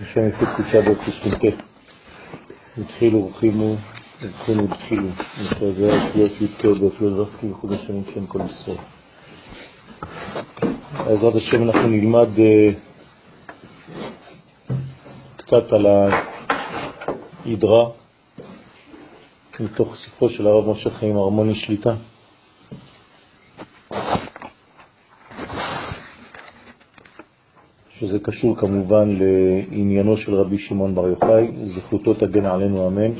השם יפה קודשה בתשכינתך. התחילו ורחימו, התחילו התחילו. מכרזי הקריאות י"ק בפילוסופי וחוג השנים שם כל ישראל. בעזרת השם אנחנו נלמד uh, קצת על ההידרה מתוך ספרו של הרב משה חיים הרמוני שליטה. שזה קשור כמובן לעניינו של רבי שמעון בר יוחאי, זכותו תגן עלינו אמן.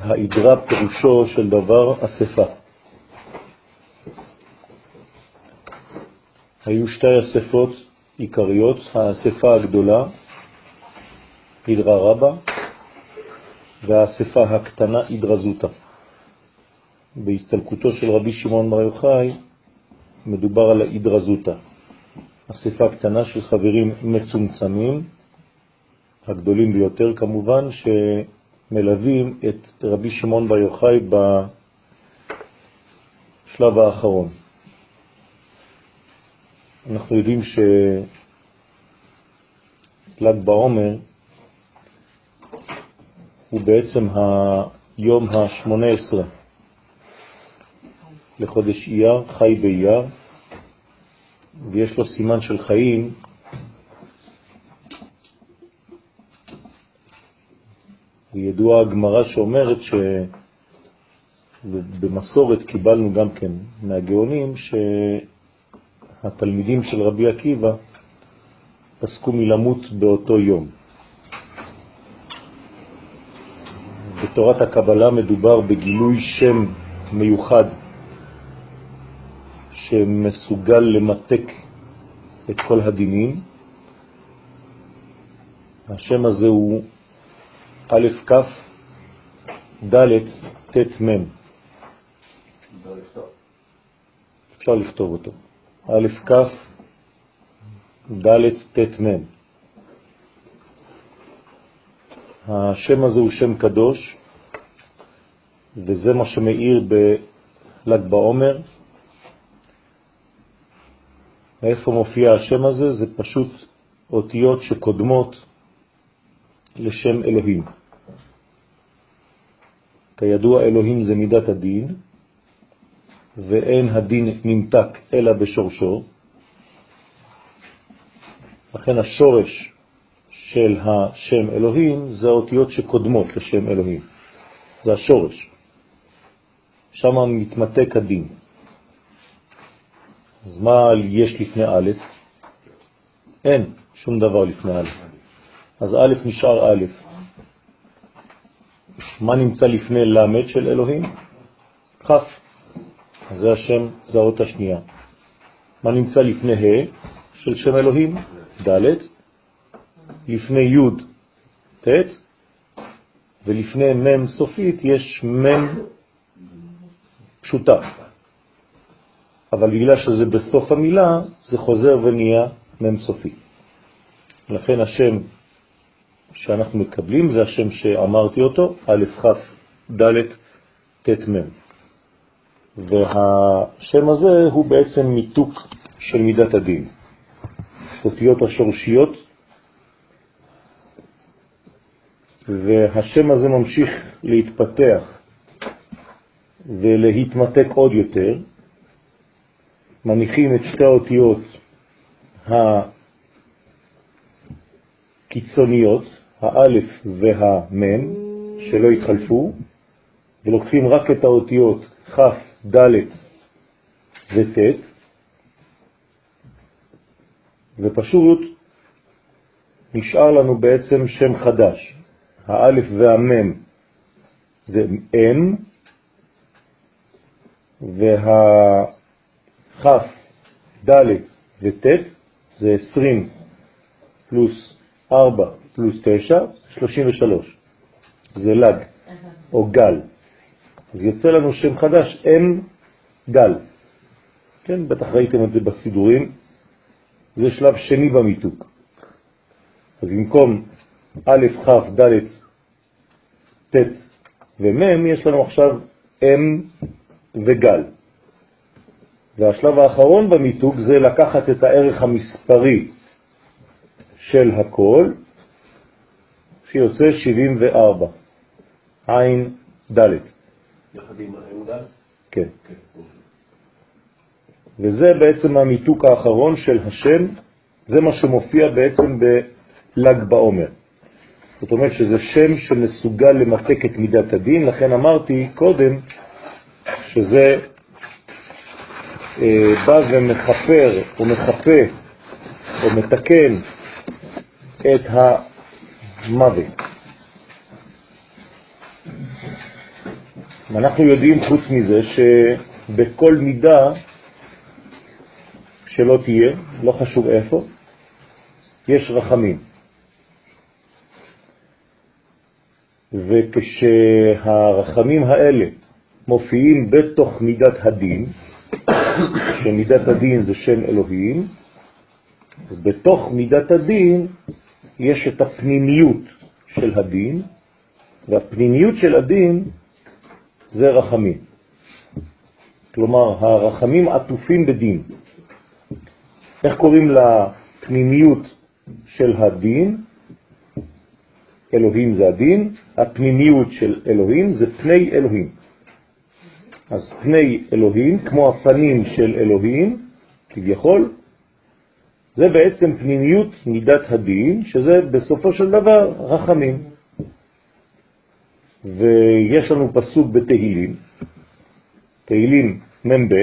האידרה פירושו של דבר אספה. היו שתי אספות עיקריות, האספה הגדולה, הידרה רבה, והאספה הקטנה, הידרה זוטה. בהסתלקותו של רבי שמעון בר יוחאי מדובר על ההידרזותה, אספה קטנה של חברים מצומצמים, הגדולים ביותר כמובן, שמלווים את רבי שמעון בר יוחאי בשלב האחרון. אנחנו יודעים של"ג בעומר הוא בעצם היום ה-18 לחודש אייר, חי באייר, ויש לו סימן של חיים, וידוע הגמרא שאומרת שבמסורת קיבלנו גם כן מהגאונים שהתלמידים של רבי עקיבא פסקו מלמות באותו יום. בתורת הקבלה מדובר בגילוי שם מיוחד שמסוגל למתק את כל הדינים. השם הזה הוא א' כ' ד' ט' מ'. אפשר לכתוב אותו. א' כ' ד' ט' מ'. השם הזה הוא שם קדוש, וזה מה שמאיר בל"ג בעומר, מאיפה מופיע השם הזה? זה פשוט אותיות שקודמות לשם אלוהים. כידוע, אלוהים זה מידת הדין, ואין הדין נמתק אלא בשורשו. לכן השורש של השם אלוהים זה האותיות שקודמות לשם אלוהים. זה השורש. שם מתמתק הדין. אז מה יש לפני א'? אין שום דבר לפני א'. אז א' נשאר א'. מה נמצא לפני ל' של אלוהים? כ'. זה השם, זה האות השנייה. מה נמצא לפני ה' של שם אלוהים? ד'. לפני י' ט'. ולפני מ' סופית יש מ' פשוטה. אבל בגלל שזה בסוף המילה, זה חוזר ונהיה מם סופי. לכן השם שאנחנו מקבלים זה השם שאמרתי אותו, א' כ' ד' ט' מ'. והשם הזה הוא בעצם מיתוק של מידת הדין. אותיות השורשיות, והשם הזה ממשיך להתפתח ולהתמתק עוד יותר, מניחים את שתי האותיות הקיצוניות, האלף והמם, שלא התחלפו, ולוקחים רק את האותיות כ', ד' וט', ופשוט נשאר לנו בעצם שם חדש. האלף והמם זה אם, וה... כ', ד' וט' זה 20 פלוס 4 פלוס 9, 33. זה לג או גל. אז יוצא לנו שם חדש, אם גל. כן, בטח ראיתם את זה בסידורים. זה שלב שני במיתוק. אז במקום א', כ', ד', ט' ומ', יש לנו עכשיו אם וגל. והשלב האחרון במיתוג זה לקחת את הערך המספרי של הכל, שיוצא 74, עין ד'. יחד עם ד'? כן. כן. וזה בעצם המיתוק האחרון של השם, זה מה שמופיע בעצם בל"ג בעומר. זאת אומרת שזה שם שמסוגל למתק את מידת הדין, לכן אמרתי קודם שזה בא ומחפר או מחפה או מתקן את המוות. אנחנו יודעים חוץ מזה שבכל מידה שלא תהיה, לא חשוב איפה, יש רחמים. וכשהרחמים האלה מופיעים בתוך מידת הדין, שמידת הדין זה שם אלוהים, בתוך מידת הדין יש את הפנימיות של הדין, והפנימיות של הדין זה רחמים. כלומר, הרחמים עטופים בדין. איך קוראים לפנימיות של הדין? אלוהים זה הדין, הפנימיות של אלוהים זה פני אלוהים. אז פני אלוהים, כמו הפנים של אלוהים, כביכול, זה בעצם פנימיות מידת הדין, שזה בסופו של דבר רחמים. ויש לנו פסוק בתהילים, תהילים מ"ב,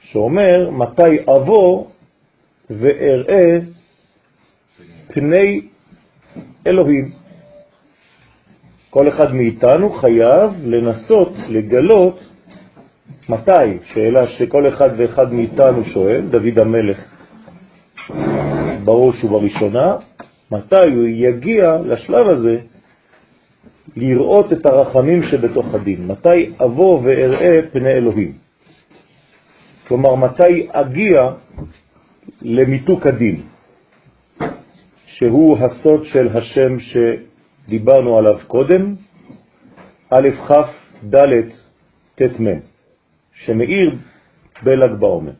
שאומר מתי אבוא ואראה פני אלוהים. כל אחד מאיתנו חייב לנסות לגלות מתי, שאלה שכל אחד ואחד מאיתנו שואל, דוד המלך בראש ובראשונה, מתי הוא יגיע לשלב הזה לראות את הרחמים שבתוך הדין, מתי אבוא ואראה פני אלוהים. כלומר, מתי אגיע למיתוק הדין, שהוא הסוד של השם שדיברנו עליו קודם, א' כ' ד' ט' מ', שמאיר בל"ג בעומר.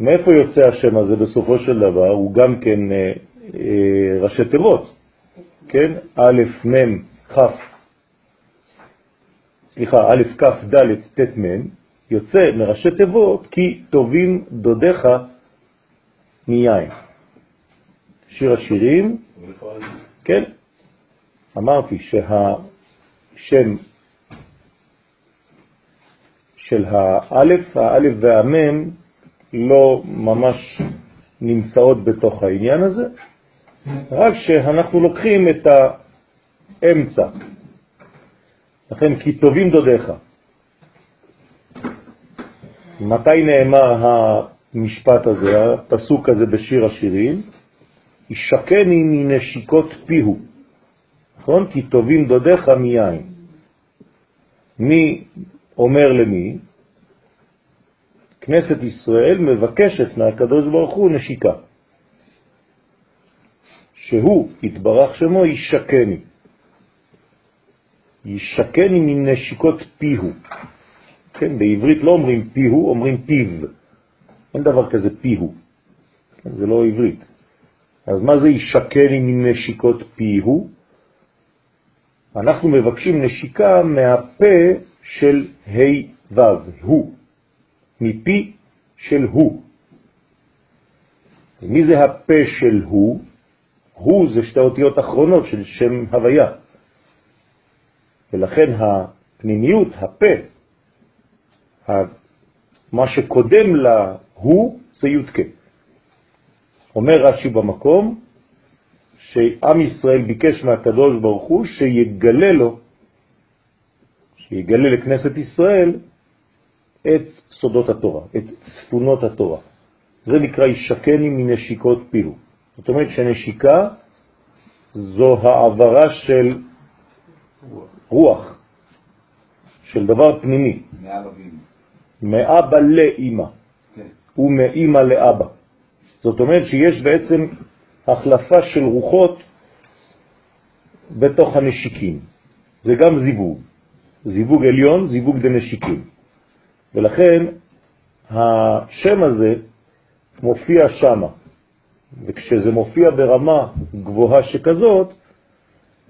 מאיפה יוצא השם הזה בסופו של דבר? הוא גם כן אה, אה, ראשי תיבות, כן? א', מ', כ', סליחה, א', כ', ד', ט', מ', יוצא מראשי תיבות כי טובים דודיך מיין. שיר השירים, כן, אמרתי שהשם של האלף, האלף והמם לא ממש נמצאות בתוך העניין הזה, רק שאנחנו לוקחים את האמצע. לכן, כי טובים דודיך. מתי נאמר המשפט הזה, הפסוק הזה בשיר השירים? ישקני מנשיקות פיהו, נכון? כי טובים דודיך מיין. מי אומר למי? כנסת ישראל מבקשת מהקדוש ברוך הוא נשיקה. שהוא, יתברך שמו, ישקני. ישקני מנשיקות פיהו. כן, בעברית לא אומרים פיהו, אומרים פיו. אין דבר כזה פיהו. כן, זה לא עברית. אז מה זה ישקני מנשיקות פיהו? אנחנו מבקשים נשיקה מהפה של ה' ו', הוא, מפי של הוא. מי זה הפה של הוא? הוא זה שתי אותיות אחרונות של שם הוויה. ולכן הפנימיות, הפה, מה שקודם להוא זה יודקה. אומר רש"י במקום שעם ישראל ביקש מהקדוש ברוך הוא שיגלה לו, שיגלה לכנסת ישראל את סודות התורה, את צפונות התורה. זה נקרא ישקני מנשיקות פיהו. זאת אומרת שנשיקה זו העברה של רוח, של דבר פנימי. מאבא לאמא, כן. ומאמא לאבא. זאת אומרת שיש בעצם החלפה של רוחות בתוך הנשיקים. זה גם זיווג. זיווג עליון, זיווג דנשיקים. ולכן השם הזה מופיע שמה, וכשזה מופיע ברמה גבוהה שכזאת,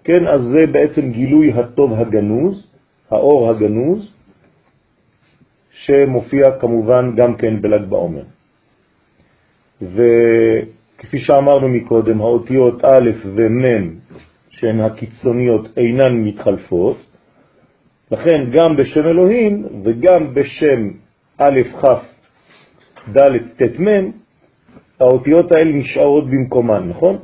כן, אז זה בעצם גילוי הטוב הגנוז, האור הגנוז, שמופיע כמובן גם כן בל"ג בעומר. וכפי שאמרנו מקודם, האותיות א' ומ' שהן הקיצוניות אינן מתחלפות, לכן גם בשם אלוהים וגם בשם א', כ', ד', ט', מ', האותיות האלה נשארות במקומן, נכון?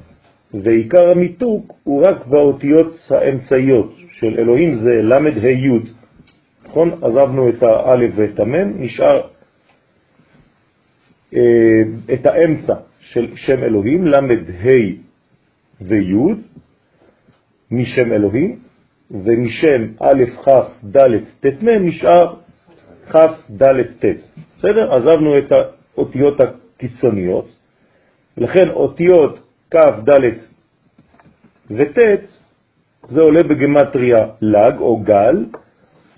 ועיקר המיתוק הוא רק באותיות האמצעיות של אלוהים, זה ל' ה' י', נכון? עזבנו את הא' ואת המ', נשאר את האמצע של שם אלוהים, ל' ה' וי', משם אלוהים, ומשם א', כ', ד', ט', מ', נשאר כ', ד', ט'. בסדר? עזבנו את האותיות הקיצוניות, לכן אותיות כ', ד' וט' זה עולה בגמטריה לג או גל,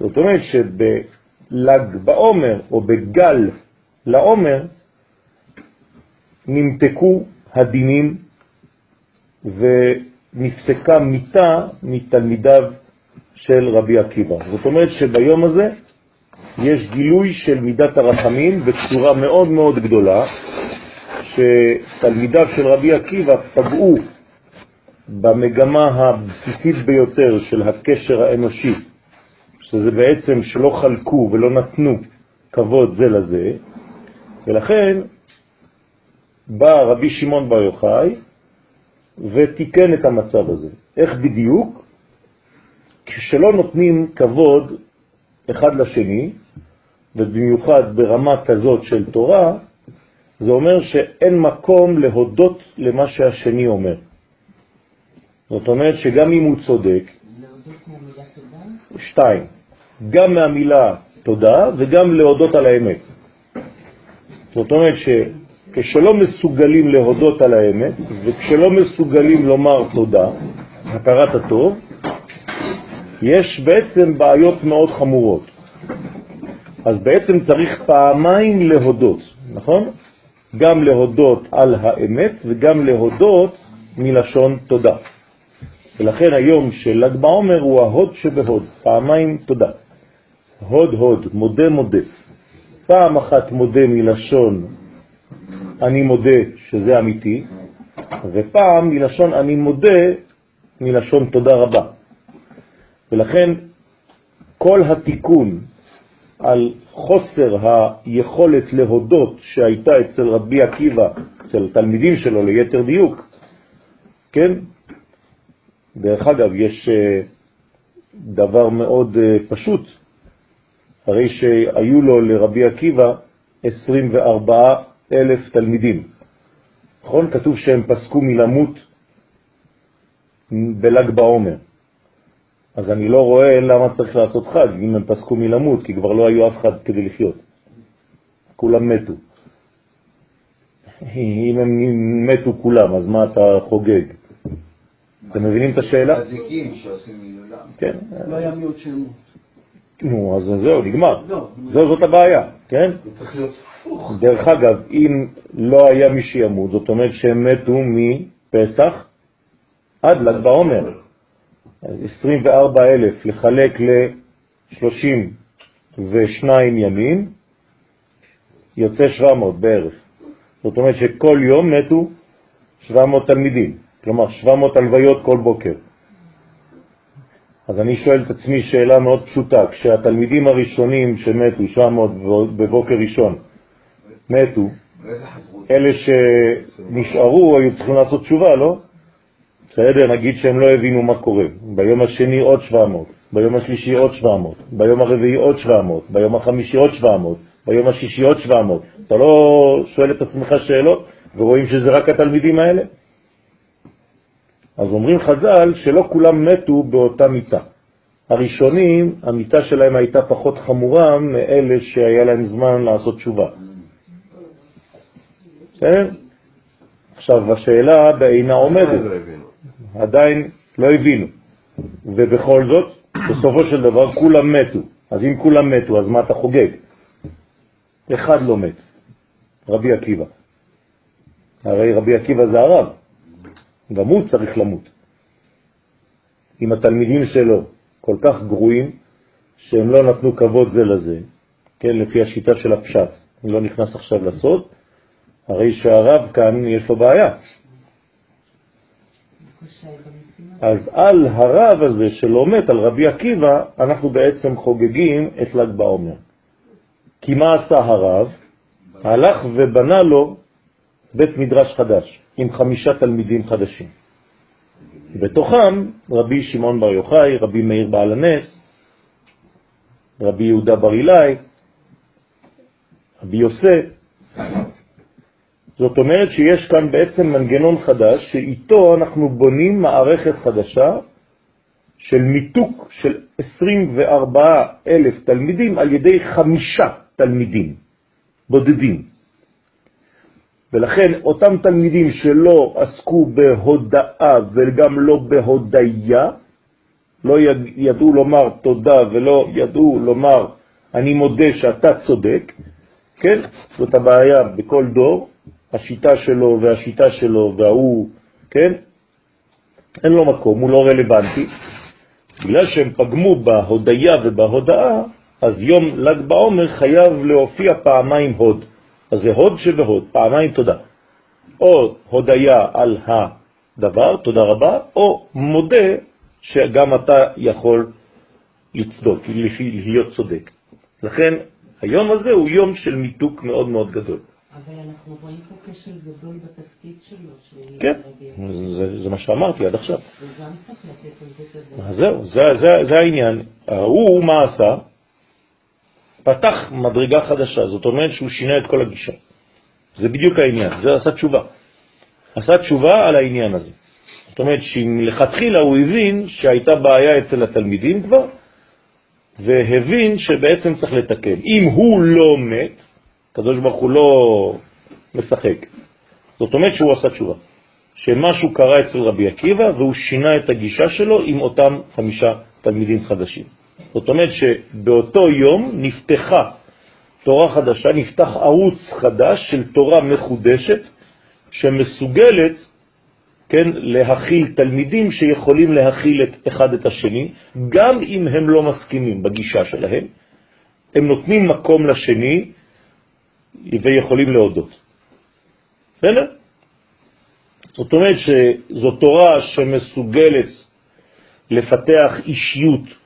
זאת אומרת שבלג בעומר או בגל לעומר נמתקו הדינים ונפסקה מיטה מתלמידיו של רבי עקיבא. זאת אומרת שביום הזה יש גילוי של מידת הרחמים בצורה מאוד מאוד גדולה, שתלמידיו של רבי עקיבא פגעו במגמה הבסיסית ביותר של הקשר האנושי, שזה בעצם שלא חלקו ולא נתנו כבוד זה לזה, ולכן בא רבי שמעון בר יוחאי ותיקן את המצב הזה. איך בדיוק? כשלא נותנים כבוד אחד לשני, ובמיוחד ברמה כזאת של תורה, זה אומר שאין מקום להודות למה שהשני אומר. זאת אומרת שגם אם הוא צודק, שתיים, גם מהמילה תודה וגם להודות על האמת. זאת אומרת שכשלא מסוגלים להודות על האמת וכשלא מסוגלים לומר תודה, הכרת הטוב, יש בעצם בעיות מאוד חמורות. אז בעצם צריך פעמיים להודות, נכון? גם להודות על האמת וגם להודות מלשון תודה. ולכן היום של ל"ג בעומר הוא ההוד שבהוד, פעמיים תודה. הוד הוד, מודה מודה. פעם אחת מודה מלשון אני מודה שזה אמיתי, ופעם מלשון אני מודה מלשון תודה רבה. ולכן כל התיקון על חוסר היכולת להודות שהייתה אצל רבי עקיבא, אצל תלמידים שלו ליתר דיוק, כן? דרך אגב, יש אה, דבר מאוד אה, פשוט, הרי שהיו לו לרבי עקיבא 24 אלף תלמידים. נכון? כתוב שהם פסקו מלמות בל"ג בעומר. אז אני לא רואה למה צריך לעשות חג אם הם פסקו מלמות, כי כבר לא היו אף אחד כדי לחיות. כולם מתו. אם הם מתו כולם, אז מה אתה חוגג? אתם מבינים את השאלה? צדיקים שעושים מילולם. כן. לא היה מי עוד שימות. נו, אז זהו, נגמר. לא. זאת הבעיה, כן? זה צריך להיות הפוך. דרך אגב, אם לא היה מי שימות, זאת אומרת שהם מתו מפסח עד ל"ג בעומר. אז 24,000 לחלק ל-32 ימים, יוצא 700 בערך. זאת אומרת שכל יום מתו 700 תלמידים, כלומר 700 הלוויות כל בוקר. אז אני שואל את עצמי שאלה מאוד פשוטה, כשהתלמידים הראשונים שמתו, 700 בבוקר ראשון, מתו? אלה שנשארו היו צריכים לעשות תשובה, לא? בסדר, נגיד שהם לא הבינו מה קורה. ביום השני עוד 700, ביום השלישי עוד 700, ביום הרביעי עוד 700, ביום החמישי עוד 700, ביום השישי עוד 700. אתה לא שואל את עצמך שאלות ורואים שזה רק התלמידים האלה? אז אומרים חז"ל שלא כולם מתו באותה מיטה. הראשונים, המיטה שלהם הייתה פחות חמורה מאלה שהיה להם זמן לעשות תשובה. בסדר? עכשיו, השאלה בעינה עומדת. לא. עדיין לא הבינו. ובכל זאת, בסופו של דבר כולם מתו. אז אם כולם מתו, אז מה אתה חוגג? אחד לא מת, רבי עקיבא. הרי רבי עקיבא זה הרב, גם הוא צריך למות. אם התלמידים שלו כל כך גרועים, שהם לא נתנו כבוד זה לזה, כן, לפי השיטה של הפשט, אני לא נכנס עכשיו לסוד, הרי שהרב כאן יש לו בעיה. אז על הרב הזה שלא מת, על רבי עקיבא, אנחנו בעצם חוגגים את ל"ג בעומר. כי מה עשה הרב? הלך ובנה לו בית מדרש חדש, עם חמישה תלמידים חדשים. בתוכם רבי שמעון בר יוחאי, רבי מאיר בעל הנס, רבי יהודה בר אילאי, רבי יוסף. זאת אומרת שיש כאן בעצם מנגנון חדש שאיתו אנחנו בונים מערכת חדשה של מיתוק של 24 אלף תלמידים על ידי חמישה תלמידים בודדים. ולכן אותם תלמידים שלא עסקו בהודאה וגם לא בהודיה, לא ידעו לומר תודה ולא ידעו לומר אני מודה שאתה צודק, כן? זאת הבעיה בכל דור, השיטה שלו והשיטה שלו והוא, כן? אין לו מקום, הוא לא רלוונטי. בגלל שהם פגמו בהודיה ובהודאה, אז יום ל"ג בעומר חייב להופיע פעמיים הוד. אז זה הוד שבהוד, פעמיים תודה. או הודיה על הדבר, תודה רבה, או מודה שגם אתה יכול לצדוק, להיות צודק. לכן היום הזה הוא יום של מיתוק מאוד מאוד גדול. אבל אנחנו רואים פה כשל גדול בתפקיד שלו. כן, זה, זה מה שאמרתי עד עכשיו. וגם צריך לתת על זה כזה. זהו, זה, זה, זה העניין. הוא מה עשה? פתח מדרגה חדשה, זאת אומרת שהוא שינה את כל הגישה. זה בדיוק העניין, זה עשה תשובה. עשה תשובה על העניין הזה. זאת אומרת שמלכתחילה הוא הבין שהייתה בעיה אצל התלמידים כבר, והבין שבעצם צריך לתקן. אם הוא לא מת, הקדוש ברוך הוא לא משחק. זאת אומרת שהוא עשה תשובה. שמשהו קרה אצל רבי עקיבא והוא שינה את הגישה שלו עם אותם חמישה תלמידים חדשים. זאת אומרת שבאותו יום נפתחה תורה חדשה, נפתח ערוץ חדש של תורה מחודשת שמסוגלת כן, להכיל תלמידים שיכולים להכיל את אחד את השני, גם אם הם לא מסכימים בגישה שלהם, הם נותנים מקום לשני ויכולים להודות. בסדר? זאת אומרת שזו תורה שמסוגלת לפתח אישיות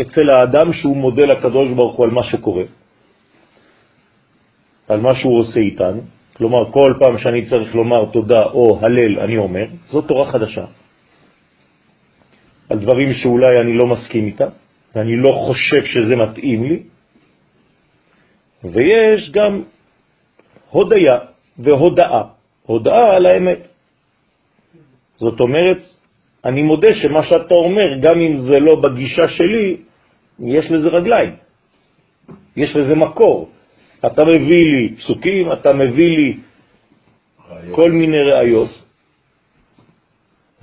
אצל האדם שהוא מודה לקדוש ברוך הוא על מה שקורה, על מה שהוא עושה איתנו, כלומר כל פעם שאני צריך לומר תודה או הלל אני אומר, זו תורה חדשה. על דברים שאולי אני לא מסכים איתה, ואני לא חושב שזה מתאים לי, ויש גם הודיה והודאה, הודאה על האמת. זאת אומרת, אני מודה שמה שאתה אומר, גם אם זה לא בגישה שלי, יש לזה רגליים, יש לזה מקור. אתה מביא לי פסוקים, אתה מביא לי ראיות. כל מיני ראיות,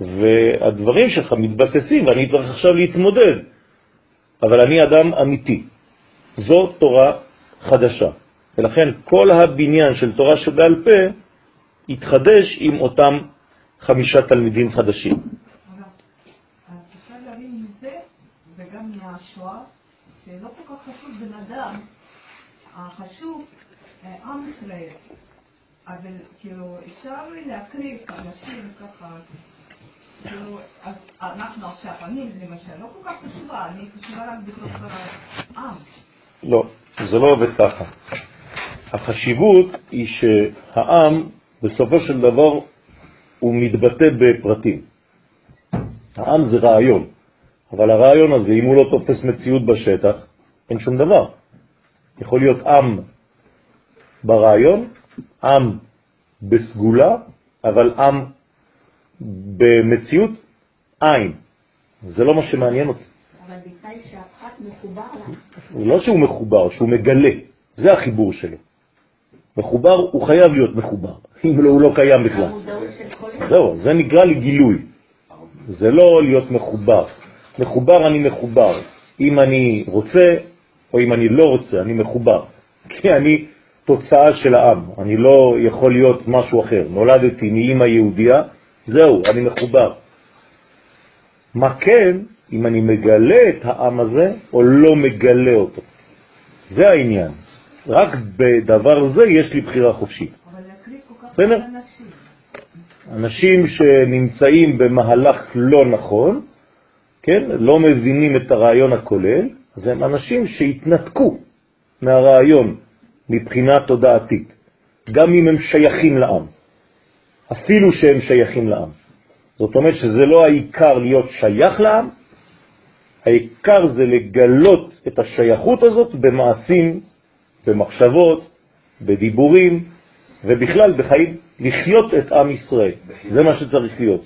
והדברים שלך מתבססים, ואני צריך עכשיו להתמודד, אבל אני אדם אמיתי. זו תורה חדשה. ולכן כל הבניין של תורה שבעל פה יתחדש עם אותם חמישה תלמידים חדשים. אפשר להבין מזה, מהשואה, שלא כל כך חשוב בן אדם, החשוב עם ישראל. אבל כאילו, אפשר להקריא אנשים ככה, כאילו, אז אנחנו עכשיו, אני למשל, לא כל כך חשובה, אני חשובה רק בתוך העם. לא, זה לא עובד ככה. החשיבות היא שהעם בסופו של דבר הוא מתבטא בפרטים. העם זה רעיון, אבל הרעיון הזה, אם הוא לא תופס מציאות בשטח, אין שום דבר. יכול להיות עם ברעיון, עם בסגולה, אבל עם במציאות, אין. זה לא מה שמעניין אותי. אבל בתנאי שהפחת מחובר לה. לא שהוא מחובר, שהוא מגלה. זה החיבור שלו. מחובר, הוא חייב להיות מחובר, אם לא, הוא לא קיים בכלל. זהו, זה נקרא לי גילוי. זה לא להיות מחובר. מחובר אני מחובר. אם אני רוצה או אם אני לא רוצה, אני מחובר. כי אני תוצאה של העם, אני לא יכול להיות משהו אחר. נולדתי מאמא יהודייה, זהו, אני מחובר. מה כן, אם אני מגלה את העם הזה או לא מגלה אותו. זה העניין. רק בדבר זה יש לי בחירה חופשית. אבל להקריב כל כך בסדר. הרבה אנשים. אנשים שנמצאים במהלך לא נכון, כן, לא מבינים את הרעיון הכולל, אז הם אנשים שהתנתקו מהרעיון מבחינה תודעתית, גם אם הם שייכים לעם, אפילו שהם שייכים לעם. זאת אומרת שזה לא העיקר להיות שייך לעם, העיקר זה לגלות את השייכות הזאת במעשים, במחשבות, בדיבורים ובכלל בחיים, לחיות את עם ישראל. זה מה שצריך להיות.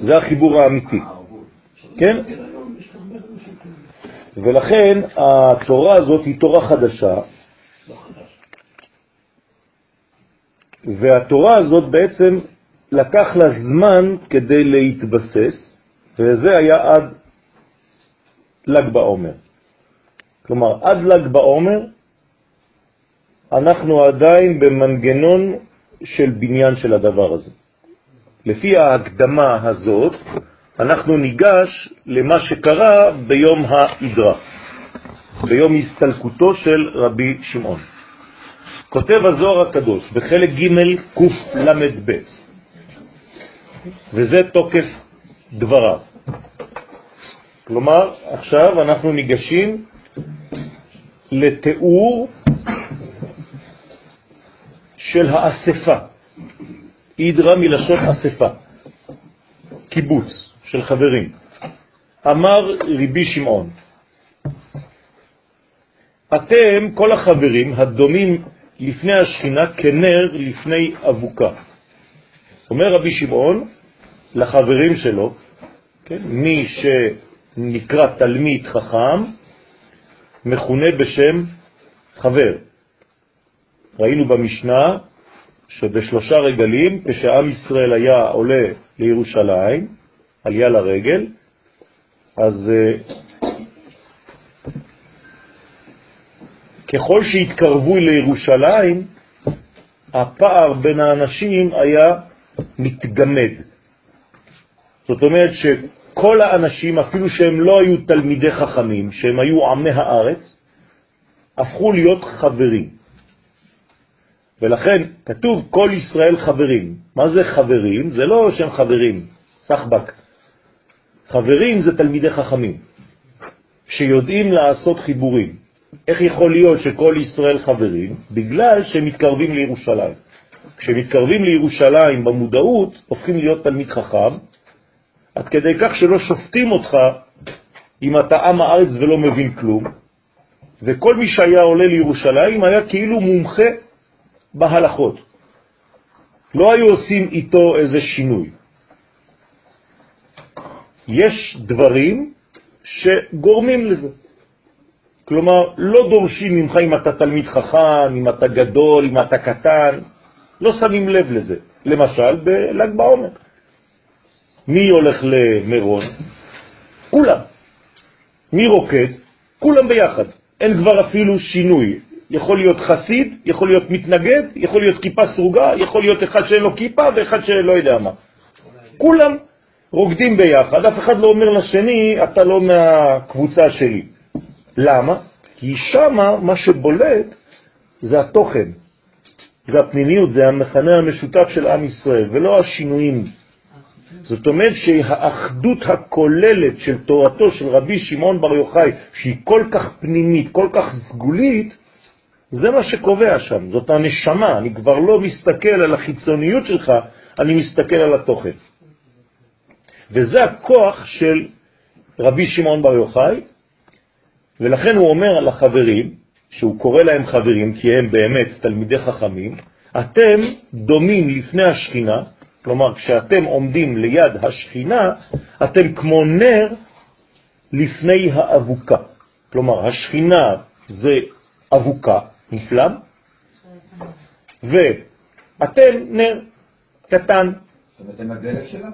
זה החיבור האמיתי. כן? ולכן התורה הזאת היא תורה חדשה, והתורה הזאת בעצם לקח לה זמן כדי להתבסס, וזה היה עד ל"ג בעומר. כלומר, עד ל"ג בעומר אנחנו עדיין במנגנון של בניין של הדבר הזה. לפי ההקדמה הזאת, אנחנו ניגש למה שקרה ביום ההידרה, ביום הסתלקותו של רבי שמעון. כותב הזוהר הקדוש בחלק ג' קל"ב, וזה תוקף דבריו. כלומר, עכשיו אנחנו ניגשים לתיאור של האספה. הידרה מלשון אספה, קיבוץ של חברים. אמר רבי שמעון, אתם, כל החברים, הדומים לפני השכינה כנר לפני אבוקה. אומר רבי שמעון לחברים שלו, כן, מי שנקרא תלמיד חכם, מכונה בשם חבר. ראינו במשנה שבשלושה רגלים, כשעם ישראל היה עולה לירושלים, עלייה לרגל, אז uh, ככל שהתקרבו לירושלים, הפער בין האנשים היה מתגמד. זאת אומרת שכל האנשים, אפילו שהם לא היו תלמידי חכמים, שהם היו עמי הארץ, הפכו להיות חברים. ולכן כתוב כל ישראל חברים. מה זה חברים? זה לא שהם חברים, סחבק. חברים זה תלמידי חכמים, שיודעים לעשות חיבורים. איך יכול להיות שכל ישראל חברים? בגלל שהם מתקרבים לירושלים. כשמתקרבים לירושלים במודעות, הופכים להיות תלמיד חכם, עד כדי כך שלא שופטים אותך אם אתה עם הארץ ולא מבין כלום, וכל מי שהיה עולה לירושלים היה כאילו מומחה בהלכות. לא היו עושים איתו איזה שינוי. יש דברים שגורמים לזה. כלומר, לא דורשים ממך אם אתה תלמיד חכם, אם אתה גדול, אם אתה קטן, לא שמים לב לזה. למשל, בל"ג בעומר. מי הולך למירון? כולם. מי רוקד? כולם ביחד. אין כבר אפילו שינוי. יכול להיות חסיד, יכול להיות מתנגד, יכול להיות כיפה סרוגה, יכול להיות אחד שאין לו כיפה ואחד שלא יודע מה. כולם רוקדים ביחד, אף אחד לא אומר לשני, אתה לא מהקבוצה שלי. למה? כי שמה מה שבולט זה התוכן, זה הפנימיות, זה המכנה המשותף של עם ישראל, ולא השינויים. זאת אומרת שהאחדות הכוללת של תורתו של רבי שמעון בר יוחאי, שהיא כל כך פנימית, כל כך סגולית, זה מה שקובע שם, זאת הנשמה, אני כבר לא מסתכל על החיצוניות שלך, אני מסתכל על התוכן. וזה הכוח של רבי שמעון בר יוחאי, ולכן הוא אומר על החברים, שהוא קורא להם חברים כי הם באמת תלמידי חכמים, אתם דומים לפני השכינה, כלומר כשאתם עומדים ליד השכינה, אתם כמו נר לפני האבוקה. כלומר, השכינה זה אבוקה, נפלם, ואתם נר קטן. אתם הדלק שלה?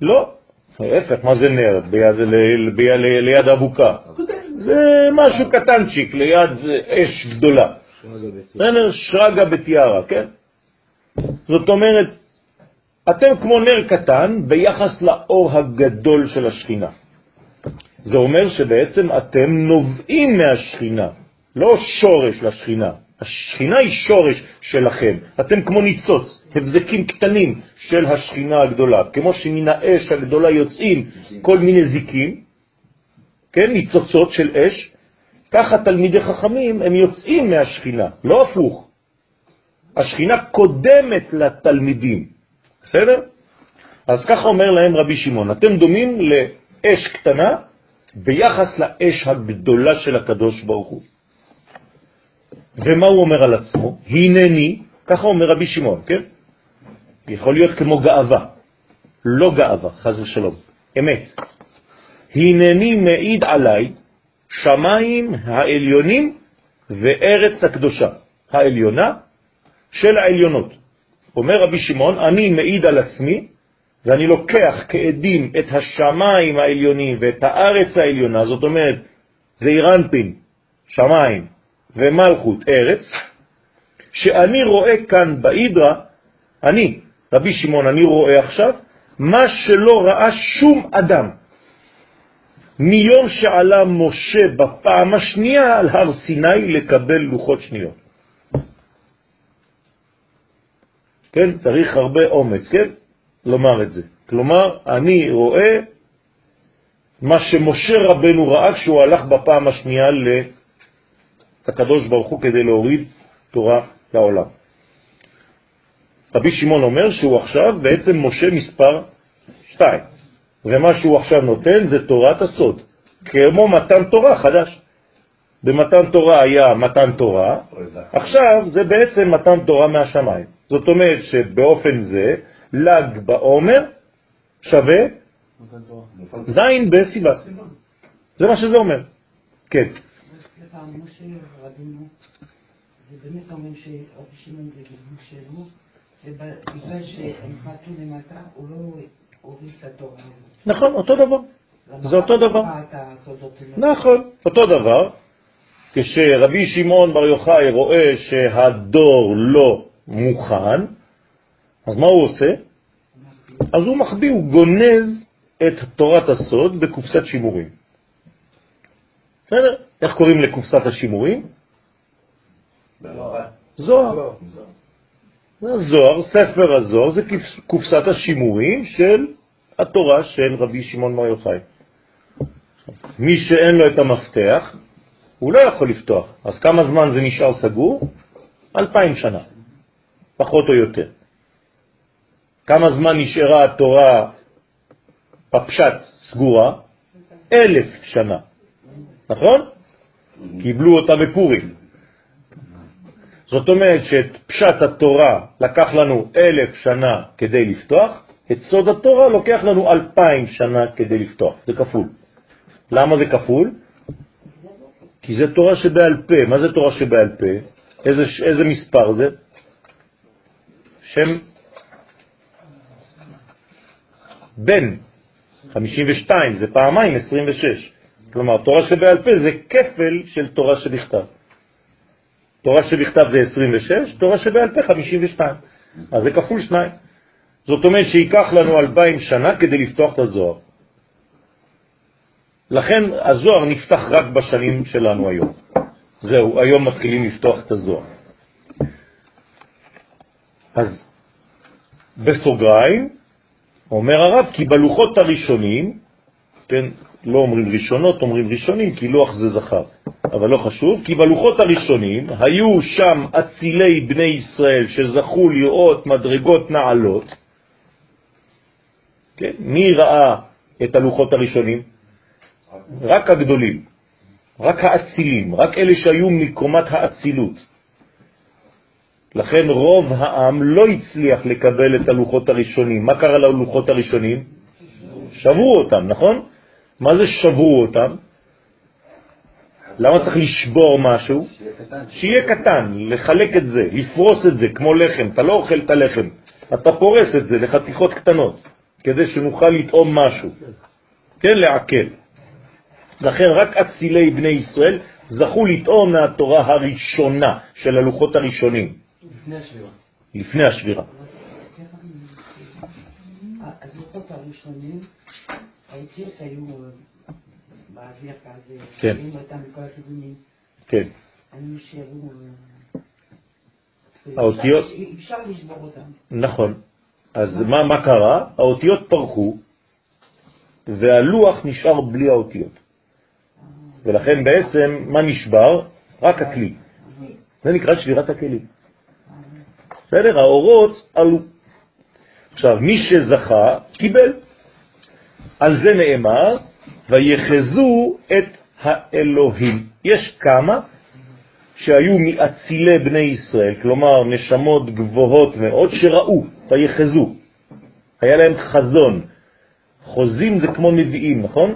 לא, ההפך, מה זה נר? ביד, ל, ב, ל, ליד אבוקה. זה משהו קטנצ'יק, ליד אש גדולה. בסדר? שרגא בטיארה, כן? זאת אומרת, אתם כמו נר קטן ביחס לאור הגדול של השכינה. זה אומר שבעצם אתם נובעים מהשכינה, לא שורש לשכינה. השכינה היא שורש שלכם. אתם כמו ניצוץ, הבזקים קטנים של השכינה הגדולה. כמו שמן האש הגדולה יוצאים כל מיני זיקים, כן, ניצוצות של אש, ככה תלמידי חכמים הם יוצאים מהשכינה, לא הפוך. השכינה קודמת לתלמידים, בסדר? אז ככה אומר להם רבי שמעון, אתם דומים לאש קטנה ביחס לאש הגדולה של הקדוש ברוך הוא. ומה הוא אומר על עצמו? הנני, ככה אומר רבי שמעון, כן? יכול להיות כמו גאווה, לא גאווה, חז ושלום, אמת. הנני מעיד עליי שמיים העליונים וארץ הקדושה, העליונה של העליונות. אומר רבי שמעון, אני מעיד על עצמי, ואני לוקח כעדים את השמיים העליונים ואת הארץ העליונה, זאת אומרת, זה אירנפין, שמיים, ומלכות ארץ, שאני רואה כאן בהידרה, אני, רבי שמעון, אני רואה עכשיו, מה שלא ראה שום אדם. מיום שעלה משה בפעם השנייה על הר סיני לקבל לוחות שניות. כן, צריך הרבה אומץ, כן? לומר את זה. כלומר, אני רואה מה שמשה רבנו ראה כשהוא הלך בפעם השנייה לקדוש ברוך הוא כדי להוריד תורה לעולם. רבי שמעון אומר שהוא עכשיו בעצם משה מספר 2. ומה שהוא עכשיו נותן זה תורת הסוד, כמו מתן תורה חדש. במתן תורה היה מתן תורה, עכשיו זה בעצם מתן תורה מהשמיים. זאת אומרת שבאופן זה ל"ג בעומר שווה זין בסיבה. זה מה שזה אומר. כן. משה רבינו, זה באמת אומרים שרבי שמעון זה גיבוש שלו, ובגלל שהם חטאו למטה, הוא לא הוריד את התורה. נכון, אותו דבר. זה אותו דבר. נכון, אותו דבר. כשרבי שמעון בר יוחאי רואה שהדור לא מוכן, אז מה הוא עושה? אז הוא מחביא, הוא גונז את תורת הסוד בקופסת שימורים. בסדר? איך קוראים לקופסת השימורים? זוהר. זה הזוהר, ספר הזוהר, זה קופסת השימורים של התורה של רבי שמעון בר יוחאי. מי שאין לו את המפתח, הוא לא יכול לפתוח. אז כמה זמן זה נשאר סגור? אלפיים שנה, פחות או יותר. כמה זמן נשארה התורה בפשט סגורה? אלף שנה, נכון? קיבלו אותה בפורים. זאת אומרת שאת פשט התורה לקח לנו אלף שנה כדי לפתוח, את סוד התורה לוקח לנו אלפיים שנה כדי לפתוח, זה כפול. למה זה כפול? כי זה תורה שבעל פה. מה זה תורה שבעל פה? איזה, איזה מספר זה? שם בן 52, זה פעמיים 26. כלומר, תורה שבעל פה זה כפל של תורה שבכתב. תורה שבכתב זה 26, תורה שבעל פה 52. אז זה כפול שניים. זאת אומרת שייקח לנו אלפיים שנה כדי לפתוח את הזוהר. לכן הזוהר נפתח רק בשנים שלנו היום. זהו, היום מתחילים לפתוח את הזוהר. אז בסוגריים, אומר הרב, כי בלוחות הראשונים, כן, לא אומרים ראשונות, אומרים ראשונים, כי לוח זה זכר, אבל לא חשוב, כי בלוחות הראשונים היו שם אצילי בני ישראל שזכו לראות מדרגות נעלות. כן? מי ראה את הלוחות הראשונים? רק הגדולים, רק האצילים, רק אלה שהיו מקומת האצילות. לכן רוב העם לא הצליח לקבל את הלוחות הראשונים. מה קרה ללוחות הראשונים? שברו אותם, נכון? מה זה שברו אותם? למה צריך לשבור משהו? שיהיה קטן, לחלק את זה, לפרוס את זה כמו לחם. אתה לא אוכל את הלחם, אתה פורס את זה לחתיכות קטנות. כדי שנוכל לטעום משהו, כן, לעכל. לכן רק אצילי בני ישראל זכו לטעום מהתורה הראשונה של הלוחות הראשונים, לפני השבירה. לפני השבירה. הלוחות הראשונים, האותיות היו אה, באוויר כזה, כן. שומעים אותם מכל הכיוונים, כן. הם נשארו... אה, האותיות? אפשר- אפשר לשבור אותם. נכון. אז מה, מה קרה? האותיות פרחו, והלוח נשאר בלי האותיות. ולכן בעצם, מה נשבר? רק הכלי. זה נקרא שבירת הכלים. בסדר? האורות עלו. עכשיו, מי שזכה, קיבל. על זה נאמר, ויחזו את האלוהים. יש כמה שהיו מאצילי בני ישראל, כלומר נשמות גבוהות מאוד, שראו, ויחזו. היה להם חזון. חוזים זה כמו נביאים, נכון?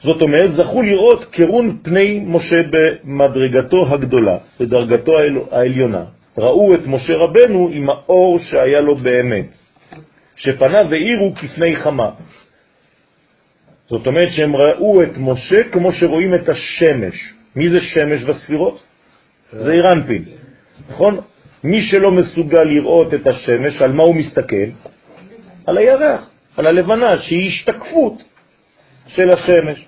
זאת אומרת, זכו לראות קרון פני משה במדרגתו הגדולה, בדרגתו העל- העליונה. ראו את משה רבנו עם האור שהיה לו באמת, שפניו האירו כפני חמה. זאת אומרת שהם ראו את משה כמו שרואים את השמש. מי זה שמש בספירות? זה אירנפין, נכון? מי שלא מסוגל לראות את השמש, על מה הוא מסתכל? על הירח, על הלבנה, שהיא השתקפות של השמש.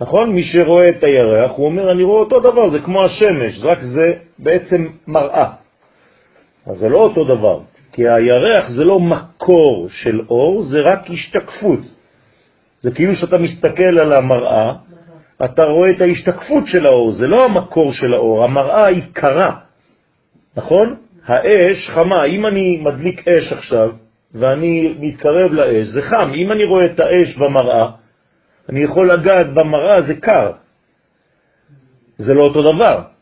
נכון? מי שרואה את הירח, הוא אומר, אני רואה אותו דבר, זה כמו השמש, רק זה בעצם מראה. אז זה לא אותו דבר, כי הירח זה לא מקור של אור, זה רק השתקפות. זה כאילו שאתה מסתכל על המראה, אתה רואה את ההשתקפות של האור, זה לא המקור של האור, המראה היא קרה, נכון? האש חמה, אם אני מדליק אש עכשיו, ואני מתקרב לאש, זה חם. אם אני רואה את האש במראה, אני יכול לגעת במראה, זה קר. זה לא אותו דבר.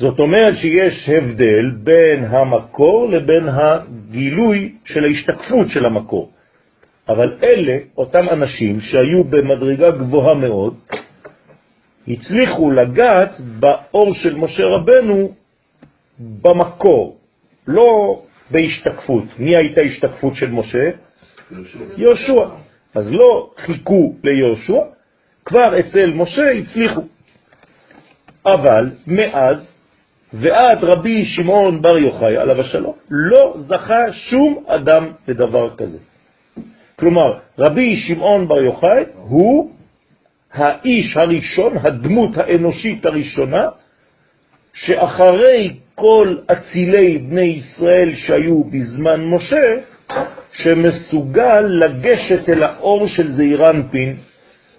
זאת אומרת שיש הבדל בין המקור לבין הגילוי של ההשתקפות של המקור. אבל אלה, אותם אנשים שהיו במדרגה גבוהה מאוד, הצליחו לגעת באור של משה רבנו במקור, לא בהשתקפות. מי הייתה השתקפות של משה? יהושע. אז לא חיכו ליהושע, כבר אצל משה הצליחו. אבל מאז ועד רבי שמעון בר יוחאי, עליו השלום, לא זכה שום אדם לדבר כזה. כלומר, רבי שמעון בר יוחאי הוא האיש הראשון, הדמות האנושית הראשונה, שאחרי כל אצילי בני ישראל שהיו בזמן משה, שמסוגל לגשת אל האור של זעירנפין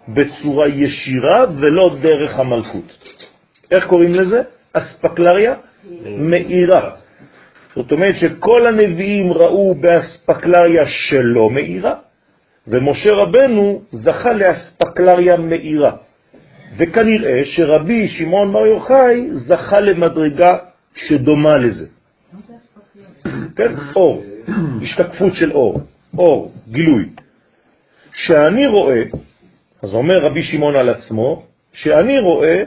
בצורה ישירה ולא דרך המלכות. איך קוראים לזה? אספקלריה מאירה. זאת אומרת שכל הנביאים ראו באספקלריה שלא מאירה, ומשה רבנו זכה לאספקלריה מאירה. וכנראה שרבי שמעון בר יוחאי זכה למדרגה שדומה לזה. כן, אור, השתקפות של אור, אור, גילוי. שאני רואה, אז אומר רבי שמעון על עצמו, שאני רואה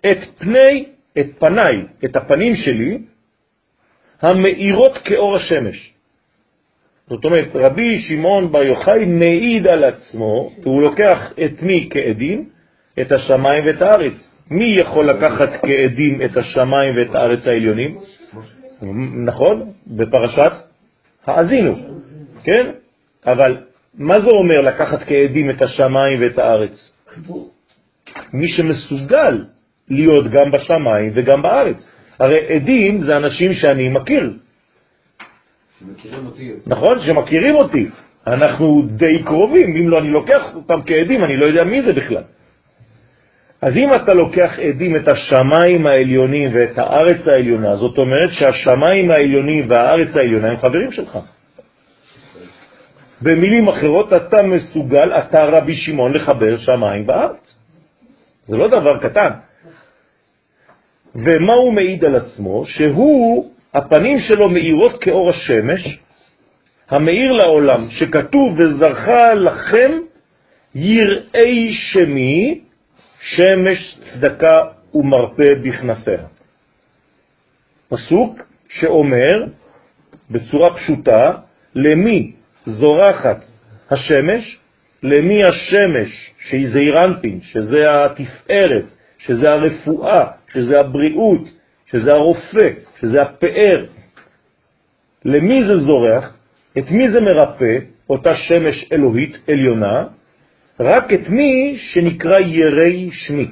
את פני, את פניי, את הפנים שלי, המאירות כאור השמש. זאת אומרת, רבי שמעון בר יוחאי מעיד על עצמו, והוא לוקח את מי כעדים? את השמיים ואת הארץ. מי יכול לקחת כעדים את השמיים ואת הארץ העליונים? נכון? בפרשת האזינו, כן? אבל מה זה אומר לקחת כעדים את השמיים ואת הארץ? מי שמסוגל להיות גם בשמיים וגם בארץ. הרי עדים זה אנשים שאני מכיר, שמכירים אותי. נכון? שמכירים אותי. אנחנו די קרובים, אם לא אני לוקח אותם כעדים, אני לא יודע מי זה בכלל. אז אם אתה לוקח עדים את השמיים העליונים ואת הארץ העליונה, זאת אומרת שהשמיים העליונים והארץ העליונה הם חברים שלך. במילים אחרות, אתה מסוגל, אתה רבי שמעון, לחבר שמיים וארץ. זה לא דבר קטן. ומה הוא מעיד על עצמו? שהוא, הפנים שלו מאירות כאור השמש, המאיר לעולם, שכתוב וזרחה לכם יראי שמי, שמש צדקה ומרפא בכנפיה. פסוק שאומר בצורה פשוטה למי זורחת השמש, למי השמש, שהיא זעירנטין, שזה התפארת, שזה הרפואה, שזה הבריאות, שזה הרופא, שזה הפאר. למי זה זורח? את מי זה מרפא? אותה שמש אלוהית עליונה, רק את מי שנקרא ירי שמי,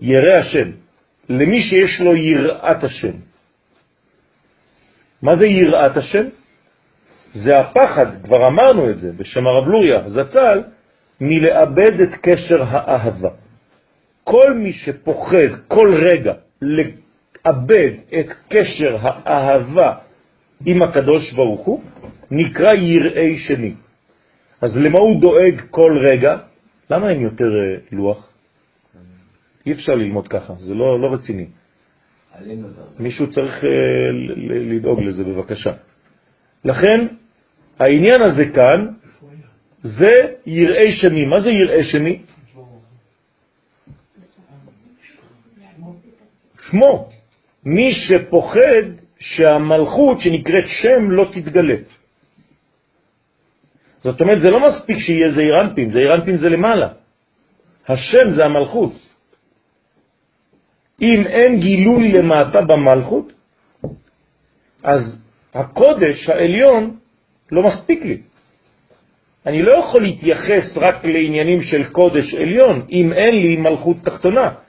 ירא השם, למי שיש לו יראת השם. מה זה יראת השם? זה הפחד, כבר אמרנו את זה בשם הרב לוריה זצ"ל, מלאבד את קשר האהבה. כל מי שפוחד כל רגע לאבד את קשר האהבה עם הקדוש ברוך הוא, נקרא יראי שני. אז למה הוא דואג כל רגע? למה אין יותר אה, לוח? אי אפשר ללמוד ככה, זה לא, לא רציני. מישהו צריך אה, לדאוג לזה בבקשה. לכן, העניין הזה כאן, זה יראי שני. מה זה יראי שני? שמו. מי שפוחד שהמלכות שנקראת שם לא תתגלה. זאת אומרת, זה לא מספיק שיהיה זעירנפין, זעירנפין זה למעלה. השם זה המלכות. אם אין גילוי למטה במלכות, אז הקודש העליון לא מספיק לי. אני לא יכול להתייחס רק לעניינים של קודש עליון, אם אין לי מלכות תחתונה.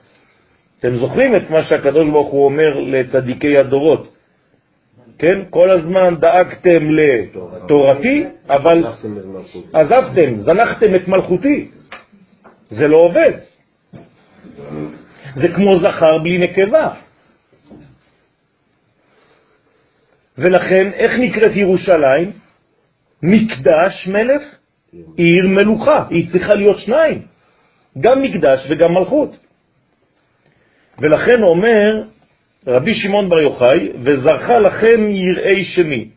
אתם זוכרים את מה שהקדוש ברוך הוא אומר לצדיקי הדורות, כן? כל הזמן דאגתם לתורתי, אבל עזבתם, זנחתם את מלכותי. זה לא עובד. זה כמו זכר בלי נקבה. ולכן, איך נקראת ירושלים? מקדש מלך, עיר מלוכה. היא צריכה להיות שניים, גם מקדש וגם מלכות. ולכן אומר רבי שמעון בר יוחאי, וזרחה לכם יראי שמי.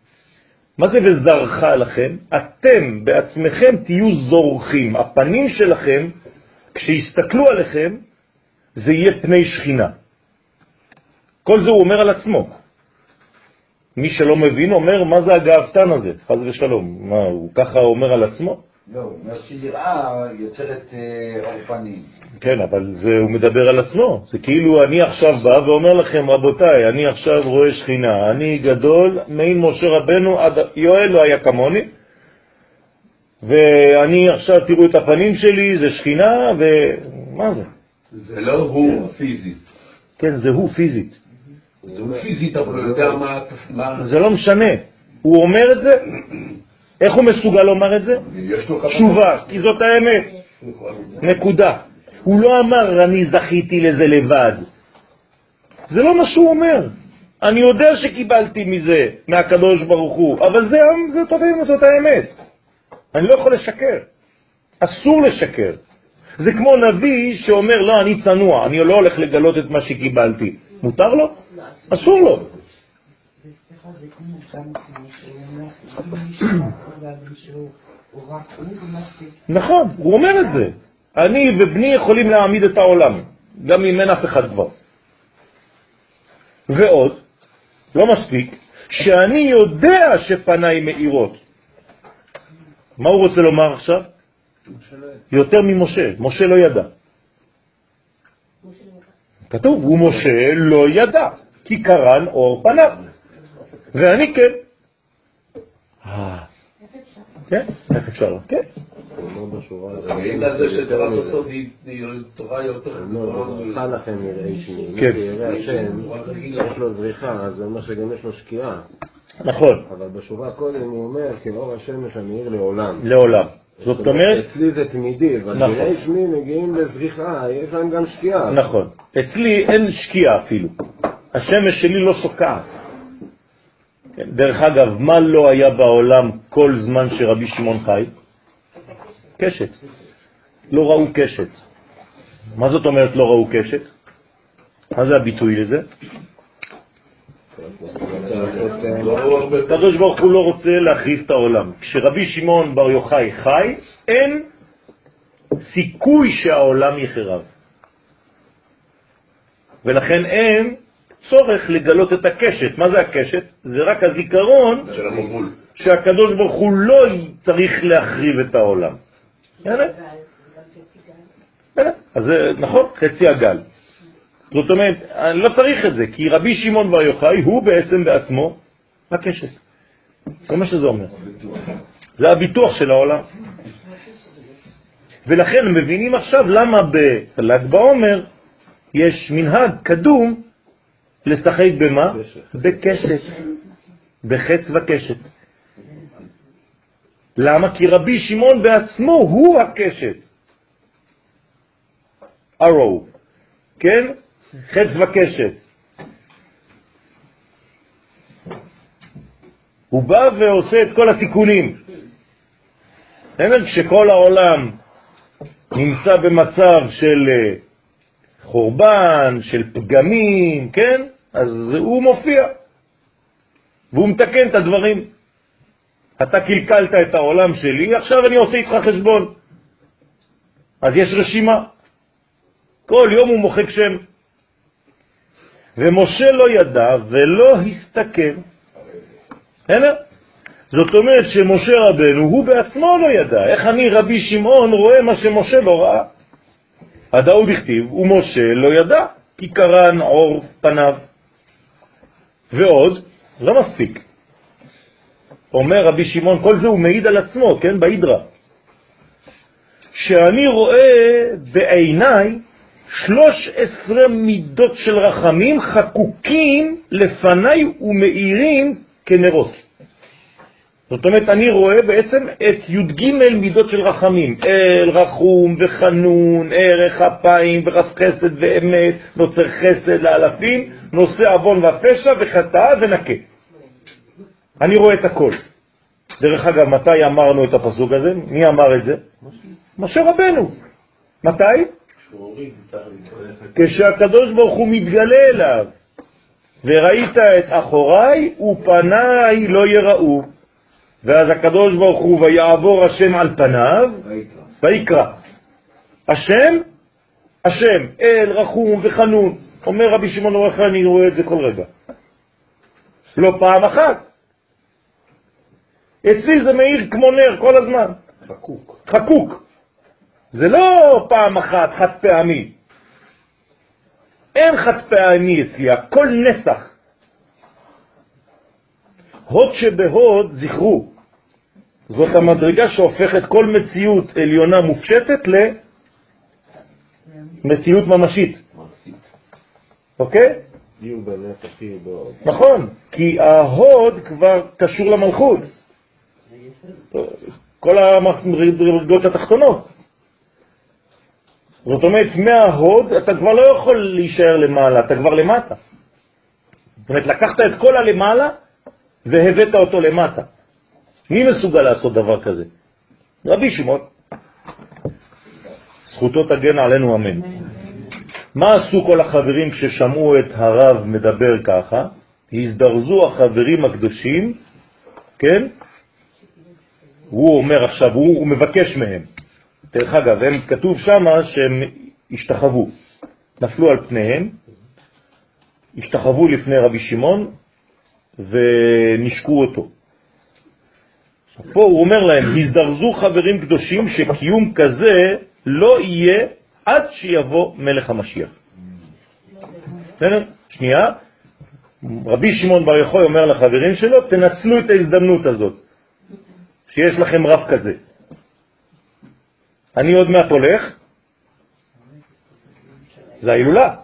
מה זה וזרחה לכם? אתם בעצמכם תהיו זורחים. הפנים שלכם, כשיסתכלו עליכם, זה יהיה פני שכינה. כל זה הוא אומר על עצמו. מי שלא מבין אומר, מה זה הגאוותן הזה? חז ושלום. מה, הוא ככה אומר על עצמו? לא, הוא אומר שיראה יוצרת אה, פנים. כן, אבל זה, הוא מדבר על עצמו. זה כאילו אני עכשיו בא ואומר לכם, רבותיי, אני עכשיו רואה שכינה, אני גדול, מעין משה רבנו, עד יואל לא היה כמוני, ואני עכשיו תראו את הפנים שלי, זה שכינה, ומה זה? זה לא הוא פיזית. כן, זה הוא פיזית. זה הוא פיזית, אבל הוא יודע מה... זה לא משנה. הוא אומר את זה, איך הוא מסוגל לומר את זה? תשובה, כי זאת האמת. נקודה. הוא לא אמר, אני זכיתי לזה לבד. זה לא מה שהוא אומר. אני יודע שקיבלתי מזה, מהקדוש ברוך הוא, אבל זה, זאת, זאת האמת. אני לא יכול לשקר. אסור לשקר. זה כמו נביא שאומר, לא, אני צנוע, אני לא הולך לגלות את מה שקיבלתי. מותר לו? אסור לו. נכון, הוא אומר את זה. אני ובני יכולים להעמיד את העולם, גם אם אין אף אחד כבר. ועוד, לא מספיק, שאני יודע שפניי מאירות. מה הוא רוצה לומר עכשיו? יותר ממשה, משה לא ידע. כתוב, ומשה לא ידע, כי קרן אור פניו. ואני כן. אה, כן, איך אפשר? כן. על זה שתורת הסוד היא טובה יותר. לכם יראי שמי. כן. השם, יש לו זריחה, אז זה אומר שגם יש לו שקיעה. נכון, אבל בשורה קודם הוא אומר, כאור השמש המאיר לעולם. לעולם. זאת אומרת, אצלי זה תמידי, אבל נכון. שמי מגיעים לזריחה, יש להם גם שקיעה. נכון. אצלי אין שקיעה אפילו. השמש שלי לא שוקעת. כן, דרך אגב, מה לא היה בעולם כל זמן שרבי שמעון חי? קשת. לא ראו קשת. מה זאת אומרת לא ראו קשת? מה זה הביטוי לזה? הקדוש ברוך הוא לא רוצה להחריב את העולם. כשרבי שמעון בר יוחאי חי, אין סיכוי שהעולם יחרב. ולכן אין צורך לגלות את הקשת. מה זה הקשת? זה רק הזיכרון של המבול. שהקדוש ברוך הוא לא צריך להחריב את העולם. אז זה נכון, חצי הגל. זאת אומרת, אני לא צריך את זה, כי רבי שמעון בר יוחאי הוא בעצם בעצמו הקשת. זה מה שזה אומר. זה הביטוח של העולם. ולכן מבינים עכשיו למה בל"ג בעומר יש מנהג קדום לשחק במה? בקשת, בחץ וקשת. למה? כי רבי שמעון בעצמו הוא הקשת. ארו, כן? חץ וקשת. הוא בא ועושה את כל התיקונים. כשכל העולם נמצא במצב של אה, חורבן, של פגמים, כן? אז הוא מופיע, והוא מתקן את הדברים. אתה קלקלת את העולם שלי, עכשיו אני עושה איתך חשבון. אז יש רשימה. כל יום הוא מוחק שם. ומשה לא ידע ולא הסתכל. הנה, זאת אומרת שמשה רבנו הוא בעצמו לא ידע. איך אני רבי שמעון רואה מה שמשה לא ראה? הדאוד הכתיב, ומשה לא ידע, כי קרן עור פניו. ועוד, לא מספיק. אומר רבי שמעון, כל זה הוא מעיד על עצמו, כן, בהידרה. שאני רואה בעיניי שלוש עשרה מידות של רחמים חקוקים לפניי ומאירים כנרות. זאת אומרת, אני רואה בעצם את י"ג מידות של רחמים, אל, רחום וחנון, ערך אפיים ורב חסד ואמת, נוצר חסד לאלפים, נושא עוון ופשע וחטאה ונקה. אני רואה את הכל. דרך אגב, מתי אמרנו את הפסוק הזה? מי אמר את זה? משה רבנו. מתי? כשהקדוש ברוך הוא מתגלה אליו, וראית את אחוריי ופניי לא יראו. ואז הקדוש ברוך הוא ויעבור השם על פניו, ויקרא. השם, השם, אל, רחום וחנון. אומר רבי שמעון אורך, אני רואה את זה כל רגע. לא פעם אחת. אצלי זה מאיר כמו נר כל הזמן. חקוק. חקוק. זה לא פעם אחת, חד פעמי. אין חד פעמי אצלי, הכל נצח. הוד שבהוד, זכרו, זאת המדרגה שהופכת כל מציאות עליונה מופשטת למציאות ממשית. אוקיי? נכון, כי ההוד כבר קשור למלכות. כל המדרגות התחתונות. זאת אומרת, מההוד אתה כבר לא יכול להישאר למעלה, אתה כבר למטה. זאת אומרת, לקחת את כל הלמעלה והבאת אותו למטה. מי מסוגל לעשות דבר כזה? רבי שמעון. זכותו תגן עלינו אמן. מה עשו כל החברים כששמעו את הרב מדבר ככה? הזדרזו החברים הקדושים, כן? הוא אומר עכשיו, הוא, הוא מבקש מהם. דרך אגב, הם כתוב שם שהם השתחוו, נפלו על פניהם, השתחוו לפני רבי שמעון ונשקו אותו. פה הוא אומר להם, הזדרזו חברים קדושים שקיום כזה לא יהיה עד שיבוא מלך המשיח. שנייה, רבי שמעון בר יחוי אומר לחברים שלו, תנצלו את ההזדמנות הזאת, שיש לכם רב כזה. אני עוד מעט הולך, זה ההילולה.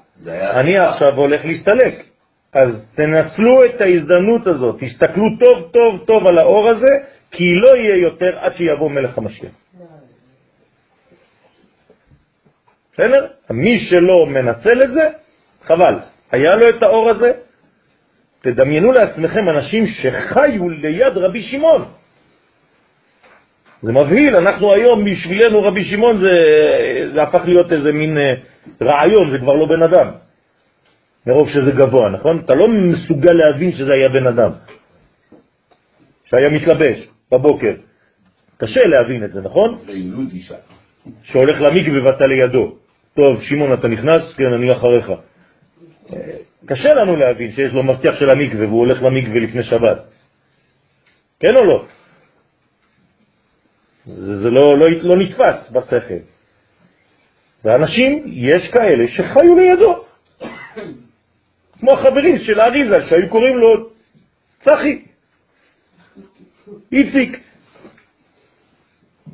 אני עכשיו הולך להסתלק. אז תנצלו את ההזדמנות הזאת, תסתכלו טוב טוב טוב על האור הזה, כי לא יהיה יותר עד שיבוא מלך המשיח. בסדר? מי שלא מנצל את זה, חבל. היה לו את האור הזה. תדמיינו לעצמכם אנשים שחיו ליד רבי שמעון. זה מבהיל, אנחנו היום בשבילנו רבי שמעון זה, זה הפך להיות איזה מין אה, רעיון, זה כבר לא בן אדם. מרוב שזה גבוה, נכון? אתה לא מסוגל להבין שזה היה בן אדם, שהיה מתלבש. בבוקר. קשה להבין את זה, נכון? שהולך למקווה ואתה לידו. טוב, שמעון, אתה נכנס? כן, אני אחריך. קשה לנו להבין שיש לו מבטיח של המקווה והוא הולך למקווה לפני שבת. כן או לא? זה, זה לא, לא, לא נתפס בשכל. ואנשים, יש כאלה שחיו לידו. כמו החברים של האריזה, שהיו קוראים לו צחי, איציק.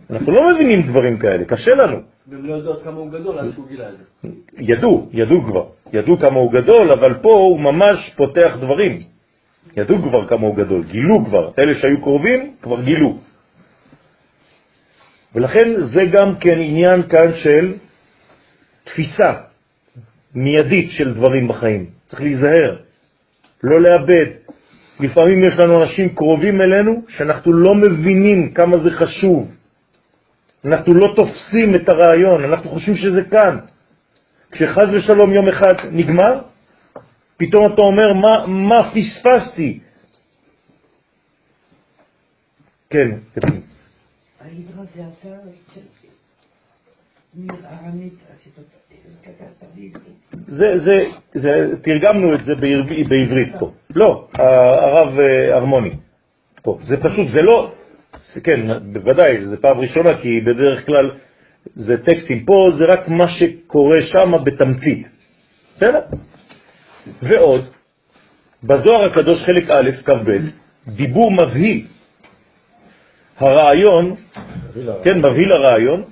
אנחנו לא מבינים דברים כאלה, קשה לנו. והם לא יודעות כמה הוא גדול עד שהוא גילה את זה. ידעו, ידעו כבר, ידעו כמה הוא גדול, אבל פה הוא ממש פותח דברים. ידעו כבר כמה הוא גדול, גילו כבר, אלה שהיו קרובים כבר גילו. ולכן זה גם כן עניין כאן של תפיסה מיידית של דברים בחיים. צריך להיזהר, לא לאבד. לפעמים יש לנו אנשים קרובים אלינו שאנחנו לא מבינים כמה זה חשוב. אנחנו לא תופסים את הרעיון, אנחנו חושבים שזה כאן. כשחז ושלום יום אחד נגמר, פתאום אתה אומר, מה, מה פספסתי? כן, קטנים. ההידרה זה אתה מארמית, כתבת בעברית. זה, זה, זה, תרגמנו את זה בעברית, בעברית פה. לא, הרב אה, הרמוני. פה. זה פשוט, זה לא, כן, בוודאי, זה פעם ראשונה, כי בדרך כלל זה טקסטים. פה זה רק מה שקורה שם בתמצית. בסדר? ועוד, בזוהר הקדוש חלק א', כ"ב, דיבור מבהיל. הרעיון, כן, מבהיל הרעיון,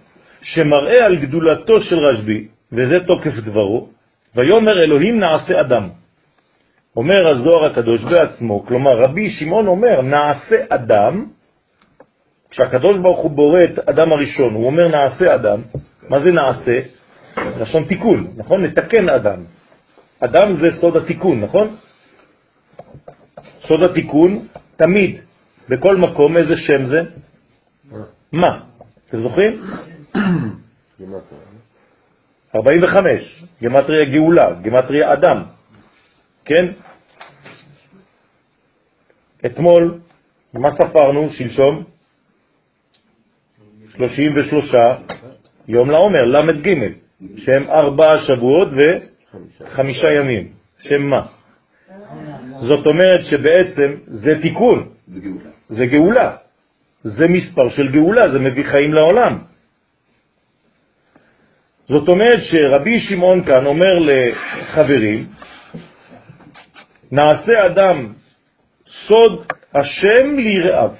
שמראה על גדולתו של רשב"י, וזה תוקף דברו, ויאמר אלוהים נעשה אדם. אומר הזוהר הקדוש בעצמו, כלומר רבי שמעון אומר נעשה אדם, כשהקדוש ברוך הוא בורא את אדם הראשון, הוא אומר נעשה אדם, מה זה נעשה? לשון תיקון, נכון? נתקן אדם. אדם זה סוד התיקון, נכון? סוד התיקון, תמיד, בכל מקום, איזה שם זה? מה? אתם זוכרים? 45, גמטריה גאולה, גמטריה אדם, כן? אתמול, מה ספרנו שלשום? 33 יום לעומר, למד ג', שהם ארבעה שבועות וחמישה ימים. שם מה? זאת אומרת שבעצם זה תיקון, זה גאולה. זה גאולה. זה מספר של גאולה, זה מביא חיים לעולם. זאת אומרת שרבי שמעון כאן אומר לחברים, נעשה אדם סוד השם ליראיו.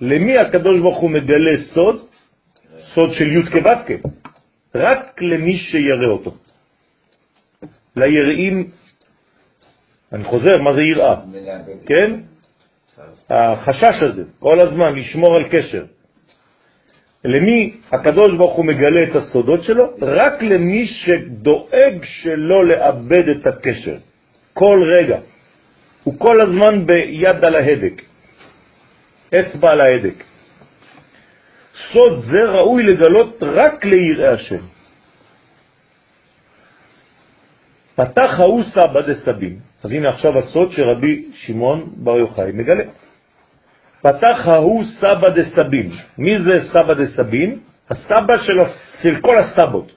למי הקדוש ברוך הוא מגלה סוד? סוד של י' כבתקה. רק למי שירא אותו. ליראים, אני חוזר, מה זה יראה? כן? החשש הזה, כל הזמן לשמור על קשר. למי הקדוש ברוך הוא מגלה את הסודות שלו? רק למי שדואג שלא לאבד את הקשר. כל רגע. הוא כל הזמן ביד על ההדק, אצבע על ההדק. סוד זה ראוי לגלות רק ליראי השם. פתח ההוא סבא דסבים. אז הנה עכשיו הסוד שרבי שמעון בר יוחאי מגלה. פתח ההוא סבא דסבים. מי זה סבא דסבים? הסבא של, של כל הסבות.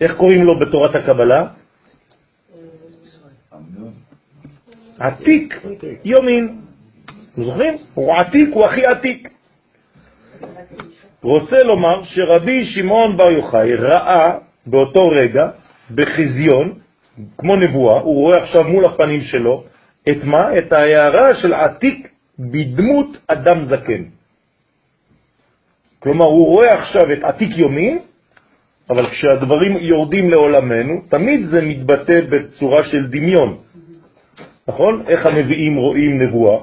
איך קוראים לו בתורת הקבלה? עתיק יומין. זוכרים? הוא עתיק, הוא הכי עתיק. רוצה לומר שרבי שמעון בר יוחאי ראה באותו רגע בחזיון, כמו נבואה, הוא רואה עכשיו מול הפנים שלו, את מה? את ההערה של עתיק בדמות אדם זקן. כלומר, הוא רואה עכשיו את עתיק יומין, אבל כשהדברים יורדים לעולמנו, תמיד זה מתבטא בצורה של דמיון. נכון? איך הנביאים רואים נבואה?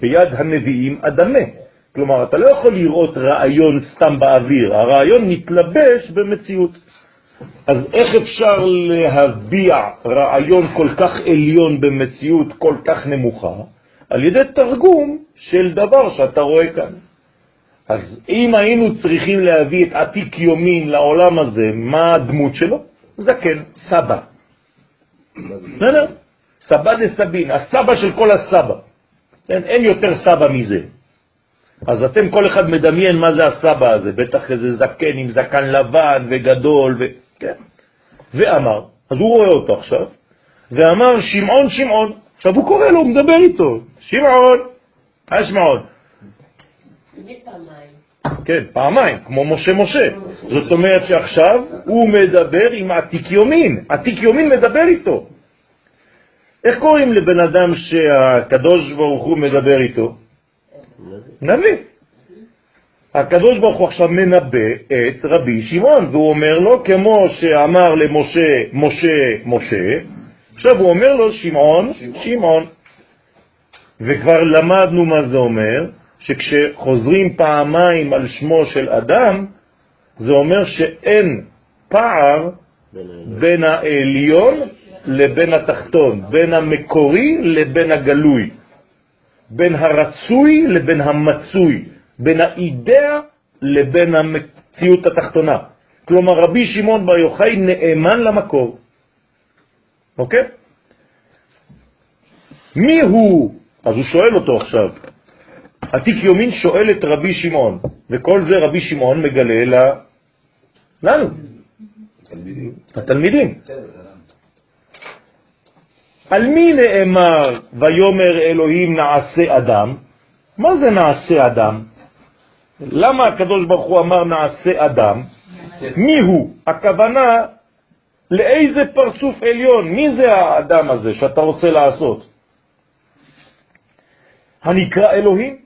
ביד הנביאים אדמה. כלומר, אתה לא יכול לראות רעיון סתם באוויר, הרעיון מתלבש במציאות. אז איך אפשר להביע רעיון כל כך עליון במציאות כל כך נמוכה? על ידי תרגום של דבר שאתה רואה כאן. אז אם היינו צריכים להביא את עתיק יומין לעולם הזה, מה הדמות שלו? זקן, סבא. בסדר? סבא דה סבין, הסבא של כל הסבא. אין, אין יותר סבא מזה. אז אתם כל אחד מדמיין מה זה הסבא הזה, בטח איזה זקן עם זקן לבן וגדול, ו... כן. ואמר, אז הוא רואה אותו עכשיו, ואמר שמעון שמעון, עכשיו הוא קורא לו, הוא מדבר איתו, שמעון, היי שמעון, כן, פעמיים, כמו משה משה. זאת אומרת שעכשיו הוא מדבר עם עתיק יומין, עתיק יומין מדבר איתו. איך קוראים לבן אדם שהקדוש ברוך הוא מדבר איתו? נביא. הקדוש ברוך הוא עכשיו מנבא את רבי שמעון, והוא אומר לו, כמו שאמר למשה, משה, משה, עכשיו הוא אומר לו, שמעון, שמעון. וכבר למדנו מה זה אומר, שכשחוזרים פעמיים על שמו של אדם, זה אומר שאין פער בין העליון לבין התחתון, בין המקורי לבין הגלוי, בין הרצוי לבין המצוי, בין האידאה לבין המציאות התחתונה. כלומר, רבי שמעון בר יוחאי נאמן למקור. אוקיי? מי הוא? אז הוא שואל אותו עכשיו. עתיק יומין שואל את רבי שמעון, וכל זה רבי שמעון מגלה לה... לנו, התלמידים. על מי נאמר ויומר אלוהים נעשה אדם? מה זה נעשה אדם? למה הקדוש ברוך הוא אמר נעשה אדם? מי הוא? הכוונה לאיזה פרצוף עליון, מי זה האדם הזה שאתה רוצה לעשות? הנקרא אלוהים?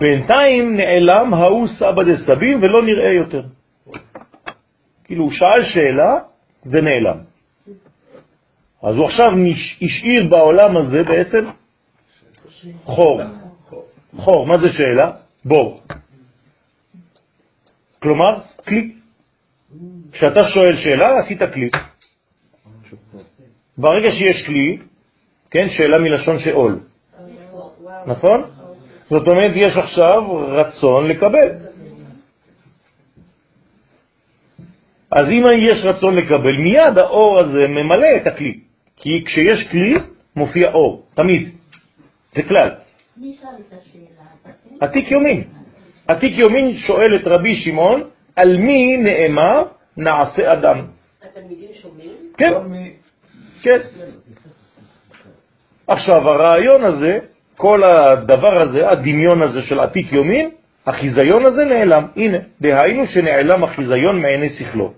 בינתיים נעלם ההוא סבא דסבים ולא נראה יותר. כאילו הוא שאל שאלה ונעלם. אז הוא עכשיו השאיר בעולם הזה בעצם חור. חור, מה זה שאלה? בור. כלומר, כלי. כשאתה שואל שאלה, עשית כלי. ברגע שיש כלי, כן, שאלה מלשון שאול. נכון? זאת אומרת, יש עכשיו רצון לקבל. אז אם יש רצון לקבל, מיד האור הזה ממלא את הכלי. כי כשיש כלי, מופיע אור, תמיד. זה כלל. עתיק יומין. עתיק יומין שואל את רבי שמעון, על מי נאמר נעשה אדם? התלמידים שומעים? כן, כן. עכשיו, הרעיון הזה, כל הדבר הזה, הדמיון הזה של עתיק יומין, החיזיון הזה נעלם. הנה, דהיינו שנעלם החיזיון מעיני שכלו.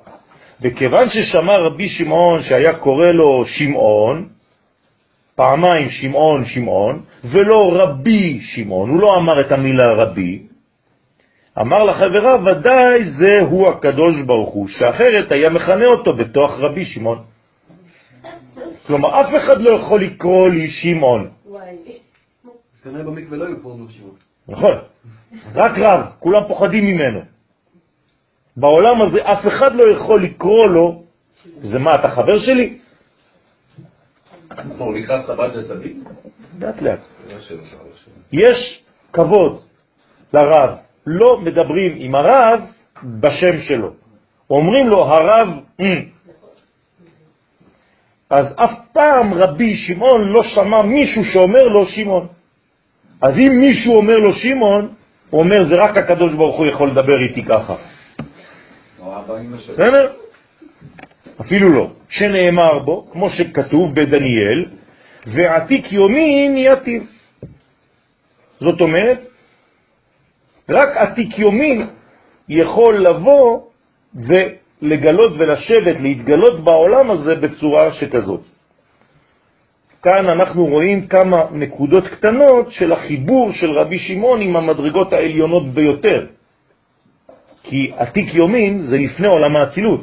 וכיוון ששמע רבי שמעון שהיה קורא לו שמעון, פעמיים שמעון שמעון, ולא רבי שמעון, הוא לא אמר את המילה רבי, אמר לחברה, ודאי זה הוא הקדוש ברוך הוא, שאחרת היה מכנה אותו בתוך רבי שמעון. כלומר, אף אחד לא יכול לקרוא לי שמעון. אז כנראה במקווה לא היו קוראים לו שמעון. נכון, רק רב, כולם פוחדים ממנו. בעולם הזה אף אחד לא יכול לקרוא לו, זה מה, אתה חבר שלי? הוא נקרא סבד לסבים? לאט לאט. יש כבוד לרב, לא מדברים עם הרב בשם שלו. אומרים לו הרב, "אמ". אז אף פעם רבי שמעון לא שמע מישהו שאומר לו שמעון. אז אם מישהו אומר לו שמעון, הוא אומר זה רק הקדוש ברוך הוא יכול לדבר איתי ככה. בסדר? אפילו לא. שנאמר בו, כמו שכתוב בדניאל, ועתיק יומין יתיב. זאת אומרת, רק עתיק יומין יכול לבוא ולגלות ולשבת, להתגלות בעולם הזה בצורה שכזאת. כאן אנחנו רואים כמה נקודות קטנות של החיבור של רבי שמעון עם המדרגות העליונות ביותר. כי עתיק יומין זה לפני עולם האצילות.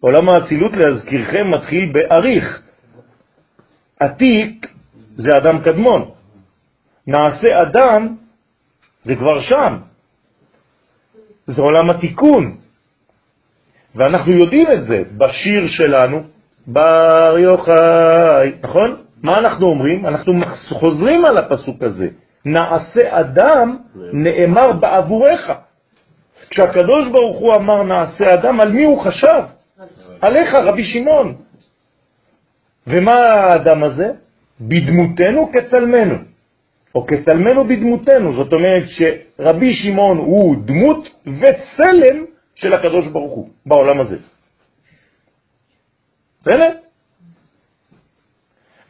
עולם האצילות, להזכירכם, מתחיל באריך. עתיק זה אדם קדמון. נעשה אדם זה כבר שם. זה עולם התיקון. ואנחנו יודעים את זה בשיר שלנו, בר יוחאי, נכון? מה אנחנו אומרים? אנחנו חוזרים על הפסוק הזה. נעשה אדם נאמר בעבורך. כשהקדוש ברוך הוא אמר נעשה אדם, על מי הוא חשב? עליך, רבי שמעון. ומה האדם הזה? בדמותנו כצלמנו, או כצלמנו בדמותנו. זאת אומרת שרבי שמעון הוא דמות וצלם של הקדוש ברוך הוא בעולם הזה. בסדר?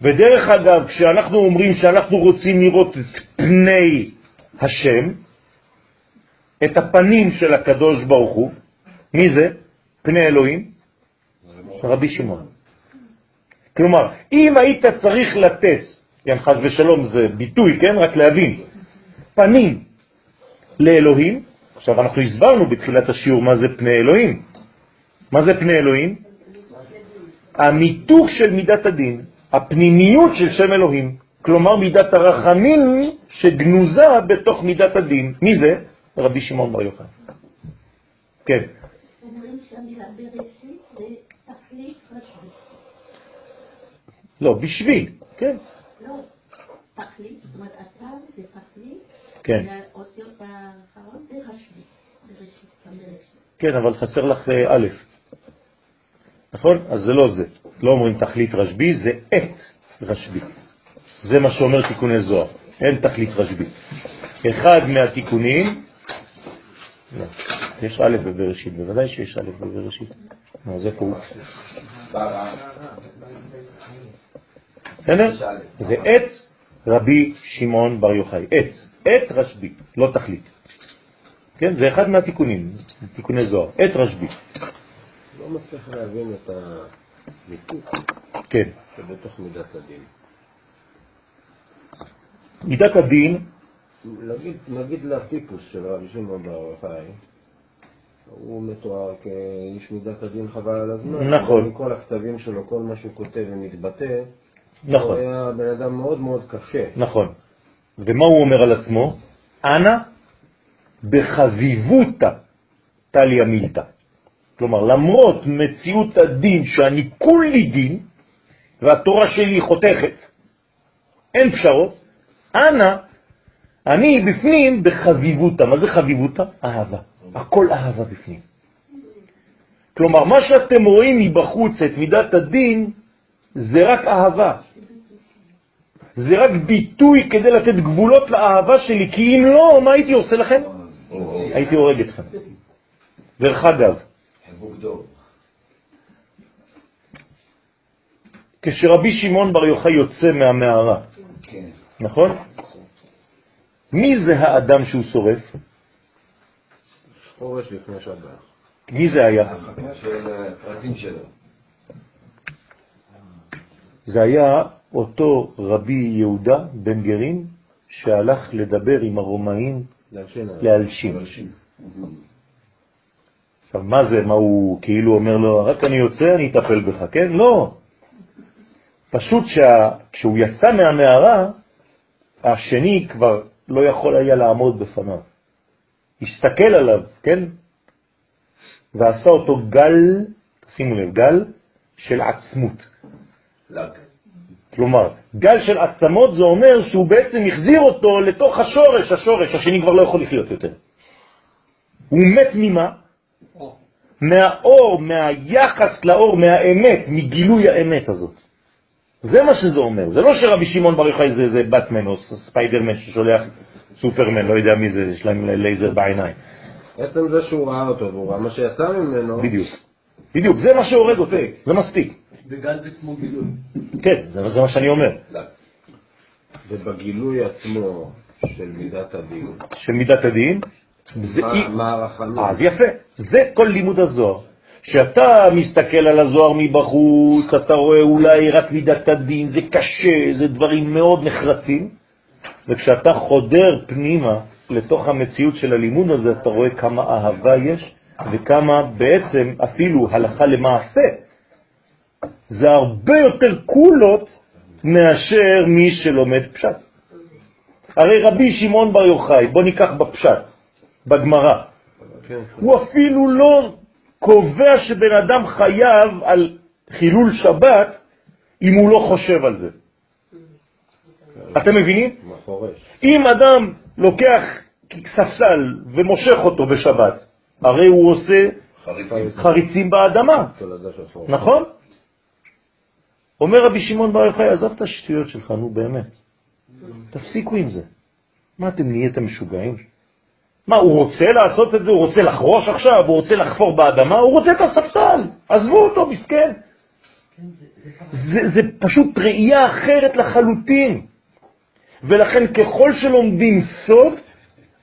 ודרך אגב, כשאנחנו אומרים שאנחנו רוצים לראות את פני השם, את הפנים של הקדוש ברוך הוא, מי זה? פני אלוהים? רבי שמעון. כלומר, אם היית צריך לתת, כן, חס ושלום זה ביטוי, כן, רק להבין, פנים לאלוהים, עכשיו אנחנו הסברנו בתחילת השיעור מה זה פני אלוהים. מה זה פני אלוהים? המיתוך של מידת הדין, הפנימיות של שם אלוהים, כלומר מידת הרחמים שגנוזה בתוך מידת הדין. מי זה? רבי שמעון בר יוחאי. כן. לא, בשביל, כן. תכלית, זאת אומרת, אתה זה תכלית, כן. והאותיות האחרון זה. בראשית. כן, אבל חסר לך אה, א', נכון? אז זה לא זה. לא אומרים תכלית רשבי, זה עת רשבי. זה מה שאומר תיקוני זוהר. אין תכלית רשבי. אחד מהתיקונים, לא, יש א' בבראשית, בוודאי שיש א' בבראשית. אז איפה הוא? בסדר? זה עת רבי שמעון בר יוחאי. עת, עת רשבי, לא תכלית. כן, זה אחד מהתיקונים, תיקוני זוהר. עת רשבי. לא מצליח להבין את המיתוק כן. שבתוך מידת הדין. מידת הדין, נגיד, נגיד לטיפוס של רבי שמעון בר יוחאי, הוא מתואר כאיש מידת הדין חבל על הזמן. נכון. מכל הכתבים שלו, כל מה שהוא כותב ומתבטא, הוא נכון, היה בן אדם מאוד מאוד קשה. נכון. ומה הוא אומר על עצמו? אנא בחביבותא טליה מילתא. כלומר, למרות מציאות הדין שאני כולי דין, והתורה שלי חותכת, אין פשרות, אנא, אני בפנים בחביבותא. מה זה חביבותא? אהבה. הכל אהבה בפנים. כלומר, מה שאתם רואים מבחוץ, את מידת הדין, זה רק אהבה. זה רק ביטוי כדי לתת גבולות לאהבה שלי, כי אם לא, מה הייתי עושה לכם? הייתי הורג אתכם. דרך אגב. כשרבי שמעון בר יוחאי יוצא מהמערה. נכון? מי זה האדם שהוא שורף? חורש לפני שבת. מי זה היה? של הפרטים שלו. זה היה אותו רבי יהודה בן גרין שהלך לדבר עם הרומאים להלשין. עכשיו, מה זה? מה הוא כאילו אומר לו, רק אני יוצא, אני אטפל בך, כן? לא. פשוט שכשהוא יצא מהמערה, השני כבר לא יכול היה לעמוד בפניו. הסתכל עליו, כן? ועשה אותו גל, שימו לב, גל של עצמות. לק. כלומר, גל של עצמות זה אומר שהוא בעצם החזיר אותו לתוך השורש, השורש, השני כבר לא יכול לחיות יותר. הוא מת ממה? מהאור, מהיחס לאור, מהאמת, מגילוי האמת הזאת. זה מה שזה אומר. זה לא שרבי שמעון בר יוחאי זה, זה בטמן או ספיידרמן ששולח סופרמן, לא יודע מי זה, יש להם לייזר בעיניים. עצם זה שהוא ראה אותו והוא ראה מה שיצא ממנו, בדיוק. בדיוק, זה מה שהורג אותו, זה מספיק. בגלל זה כמו גילוי. כן, זה, זה מה שאני אומר. לק. ובגילוי עצמו של מידת הדין, של מידת הדין, זה מה- אי- מה הרחמים? אז יפה, זה כל לימוד הזוהר. כשאתה מסתכל על הזוהר מבחוץ, אתה רואה אולי רק מידת הדין, זה קשה, זה דברים מאוד נחרצים, וכשאתה חודר פנימה לתוך המציאות של הלימוד הזה, אתה רואה כמה אהבה יש, וכמה בעצם אפילו הלכה למעשה. זה הרבה יותר קולות מאשר מי שלומד פשט. הרי רבי שמעון בר יוחאי, בוא ניקח בפשט, בגמרא, הוא אפילו לא קובע שבן אדם חייב על חילול שבת אם הוא לא חושב על זה. אתם מבינים? אם אדם לוקח ספסל ומושך אותו בשבת, הרי הוא עושה חריצים. באדמה. נכון? אומר רבי שמעון בר יוחאי, עזוב את השטויות שלך, נו באמת. תפסיקו עם זה. מה אתם נהייתם משוגעים? מה, הוא רוצה לעשות את זה? הוא רוצה לחרוש עכשיו? הוא רוצה לחפור באדמה? הוא רוצה את הספסל. עזבו אותו, מסכן. זה, זה פשוט ראייה אחרת לחלוטין. ולכן ככל שלומדים סוד,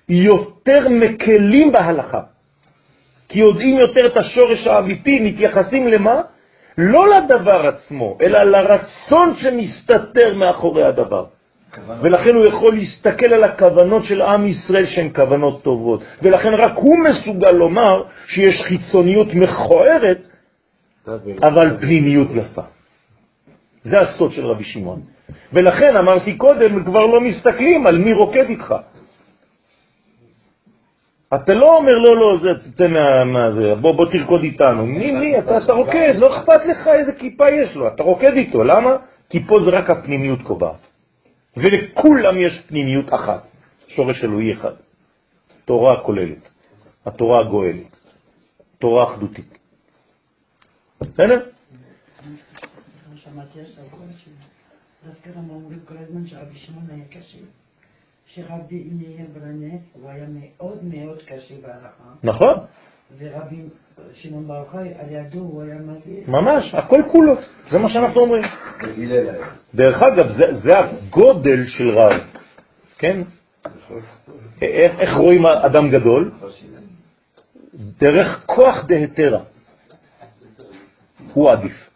יותר מקלים בהלכה. כי יודעים יותר את השורש האמיתי, מתייחסים למה? לא לדבר עצמו, אלא לרצון שמסתתר מאחורי הדבר. ולכן הוא יכול להסתכל על הכוונות של עם ישראל שהן כוונות טובות. ולכן רק הוא מסוגל לומר שיש חיצוניות מכוערת, אבל פנימיות יפה. זה הסוד של רבי שמעון. ולכן אמרתי קודם, כבר לא מסתכלים על מי רוקד איתך. אתה לא אומר, לא, לא, זה, תתן מה זה, בוא, בוא תרקוד איתנו. מי, מי, אתה, אתה רוקד, לא אכפת לך איזה כיפה יש לו, אתה רוקד איתו, למה? כי פה זה רק הפנימיות קובעת. ולכולם יש פנימיות אחת, שורש אלוהי אחד. תורה כוללת, התורה הגואלת, תורה אחדותית. בסדר? שדווקא גם אומרים כל הזמן שרבי שמעון היה קשה. שרבי מאיר ברנס הוא היה מאוד מאוד קשה בהלכה. נכון. ורבי שמעון בר יוחאי על ידו הוא היה מזהיר. ממש, הכל כולו, זה מה שאנחנו אומרים. דרך אגב, זה, זה הגודל של רב, כן? איך, איך רואים אדם גדול? דרך כוח דהתרה. הוא עדיף.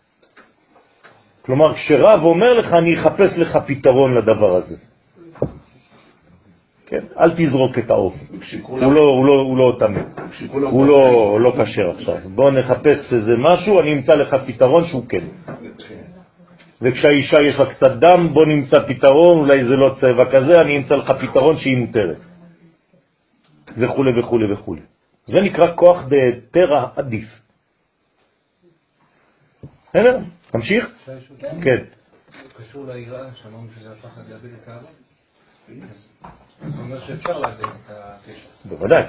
כלומר, כשרב אומר לך, אני אחפש לך פתרון לדבר הזה. כן? אל תזרוק את העוף. הוא לא, הוא לא, הוא לא תמיד. הוא לא, לא קשר עכשיו. בוא נחפש איזה משהו, אני אמצא לך פתרון שהוא כן. וכשהאישה יש לה קצת דם, בוא נמצא פתרון, אולי זה לא צבע כזה, אני אמצא לך פתרון שהיא מותרת. וכו' וכו' וכו'. זה נקרא כוח דתרא עדיף. בסדר? תמשיך? כן. קשור ליראה, שאמרנו שזה הפחד לאבד את האהבה? אומר שאפשר לאבד את הקשר. בוודאי.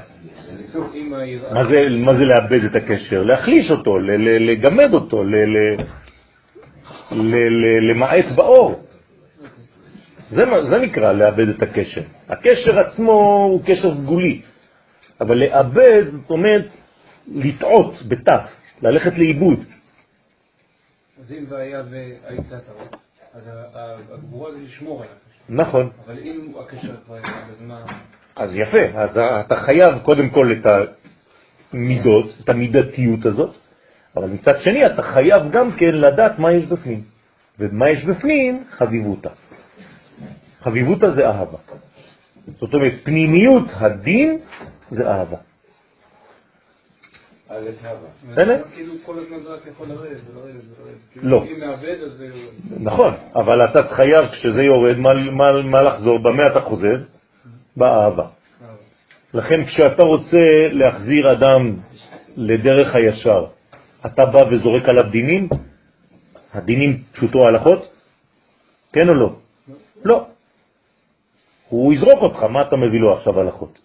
מה זה לאבד את הקשר? להחליש אותו, לגמד אותו, למעט באור. זה, נקרא לאבד את הקשר. הקשר עצמו הוא קשר סגולי, אבל לאבד זאת אומרת לטעות בתף, ללכת לאיבוד. אז אם והיה והיית אתה אז הגבורה זה לשמור עליו. נכון. אבל אם הקשר כבר ירד, אז מה... אז יפה, אז אתה חייב קודם כל את המידות, את המידתיות הזאת, אבל מצד שני אתה חייב גם כן לדעת מה יש בפנים. ומה יש בפנים? חביבותה. חביבותה זה אהבה. זאת אומרת, פנימיות הדין זה אהבה. בסדר? כאילו כל הזמן זה רק יכול לרדת ולרדת ולרדת. כאילו לא. אם מאבד אז זה... נכון, אבל אתה חייב כשזה יורד, מה לחזור? במה אתה חוזר? באהבה. לכן כשאתה רוצה להחזיר אדם לדרך הישר, אתה בא וזורק עליו דינים? הדינים פשוטו הלכות? כן או לא? לא. הוא יזרוק אותך, מה אתה מביא לו עכשיו הלכות?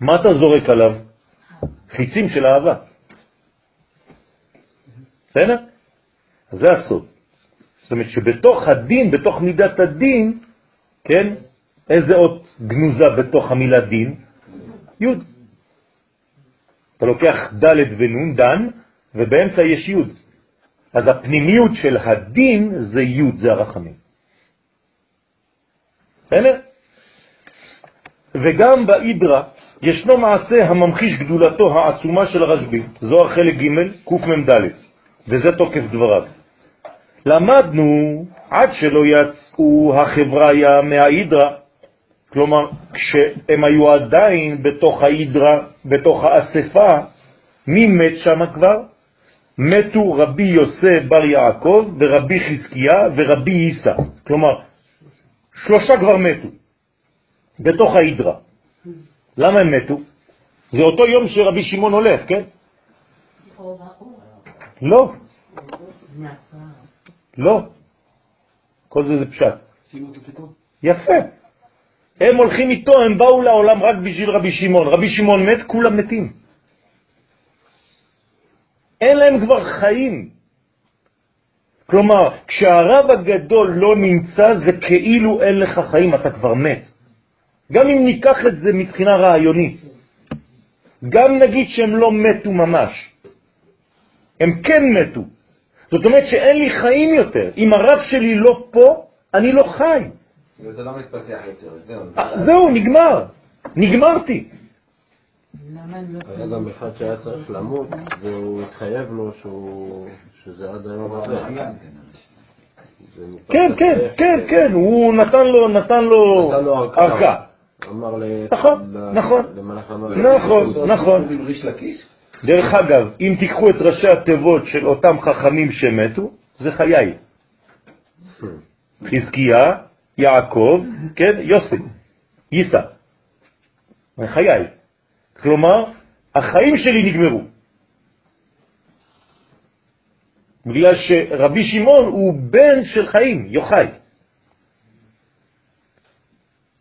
מה אתה זורק עליו? חיצים של אהבה. בסדר? אז זה הסוד. זאת אומרת שבתוך הדין, בתוך מידת הדין, כן, איזה אות גנוזה בתוך המילה דין? י'. אתה לוקח ד' ונ', דן, ובאמצע יש י'. אז הפנימיות של הדין זה י', זה הרחמים. בסדר? וגם באידרה ישנו מעשה הממחיש גדולתו העצומה של הרשב"י, זוהר חלק ג' קמ"ד, וזה תוקף דבריו. למדנו עד שלא יצאו החבריה מהאידרה, כלומר כשהם היו עדיין בתוך האידרה, בתוך האספה, מי מת שם כבר? מתו רבי יוסף בר יעקב ורבי חזקיה ורבי ייסא, כלומר שלושה כבר מתו בתוך האידרה. למה הם מתו? זה אותו יום שרבי שמעון הולך, כן? לא. לא. כל זה זה פשט. יפה. הם הולכים איתו, הם באו לעולם רק בשביל רבי שמעון. רבי שמעון מת, כולם מתים. אין להם כבר חיים. כלומר, כשהרב הגדול לא נמצא, זה כאילו אין לך חיים, אתה כבר מת. גם אם ניקח את זה מבחינה רעיונית, גם נגיד שהם לא מתו ממש, הם כן מתו. זאת אומרת שאין לי חיים יותר. אם הרב שלי לא פה, אני לא חי. וזה לא מתפתח יותר, זהו. אה, זהו, נגמר. נגמרתי. לא היה גם אחד שהיה צריך למות, והוא התחייב לו שזה עד היום הזה. זה כן, כן, כן, כן, הוא נתן לו, נתן לו נתן לו ארכה. אמר נכון, נכון. למלאך המוות. נכון, נכון. דרך אגב, אם תיקחו את ראשי התיבות של אותם חכמים שמתו, זה חיי. חזקיה, יעקב, כן, יוסי, ייסא. זה חיי. כלומר, החיים שלי נגמרו. בגלל שרבי שמעון הוא בן של חיים, יוחאי.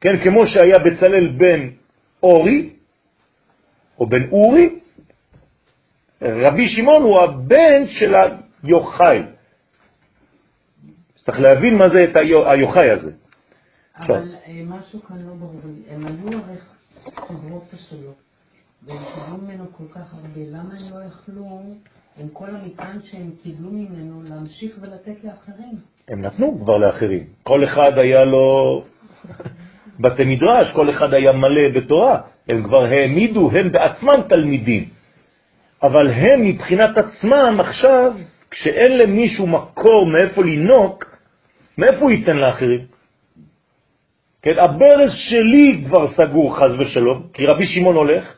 כן, כמו שהיה בצלאל בן אורי, או בן אורי, רבי שמעון הוא הבן של היוחאי. צריך להבין מה זה את היו- היוחאי הזה. אבל אה, משהו כאן לא ברור לי. הם היו הרי חברות שונות, והם קיבלו ממנו כל כך הרבה. למה הם לא יכלו, עם כל המטען שהם קיבלו ממנו, להמשיך ולתת לאחרים? הם נתנו כבר לאחרים. כל אחד היה לו בתי מדרש, כל אחד היה מלא בתורה. הם כבר העמידו, הם בעצמם תלמידים. אבל הם מבחינת עצמם עכשיו, כשאין למישהו מקור מאיפה לנוק, מאיפה הוא ייתן לאחרים? כן, הברז שלי כבר סגור חז ושלום, כי רבי שמעון הולך.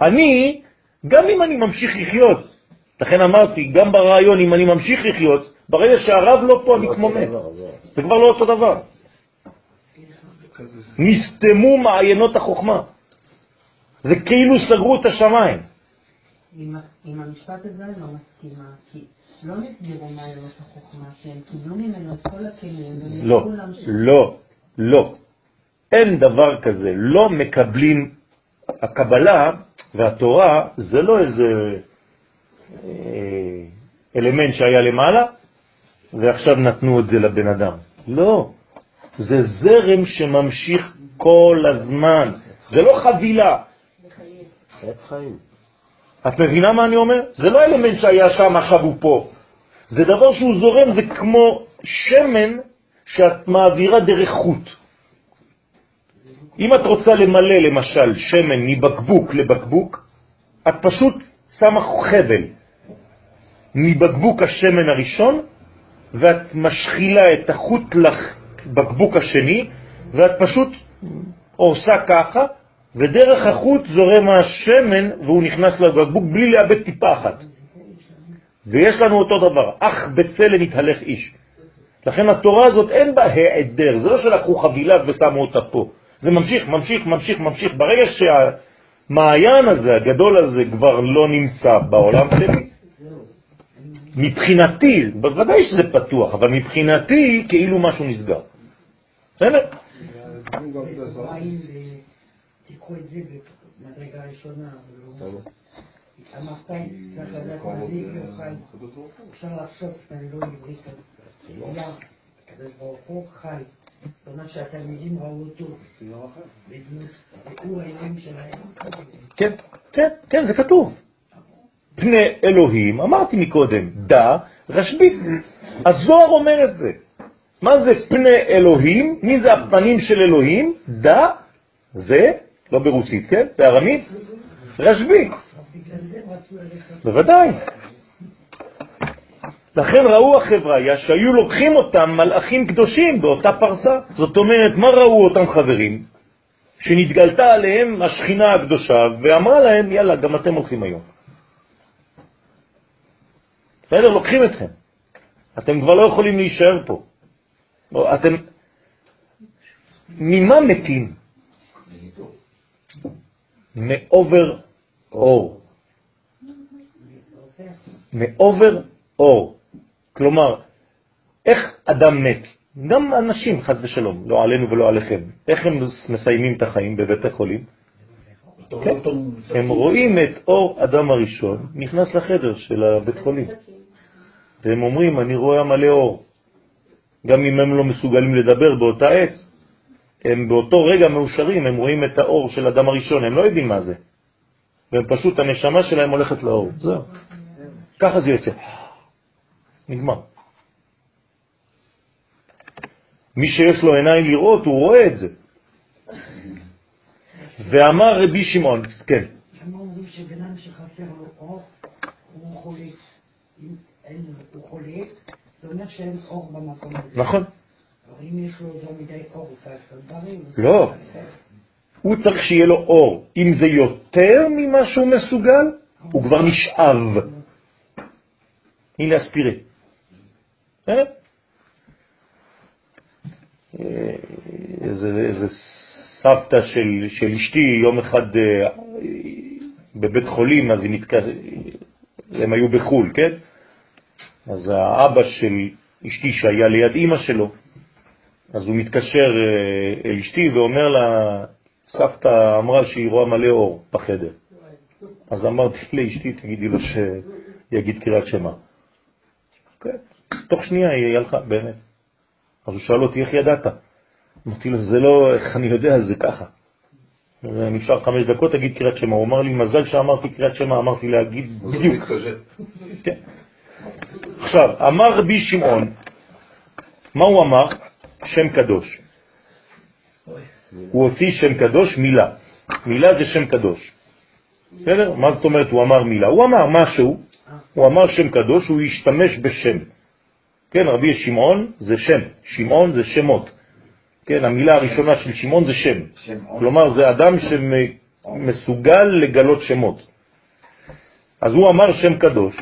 אני, גם אם אני ממשיך לחיות, לכן אמרתי, גם ברעיון, אם אני ממשיך לחיות, ברגע שהרב לא פה, אני כמו מת. זה כבר לא אותו דבר. נסתמו מעיינות החוכמה. זה כאילו סגרו את השמיים. עם, המשפט הזה אני לא מסכימה, כי לא נסגרו מעיינות החוכמה, כי הם קיבלו ממנו את כל הכלים, לא. לא, לא. אין דבר כזה. לא מקבלים, הקבלה והתורה זה לא איזה אה, אלמנט שהיה למעלה ועכשיו נתנו את זה לבן אדם. לא. זה זרם שממשיך כל הזמן. זה לא חבילה. את מבינה מה אני אומר? זה לא אלמנט שהיה שם, עכשיו הוא פה. זה דבר שהוא זורם, זה כמו שמן שאת מעבירה דרך חוט. אם את רוצה למלא למשל שמן מבקבוק לבקבוק, את פשוט שמה חבל מבקבוק השמן הראשון, ואת משחילה את החוט לבקבוק השני, ואת פשוט עושה ככה, ודרך החוט זורם השמן והוא נכנס לבקבוק בלי לאבד טיפה אחת. ויש לנו אותו דבר, אך בצלם יתהלך איש. לכן התורה הזאת אין בה העדר, זה לא שלקחו חבילה ושמו אותה פה. זה ממשיך, ממשיך, ממשיך, ממשיך. ברגע שהמעיין הזה, הגדול הזה, כבר לא נמצא בעולם שלי, מבחינתי, בוודאי שזה פתוח, אבל מבחינתי כאילו משהו נסגר. בסדר? שהתלמידים. כן, כן, כן, זה כתוב. פני אלוהים, אמרתי מקודם, דא רשב"י. הזוהר אומר את זה. מה זה פני אלוהים? מי זה הפנים של אלוהים? דא, זה, לא ברוסית, כן? בארמית, רשב"י. בוודאי. לכן ראו החבריה שהיו לוקחים אותם מלאכים קדושים באותה פרסה. זאת אומרת, מה ראו אותם חברים? שנתגלתה עליהם השכינה הקדושה ואמרה להם, יאללה, גם אתם הולכים היום. בסדר, לוקחים אתכם. אתם כבר לא יכולים להישאר פה. אתם... ממה מתים? מאובר אור. מאובר אור. כלומר, איך אדם מת? גם אנשים, חז ושלום, לא עלינו ולא עליכם. איך הם מסיימים את החיים בבית החולים? כן. הם רואים את אור אדם הראשון נכנס לחדר של הבית חולים. והם אומרים, אני רואה מלא אור. גם אם הם לא מסוגלים לדבר באותה עת, הם באותו רגע מאושרים, הם רואים את האור של אדם הראשון, הם לא יודעים מה זה. והם פשוט, הנשמה שלהם הולכת לאור. זהו. ככה זה יוצא. נגמר. מי שיש לו עיניים לראות, הוא רואה את זה. ואמר רבי שמעון, כן. למה אומרים שבן שחסר לו אור, הוא חולה? אם הוא חולה, זה אומר שאין אור במקום הזה. נכון. אבל אם יש לו יותר מדי אור, הוא צריך להיות בריא. לא. הוא צריך שיהיה לו אור. אם זה יותר ממה שהוא מסוגל, הוא כבר נשאב. הנה אספירה. אה? איזה, איזה סבתא של, של אשתי יום אחד אה, בבית חולים, אז. הם היו בחול, כן? אז האבא של אשתי שהיה ליד אימא שלו, אז הוא מתקשר אה, אל אשתי ואומר לה, סבתא אמרה שהיא רואה מלא אור בחדר. אז אמרתי לאשתי, תגידי לו שיגיד קריאת שמה. כן, תוך שנייה היא הלכה, באמת. אז הוא שאל אותי, איך ידעת? אמרתי לו, זה לא, איך אני יודע, זה ככה. נשאר חמש דקות, תגיד קריאת שמה. הוא אמר לי, מזל שאמרתי קריאת שמה, אמרתי להגיד בדיוק. כן. עכשיו, אמר רבי שמעון, מה הוא אמר? שם קדוש. הוא הוציא שם קדוש מילה. מילה זה שם קדוש. בסדר? מה זאת אומרת הוא אמר מילה? הוא אמר משהו, הוא אמר שם קדוש, הוא השתמש בשם. כן, רבי שמעון זה שם, שמעון זה שמות. כן, המילה הראשונה של שמעון זה שם. כלומר, זה אדם שמסוגל לגלות שמות. אז הוא אמר שם קדוש.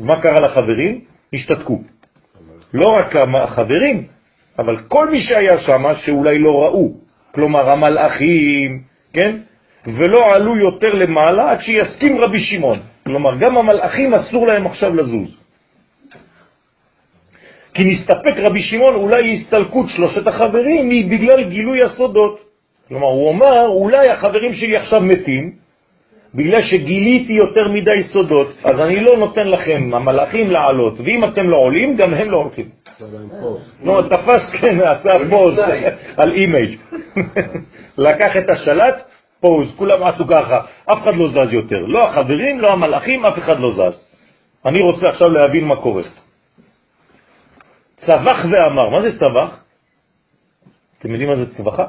מה קרה לחברים? השתתקו. לא רק החברים, אבל כל מי שהיה שם שאולי לא ראו. כלומר, המלאכים, כן? ולא עלו יותר למעלה עד שיסכים רבי שמעון. כלומר, גם המלאכים אסור להם עכשיו לזוז. כי נסתפק רבי שמעון אולי הסתלקות שלושת החברים היא בגלל גילוי הסודות. כלומר, הוא אומר, אולי החברים שלי עכשיו מתים, בגלל שגיליתי יותר מדי סודות, אז אני לא נותן לכם, המלאכים, לעלות, ואם אתם לא עולים, גם הם לא הולכים. נו, תפס, כן, עשה פוז על אימייג'. לקח את השלט, פוז, כולם עשו ככה, אף אחד לא זז יותר. לא החברים, לא המלאכים, אף אחד לא זז. אני רוצה עכשיו להבין מה קורה. צבח ואמר, מה זה צבח? אתם יודעים מה זה צבחה?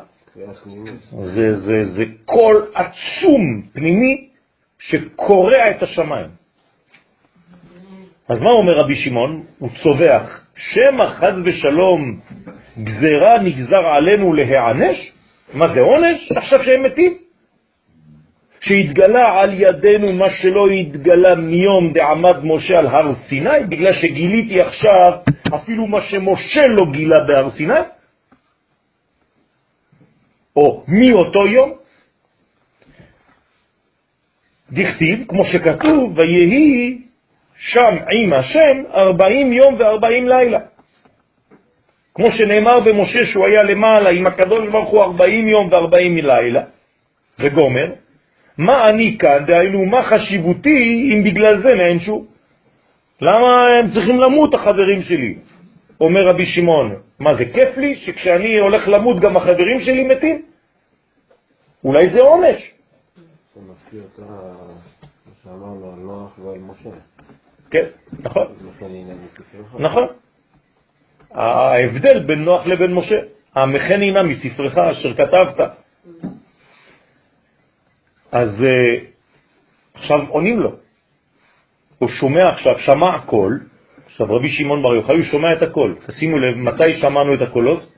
זה, זה, זה קול עצום פנימי שקורע את השמיים. אז מה אומר רבי שמעון? הוא צובח, שמא חז ושלום גזרה נגזר עלינו להיענש? מה זה עונש? עכשיו שהם מתים? שהתגלה על ידינו מה שלא התגלה מיום דעמד משה על הר סיני, בגלל שגיליתי עכשיו אפילו מה שמשה לא גילה בהר סיני? או מאותו יום? דכתיב, כמו שכתוב, ויהי שם עם השם ארבעים יום וארבעים לילה. כמו שנאמר במשה שהוא היה למעלה עם הקדוש ברוך הוא ארבעים יום וארבעים לילה, וגומר, מה אני כאן, דהיינו, מה חשיבותי אם בגלל זה נענשו? למה הם צריכים למות, החברים שלי? אומר רבי שמעון, מה זה כיף לי שכשאני הולך למות גם החברים שלי מתים? אולי זה עונש. מזכיר את מה שאמרנו על נוח ועל משה. כן, נכון. נכון. ההבדל בין נוח לבין משה, המכן הנה מספרך אשר כתבת. אז אה, עכשיו עונים לו. הוא שומע עכשיו, שמע הכל, עכשיו רבי שמעון בר יוחאי הוא שומע את הכל. תשימו לב, מתי שמענו את הקולות?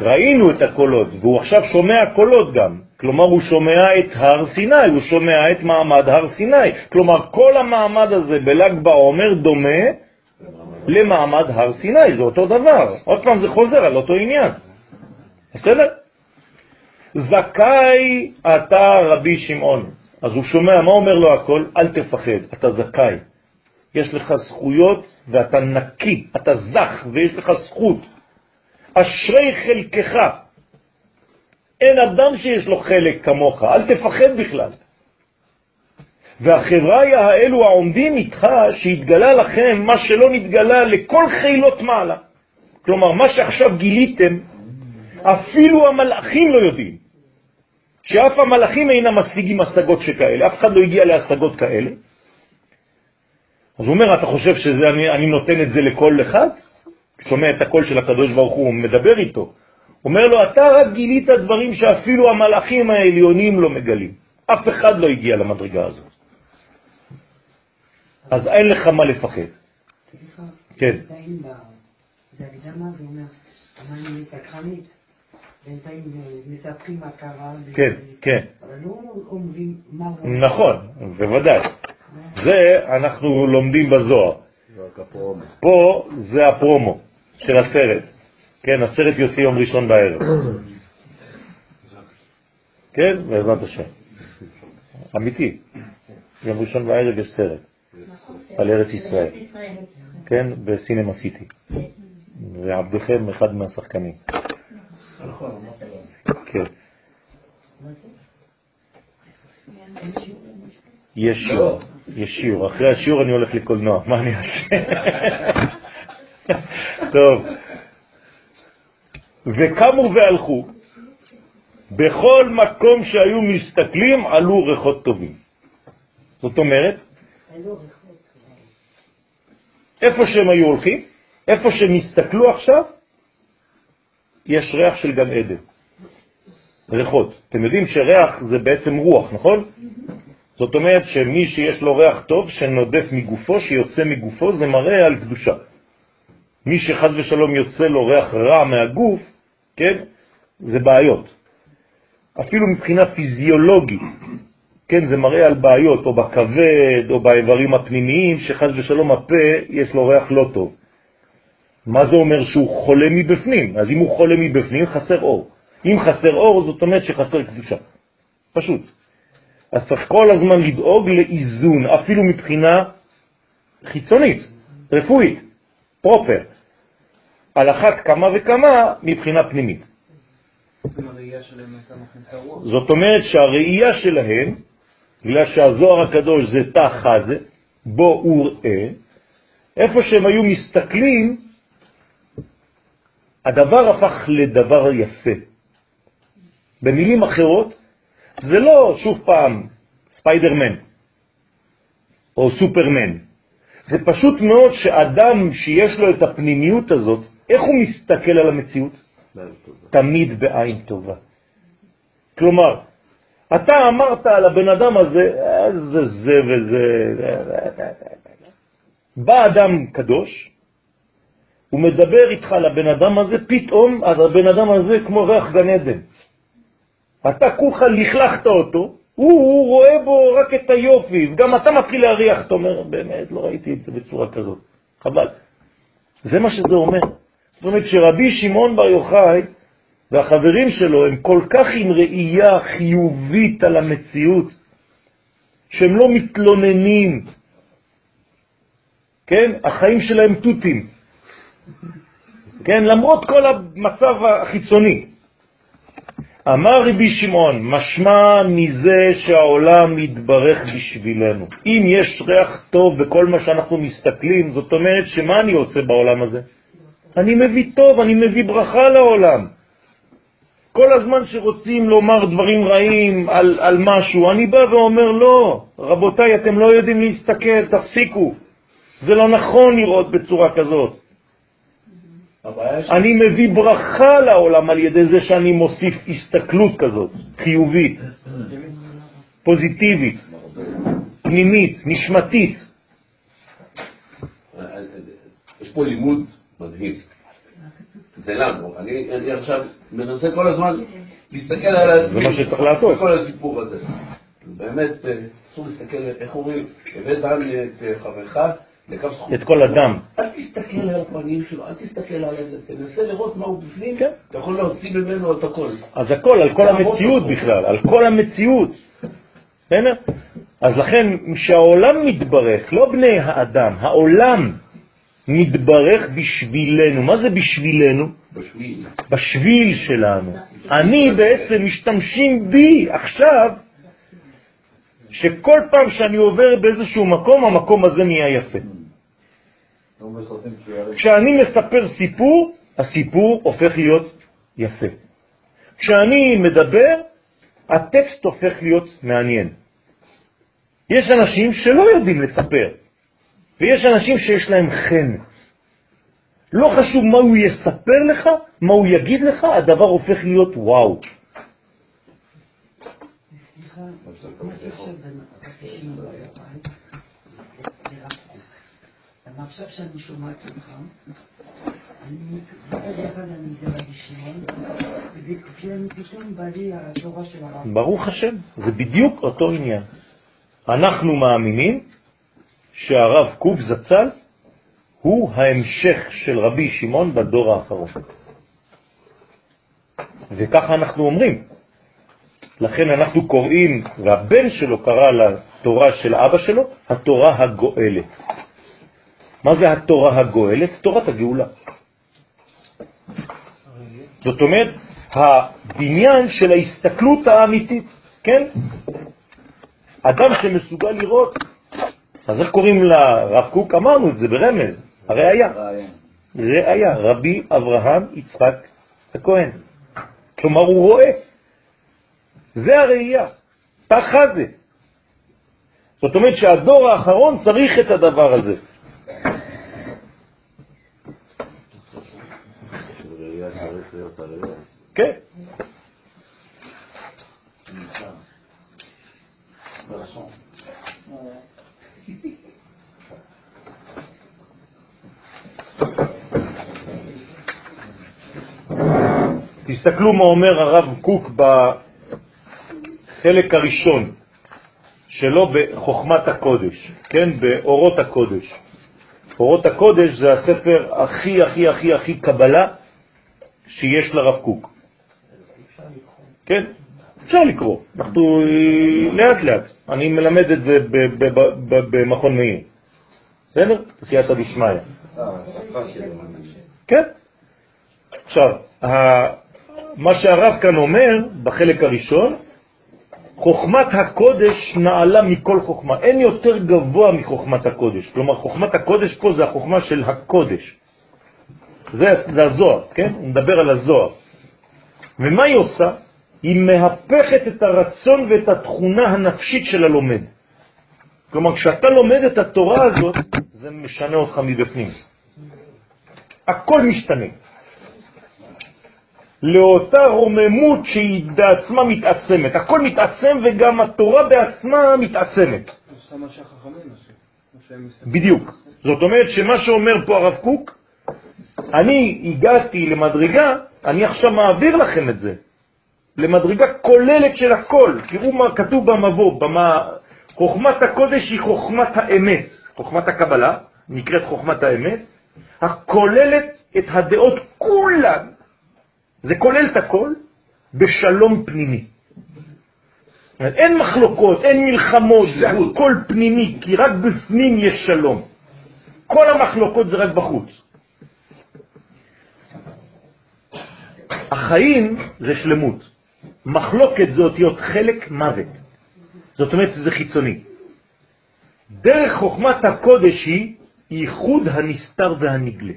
ראינו את הקולות, והוא עכשיו שומע קולות גם. כלומר, הוא שומע את הר סיני, הוא שומע את מעמד הר סיני. כלומר, כל המעמד הזה בל"ג בעומר דומה למעמד הר סיני, זה אותו דבר. עוד פעם זה חוזר על אותו עניין. בסדר? זכאי אתה רבי שמעון. אז הוא שומע, מה אומר לו הכל? אל תפחד, אתה זכאי. יש לך זכויות ואתה נקי, אתה זך ויש לך זכות. אשרי חלקך. אין אדם שיש לו חלק כמוך, אל תפחד בכלל. והחברה האלו העומדים איתך, שהתגלה לכם מה שלא נתגלה לכל חילות מעלה. כלומר, מה שעכשיו גיליתם, אפילו המלאכים לא יודעים. שאף המלאכים אינם משיגים השגות שכאלה, אף אחד לא הגיע להשגות כאלה. אז הוא אומר, אתה חושב שאני נותן את זה לכל אחד? שומע את הקול של הקדוש ברוך הוא, מדבר איתו. אומר לו, אתה רק גילית דברים שאפילו המלאכים העליונים לא מגלים. אף אחד לא הגיע למדרגה הזאת. אז אין לך מה לפחד. סליחה, כן. ב- זה הקדמה, זה אומר, אמרנו סקרנית, בינתיים אה, מספרים מה קרה. ב- כן, כן. אבל לא אומרים מה הוא... נכון, בוודאי. זה אנחנו לומדים בזוהר. פה זה הפרומו של הסרט. כן, הסרט יוצא יום ראשון בערב. כן, בעזרת השם. אמיתי. יום ראשון בערב יש סרט על ארץ ישראל. כן, בסינמה סיטי. ועבדכם אחד מהשחקנים. כן. יש שיעור, יש שיעור. אחרי השיעור אני הולך לקולנוע, מה אני אעשה? טוב. וקמו והלכו, בכל מקום שהיו מסתכלים עלו ריחות טובים. זאת אומרת, איפה שהם היו הולכים, איפה שהם הסתכלו עכשיו, יש ריח של גן עדן. ריחות. אתם יודעים שריח זה בעצם רוח, נכון? זאת אומרת שמי שיש לו ריח טוב שנודף מגופו, שיוצא מגופו, זה מראה על קדושה. מי שחז ושלום יוצא לו ריח רע מהגוף, כן, זה בעיות. אפילו מבחינה פיזיולוגית, כן, זה מראה על בעיות, או בכבד, או באיברים הפנימיים, שחז ושלום הפה יש לו ריח לא טוב. מה זה אומר שהוא חולה מבפנים? אז אם הוא חולה מבפנים, חסר אור. אם חסר אור, זאת אומרת שחסר קדושה. פשוט. אז צריך כל הזמן לדאוג לאיזון, אפילו מבחינה חיצונית, רפואית, פרופר. על אחת כמה וכמה מבחינה פנימית. זאת אומרת שהראייה שלהם, בגלל שהזוהר הקדוש זה תא חזה, בו וראה, איפה שהם היו מסתכלים, הדבר הפך לדבר יפה. במילים אחרות, זה לא שוב פעם ספיידרמן או סופרמן. זה פשוט מאוד שאדם שיש לו את הפנימיות הזאת, איך הוא מסתכל על המציאות? תמיד בעין טובה. כלומר, אתה אמרת על הבן אדם הזה, זה זה וזה, בא אדם קדוש, הוא מדבר איתך על הבן אדם הזה, פתאום הבן אדם הזה כמו ריח גן עדן. אתה כולך לכלכת אותו, הוא, הוא רואה בו רק את היופי, וגם אתה מתחיל להריח, אתה אומר, באמת, לא ראיתי את זה בצורה כזאת, חבל. זה מה שזה אומר. זאת אומרת שרבי שמעון בר יוחאי והחברים שלו הם כל כך עם ראייה חיובית על המציאות, שהם לא מתלוננים, כן? החיים שלהם תותים, כן? למרות כל המצב החיצוני. אמר רבי שמעון, משמע מזה שהעולם מתברך בשבילנו. אם יש ריח טוב בכל מה שאנחנו מסתכלים, זאת אומרת שמה אני עושה בעולם הזה? אני מביא טוב, אני מביא ברכה לעולם. כל הזמן שרוצים לומר דברים רעים על, על משהו, אני בא ואומר לא, רבותיי, אתם לא יודעים להסתכל, תפסיקו. זה לא נכון לראות בצורה כזאת. אני מביא ברכה לעולם על ידי זה שאני מוסיף הסתכלות כזאת, חיובית, פוזיטיבית, פנימית, נשמתית. יש פה לימוד מדהים. זה לנו. אני, אני עכשיו מנסה כל הזמן להסתכל על עצמי. זה מה שצריך לעשות. בכל הסיפור הזה. באמת, אה, אסור להסתכל, איך אומרים, הבאת את אה, חברך לקו זכות. את כל אדם. אל תסתכל על הפנים שלו, אל תסתכל על זה, תנסה לראות מה הוא בפנים, כן. אתה יכול להוציא ממנו את הכל. אז הכל, על כל המציאות בכלל, על כל המציאות. בסדר? אז לכן, שהעולם מתברך, לא בני האדם, העולם מתברך בשבילנו. מה זה בשבילנו? בשביל. בשביל שלנו. אני בעצם משתמשים בי עכשיו, שכל פעם שאני עובר באיזשהו מקום, המקום הזה נהיה יפה. כשאני מספר סיפור, הסיפור הופך להיות יפה. כשאני מדבר, הטקסט הופך להיות מעניין. יש אנשים שלא יודעים לספר, ויש אנשים שיש להם חן. לא חשוב מה הוא יספר לך, מה הוא יגיד לך, הדבר הופך להיות וואו. עכשיו שאני שומעת אותך, אני מצד אחד אני זה רבי שמעון, ופתאום בא לי התורה של הרב. ברוך השם, זה בדיוק אותו עניין. אנחנו מאמינים שהרב קוק זצ"ל הוא ההמשך של רבי שמעון בדור האחרון. וככה אנחנו אומרים. לכן אנחנו קוראים, והבן שלו קרא לתורה של אבא שלו, התורה הגואלת. מה זה התורה הגואלת? תורת הגאולה. זאת אומרת, הבניין של ההסתכלות האמיתית, כן? אדם שמסוגל לראות, אז איך קוראים לרב קוק? אמרנו את זה ברמז, הראיה. ראיה, רבי אברהם יצחק הכהן. כלומר, הוא רואה. זה הראייה, תחה זה. זאת אומרת שהדור האחרון צריך את הדבר הזה. כן. תסתכלו מה אומר הרב קוק בחלק הראשון שלו בחוכמת הקודש, כן, באורות הקודש. אורות הקודש זה הספר הכי הכי הכי הכי קבלה שיש לרב קוק. כן, אפשר לקרוא, אנחנו לאט לאט, אני מלמד את זה במכון מאיר, בסדר? סייעתא דשמיא. כן. עכשיו, מה שהרב כאן אומר בחלק הראשון, חוכמת הקודש נעלה מכל חוכמה, אין יותר גבוה מחוכמת הקודש, כלומר חוכמת הקודש פה זה החוכמה של הקודש, זה, זה הזוהר, כן? הוא מדבר על הזוהר. ומה היא עושה? היא מהפכת את הרצון ואת התכונה הנפשית של הלומד. כלומר, כשאתה לומד את התורה הזאת, זה משנה אותך מבפנים. הכל משתנה. לאותה רוממות שהיא בעצמה מתעצמת. הכל מתעצם וגם התורה בעצמה מתעצמת. בדיוק. זאת אומרת שמה שאומר פה הרב קוק, אני הגעתי למדרגה, אני עכשיו מעביר לכם את זה, למדרגה כוללת של הכל. תראו מה כתוב במבוא, במה... חוכמת הקודש היא חוכמת האמת, חוכמת הקבלה, נקראת חוכמת האמת, הכוללת את הדעות כולן, זה כולל את הכל, בשלום פנימי. אין מחלוקות, אין מלחמות, זה הכל פנימי, כי רק בפנים יש שלום. כל המחלוקות זה רק בחוץ. החיים זה שלמות. מחלוקת זה אותיות חלק מוות. זאת אומרת שזה חיצוני. דרך חוכמת הקודש היא ייחוד הנסתר והנגלה.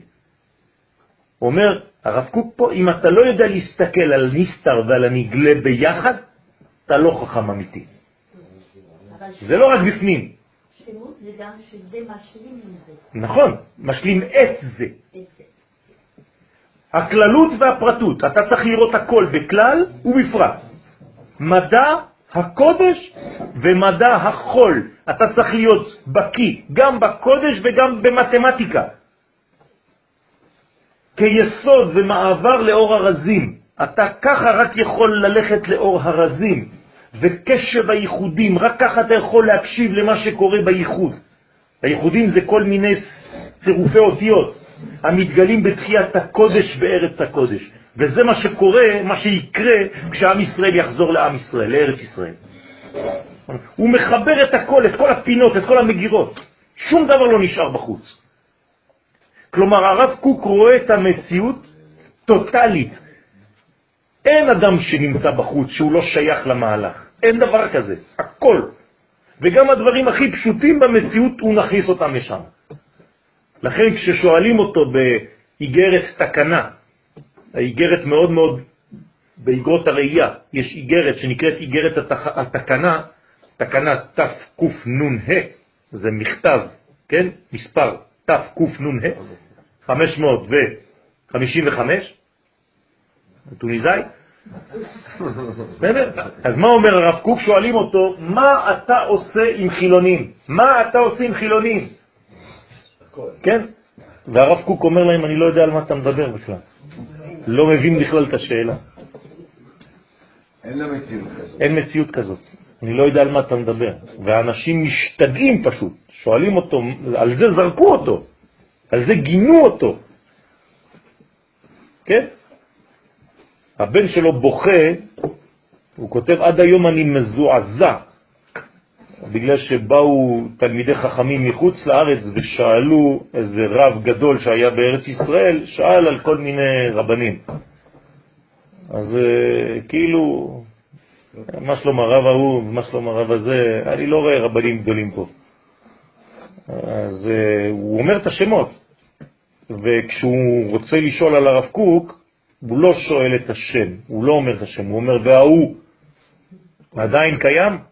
אומר הרב קוק פה, אם אתה לא יודע להסתכל על נסתר ועל הנגלה ביחד, אתה לא חכם אמיתי. זה לא רק בפנים. שלמות זה גם שזה משלים עם זה. נכון, משלים את זה. הכללות והפרטות, אתה צריך לראות הכל בכלל ובפרט. מדע הקודש ומדע החול, אתה צריך להיות בקי גם בקודש וגם במתמטיקה. כיסוד ומעבר לאור הרזים. אתה ככה רק יכול ללכת לאור הרזים, וקשב הייחודים, רק ככה אתה יכול להקשיב למה שקורה בייחוד. הייחודים זה כל מיני צירופי אותיות המתגלים בתחיית הקודש בארץ הקודש. וזה מה שקורה, מה שיקרה כשעם ישראל יחזור לעם ישראל, לארץ ישראל. הוא מחבר את הכל, את כל הפינות, את כל המגירות. שום דבר לא נשאר בחוץ. כלומר, הרב קוק רואה את המציאות טוטלית. אין אדם שנמצא בחוץ שהוא לא שייך למהלך. אין דבר כזה. הכל. וגם הדברים הכי פשוטים במציאות, הוא נכניס אותם לשם. לכן כששואלים אותו באיגרת תקנה, האיגרת מאוד מאוד, באיגרות הראייה, יש איגרת שנקראת איגרת התקנה, תקנה תקנ"ה, זה מכתב כן? מספר תקנ"ה, 555, טוניסאי. בסדר? אז מה אומר הרב קוק? שואלים אותו, מה אתה עושה עם חילונים? מה אתה עושה עם חילונים? כן? והרב קוק אומר להם, אני לא יודע על מה אתה מדבר בכלל. לא מבין בכלל את השאלה. אין מציאות כזאת. אין מציאות כזאת. אני לא יודע על מה אתה מדבר. והאנשים משתגעים פשוט, שואלים אותו, על זה זרקו אותו, על זה גינו אותו. כן? הבן שלו בוכה, הוא כותב, עד היום אני מזועזע, בגלל שבאו תלמידי חכמים מחוץ לארץ ושאלו איזה רב גדול שהיה בארץ ישראל, שאל על כל מיני רבנים. אז אה, כאילו, מה שלום הרב ההוא, מה שלום הרב הזה, אני לא רואה רבנים גדולים פה. אז אה, הוא אומר את השמות, וכשהוא רוצה לשאול על הרב קוק, הוא לא שואל את השם, הוא לא אומר את השם, הוא אומר וההוא עדיין קיים?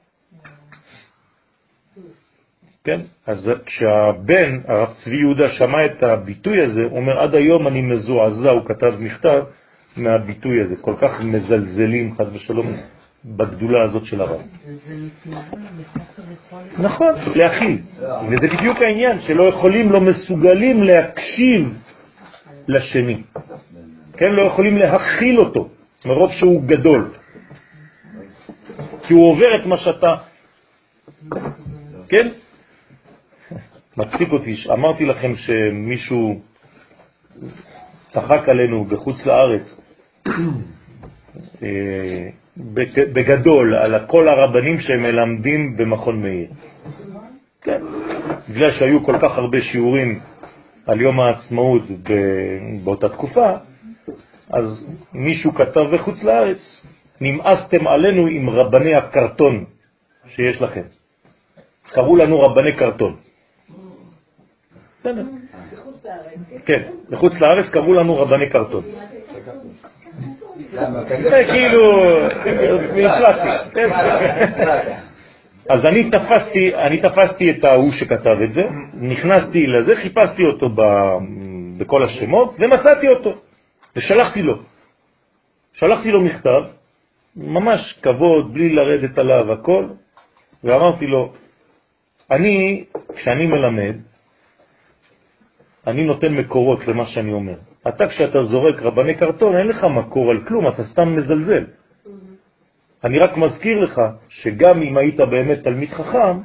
כן? אז כשהבן, הרב צבי יהודה, שמע את הביטוי הזה, הוא אומר, עד היום אני מזועזע, הוא כתב מכתב מהביטוי הזה, כל כך מזלזלים, חז ושלום, בגדולה הזאת של הרב. נכון, להכיל. וזה בדיוק העניין, שלא יכולים, לא מסוגלים להקשיב לשני. כן, לא יכולים להכיל אותו, מרוב שהוא גדול. כי הוא עובר את מה שאתה... כן? מצחיק אותי, אמרתי לכם שמישהו צחק עלינו בחוץ לארץ, אה, בגדול, על כל הרבנים שהם מלמדים במכון מאיר. כן, בגלל שהיו כל כך הרבה שיעורים על יום העצמאות באותה תקופה, אז מישהו כתב בחוץ לארץ, נמאסתם עלינו עם רבני הקרטון שיש לכם. קראו לנו רבני קרטון. כן, בחוץ לארץ קראו לנו רבני קרטון. זה כאילו מפלסטיק. כן. אז אני תפסתי, אני תפסתי את ההוא שכתב את זה, נכנסתי לזה, חיפשתי אותו בכל השמות ומצאתי אותו. ושלחתי לו. שלחתי לו מכתב, ממש כבוד, בלי לרדת עליו הכל, ואמרתי לו, אני, כשאני מלמד, אני נותן מקורות למה שאני אומר. אתה כשאתה זורק רבני קרטון, אין לך מקור על כלום, אתה סתם מזלזל. אני רק מזכיר לך שגם אם היית באמת תלמיד חכם,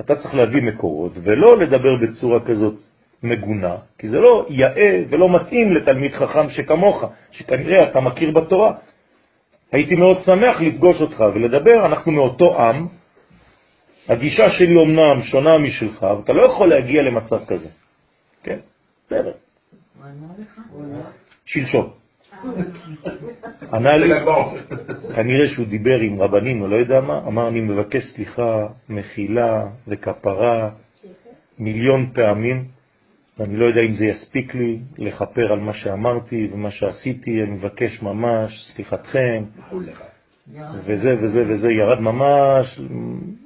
אתה צריך להביא מקורות, ולא לדבר בצורה כזאת מגונה, כי זה לא יאה ולא מתאים לתלמיד חכם שכמוך, שכנראה אתה מכיר בתורה. הייתי מאוד שמח לפגוש אותך ולדבר, אנחנו מאותו עם, הגישה שלי אומנם שונה משלך, ואתה לא יכול להגיע למצב כזה. כן, בסדר. שלשום. ענה לי, כנראה שהוא דיבר עם רבנים או לא יודע מה, אמר אני מבקש סליחה, מחילה וכפרה מיליון פעמים, ואני לא יודע אם זה יספיק לי לכפר על מה שאמרתי ומה שעשיתי, אני מבקש ממש סליחתכם, וזה וזה וזה ירד ממש,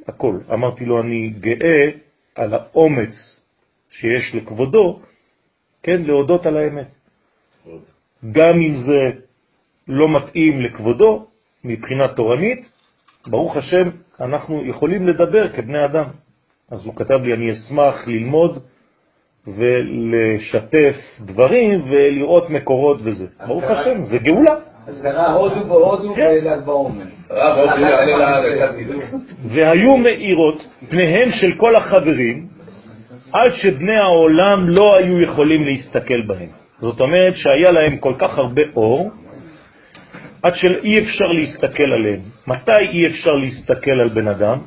הכל. אמרתי לו, אני גאה על האומץ שיש לכבודו, כן, להודות על האמת. גם אם זה לא מתאים לכבודו מבחינה תורנית, ברוך השם, אנחנו יכולים לדבר כבני אדם. אז הוא כתב לי, אני אשמח ללמוד ולשתף דברים ולראות מקורות וזה. ברוך השם, זה גאולה. אז קרה הודו בהודו כן. בל"ג בעומר. והיו מאירות פניהם של כל החברים עד שבני העולם לא היו יכולים להסתכל בהם. זאת אומרת שהיה להם כל כך הרבה אור עד שאי אפשר להסתכל עליהם. מתי אי אפשר להסתכל על בן אדם?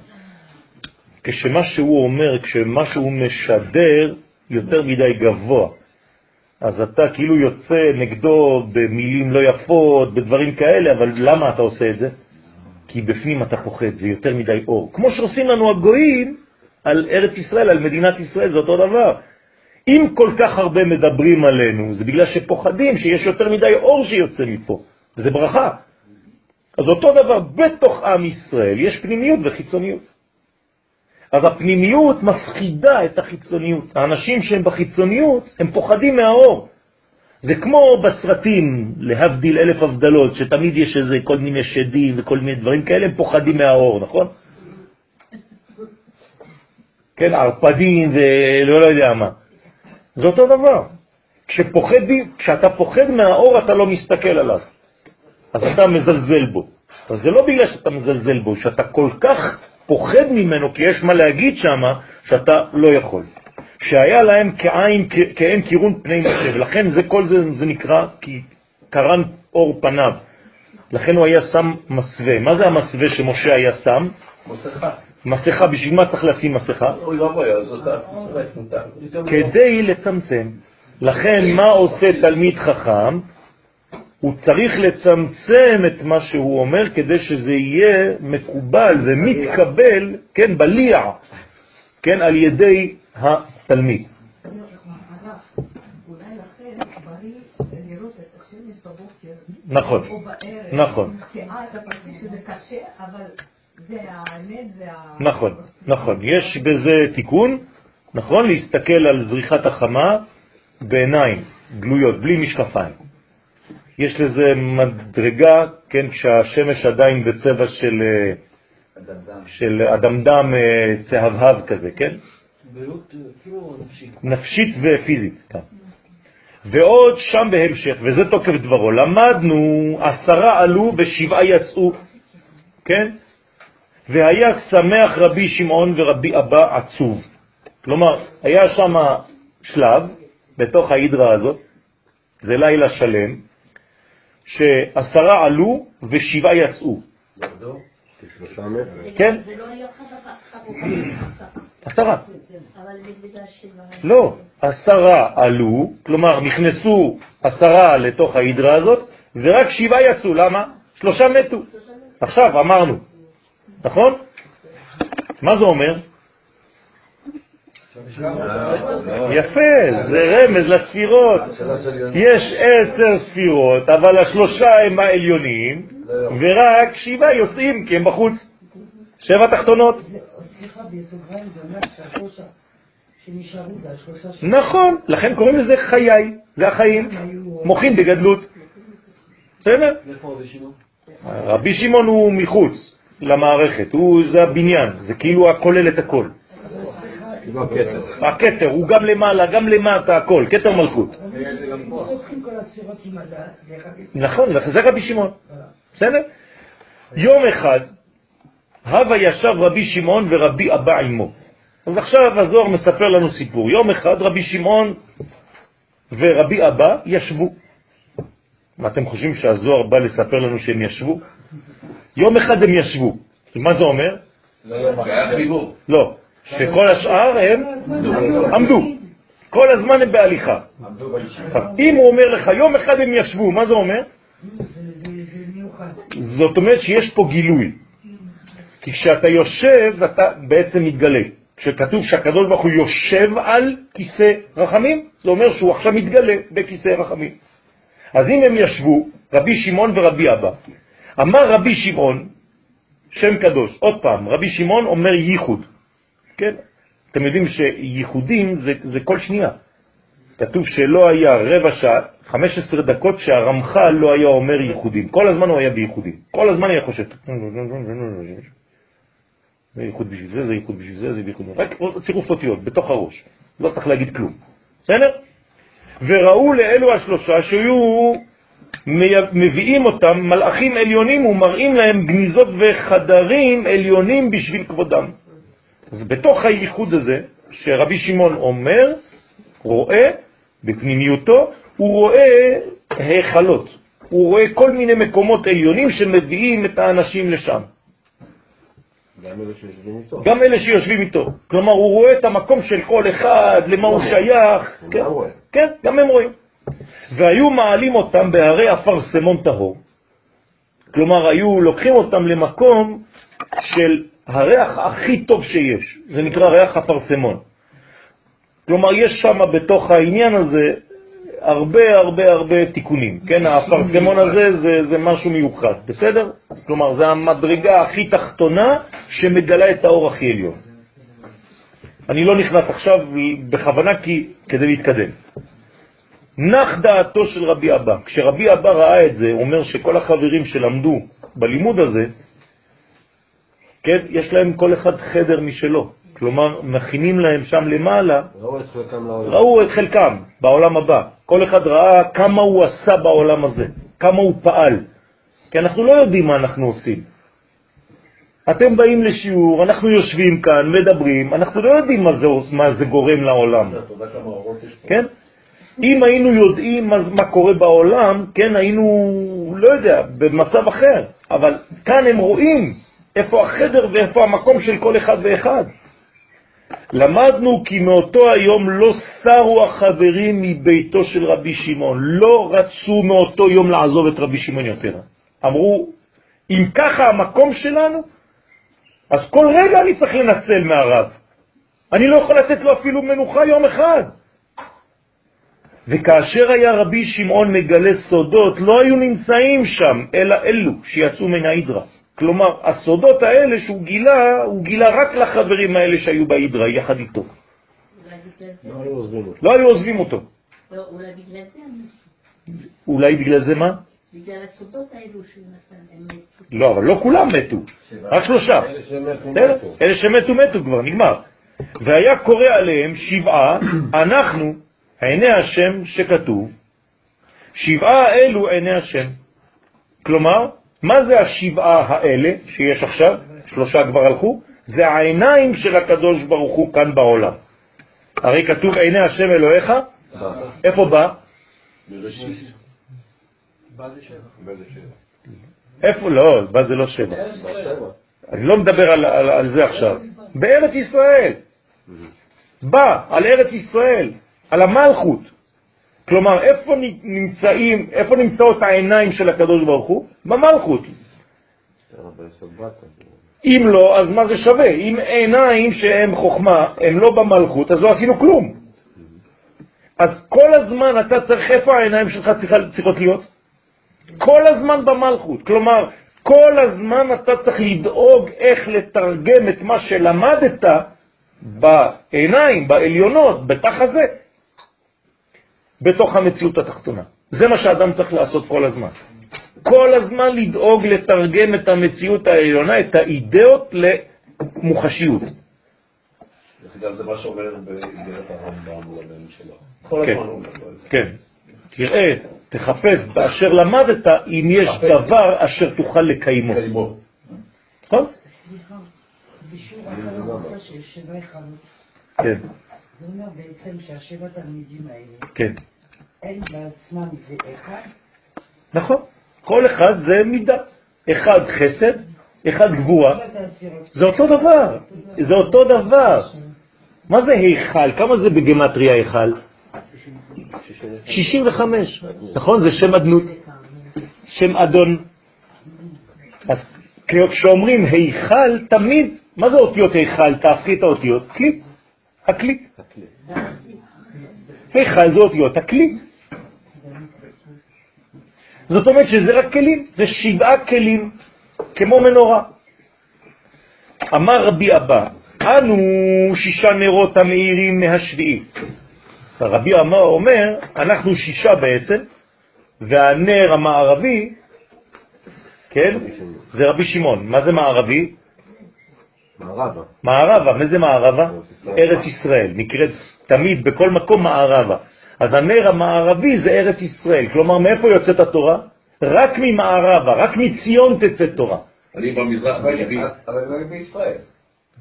כשמה שהוא אומר, כשמה שהוא משדר יותר מדי גבוה. אז אתה כאילו יוצא נגדו במילים לא יפות, בדברים כאלה, אבל למה אתה עושה את זה? כי בפנים אתה פוחד, זה יותר מדי אור. כמו שעושים לנו הגויים על ארץ ישראל, על מדינת ישראל, זה אותו דבר. אם כל כך הרבה מדברים עלינו, זה בגלל שפוחדים שיש יותר מדי אור שיוצא מפה. זה ברכה. אז אותו דבר, בתוך עם ישראל יש פנימיות וחיצוניות. אז הפנימיות מפחידה את החיצוניות. האנשים שהם בחיצוניות, הם פוחדים מהאור. זה כמו בסרטים, להבדיל אלף הבדלות, שתמיד יש איזה כל מיני שדים וכל מיני דברים כאלה, הם פוחדים מהאור, נכון? כן, ערפדים ולא לא יודע מה. זה אותו דבר. כשפוחדים, כשאתה פוחד מהאור אתה לא מסתכל עליו, אז אתה מזלזל בו. אז זה לא בגלל שאתה מזלזל בו, שאתה כל כך פוחד ממנו, כי יש מה להגיד שם, שאתה לא יכול. שהיה להם כעין, כעין קירון פני משה, ולכן זה, כל זה, זה נקרא כי קרן אור פניו. לכן הוא היה שם מסווה. מה זה המסווה שמשה היה שם? מסכה. מסכה, בשביל מה צריך לשים מסכה? אוי ואבוי, אז אותה, כדי לצמצם. לכן מה עושה תלמיד חכם? הוא צריך לצמצם את מה שהוא אומר כדי שזה יהיה מקובל ומתקבל, כן, בליע, כן, על ידי התלמיד. נכון, נכון. נכון, נכון. יש בזה תיקון, נכון, להסתכל על זריחת החמה בעיניים גלויות, בלי משקפיים. יש לזה מדרגה, כן, כשהשמש עדיין בצבע של, של אדמדם אה, צהבהב כזה, כן? כאילו נפשית ופיזית. כן. ועוד שם בהמשך, וזה תוקף דברו, למדנו עשרה עלו ושבעה יצאו, כן? והיה שמח רבי שמעון ורבי אבא עצוב. כלומר, היה שם שלב בתוך ההידרה הזאת, זה לילה שלם, שעשרה עלו ושבעה יצאו. כן? זה לא היה עשרה. לא, עשרה עלו, כלומר נכנסו עשרה לתוך ההידרה הזאת, ורק שבעה יצאו, למה? שלושה מתו. עכשיו אמרנו, נכון? מה זה אומר? יפה, זה רמז לספירות. יש עשר ספירות, אבל השלושה הם העליונים, ורק שבעה יוצאים כי הם בחוץ. שבע תחתונות. נכון, לכן קוראים לזה חיי, זה החיים, מוחין בגדלות. בסדר? רבי שמעון הוא מחוץ למערכת, הוא זה הבניין, זה כאילו הכולל את הכל. הכתר, הוא גם למעלה, גם למטה, הכל, כתר מלכות. אחד נכון, זה רבי שמעון. בסדר? יום אחד, הווה ישב רבי שמעון ורבי אבא עמו. אז עכשיו הזוהר מספר לנו סיפור. יום אחד רבי שמעון ורבי אבא ישבו. מה אתם חושבים שהזוהר בא לספר לנו שהם ישבו? יום אחד הם ישבו. מה זה אומר? לא, שכל השאר הם עמדו. כל הזמן הם בהליכה. אם הוא אומר לך, יום אחד הם ישבו, מה זה אומר? זאת אומרת שיש פה גילוי. כי כשאתה יושב, אתה בעצם מתגלה. כשכתוב שהקדוש ברוך הוא יושב על כיסא רחמים, זה אומר שהוא עכשיו מתגלה בכיסא רחמים. אז אם הם ישבו, רבי שמעון ורבי אבא, אמר רבי שמעון, שם קדוש, עוד פעם, רבי שמעון אומר ייחוד, כן? אתם יודעים שייחודים זה, זה כל שנייה. כתוב שלא היה רבע שעה, 15 דקות שהרמח"ל לא היה אומר ייחודים. כל הזמן הוא היה בייחודים. כל הזמן היה חושב. זה ייחוד בשביל זה, זה ייחוד בשביל זה, זה ייחוד. רק צירוף אותיות, בתוך הראש. לא צריך להגיד כלום. בסדר? וראו לאלו השלושה שהיו מביאים אותם מלאכים עליונים ומראים להם גניזות וחדרים עליונים בשביל כבודם. אז בתוך הייחוד הזה, שרבי שמעון אומר, רואה, בפנימיותו, הוא רואה היכלות. הוא רואה כל מיני מקומות עליונים שמביאים את האנשים לשם. גם אלה שיושבים איתו. גם אלה שיושבים איתו. כלומר, הוא רואה את המקום של כל אחד, למה הוא שייך. כן. כן, גם הם רואים. והיו מעלים אותם בהרי אפרסמון טהור. כלומר, היו לוקחים אותם למקום של הריח הכי טוב שיש. זה נקרא ריח אפרסמון. כלומר, יש שם בתוך העניין הזה הרבה הרבה הרבה תיקונים, כן? האפרסמון הזה זה, זה משהו מיוחד, בסדר? כלומר, זה המדרגה הכי תחתונה שמגלה את האור הכי עליון. אני לא נכנס עכשיו בכוונה כי, כדי להתקדם. נח דעתו של רבי אבא. כשרבי אבא ראה את זה, הוא אומר שכל החברים שלמדו בלימוד הזה, כן, יש להם כל אחד חדר משלו. כלומר, מכינים להם שם למעלה, ראו את חלקם. ראו את חלקם בעולם הבא. כל אחד ראה כמה הוא עשה בעולם הזה, כמה הוא פעל. כי אנחנו לא יודעים מה אנחנו עושים. אתם באים לשיעור, אנחנו יושבים כאן, מדברים, אנחנו לא יודעים מה זה, מה זה גורם לעולם. כן? אם היינו יודעים מה, מה קורה בעולם, כן, היינו, לא יודע, במצב אחר. אבל כאן הם רואים איפה החדר ואיפה המקום של כל אחד ואחד. למדנו כי מאותו היום לא סרו החברים מביתו של רבי שמעון, לא רצו מאותו יום לעזוב את רבי שמעון יותר. אמרו, אם ככה המקום שלנו, אז כל רגע אני צריך לנצל מהרב. אני לא יכול לתת לו אפילו מנוחה יום אחד. וכאשר היה רבי שמעון מגלה סודות, לא היו נמצאים שם, אלא אלו שיצאו מן ההידרה. כלומר, הסודות האלה שהוא גילה, הוא גילה רק לחברים האלה שהיו בהידרה, יחד איתו. לא היו עוזבים אותו. לא. לא, אולי בגלל זה אני... אולי בגלל זה מה? בגלל הסודות האלו שהוא נתן, הם מתו. לא, אבל לא כולם מתו, רק שלושה. אלה שמתו בסדר? מתו. אלה שמתו מתו כבר, נגמר. והיה קורא עליהם שבעה, אנחנו עיני השם שכתוב, שבעה אלו עיני השם. כלומר, מה זה השבעה האלה שיש עכשיו? שלושה כבר הלכו? זה העיניים של הקדוש ברוך הוא כאן בעולם. הרי כתוב עיני השם אלוהיך, איפה בא? איפה? לא, בא זה לא שבע. אני לא מדבר על, על, על זה עכשיו. בארץ ישראל. בא, על ארץ ישראל, על המלכות. כלומר, איפה נמצאים, איפה נמצאות העיניים של הקדוש ברוך הוא? במלכות. אם לא, אז מה זה שווה? אם עיניים שהם חוכמה, הם לא במלכות, אז לא עשינו כלום. אז כל הזמן אתה צריך, איפה העיניים שלך צריכות להיות? כל הזמן במלכות. כלומר, כל הזמן אתה צריך לדאוג איך לתרגם את מה שלמדת בעיניים, בעליונות, בתח הזה, בתוך המציאות התחתונה. זה מה שאדם צריך לעשות כל הזמן. כל הזמן לדאוג לתרגם את המציאות העליונה, את האידאות למוחשיות. דרך אגב, זה מה שאומר באיגרת הרמב"ם לבן שלו. כל כן. הזמן אומר. כן. תראה, תחפש באשר למדת אם יש דבר אשר תוכל לקיימו. קיימו. נכון? סליחה, בשיעור אחר אמרת שיש שבע היכלות. כן, זה אומר בעצם שהשבע תלמידים האלה, כן. הם בעצמם זה אחד, נכון. כל אחד זה מידה. אחד חסד, אחד גבורה. זה אותו דבר. זה אותו דבר. מה זה היכל? כמה זה בגמטריה היכל? 65. נכון? זה שם אדנות. שם אדון. אז כשאומרים היכל, תמיד, מה זה אותיות היכל? תהפכי את האותיות. כלי. הכלי. היכל זה אותיות הכלי. זאת אומרת שזה רק כלים, זה שבעה כלים, כמו מנורה. אמר רבי אבא, אנו שישה נרות המאירים מהשביעי. אז רבי אבא אומר, אנחנו שישה בעצם, והנר המערבי, כן, זה רבי שמעון. מה זה מערבי? מערבה. מערבה, מה זה מערבה? ארץ ישראל, נקראת תמיד בכל מקום מערבה. אז הנר המערבי זה ארץ ישראל, כלומר מאיפה יוצאת התורה? רק ממערבה, רק מציון תצא תורה. אני במזרח מערבי. אבל לא בישראל.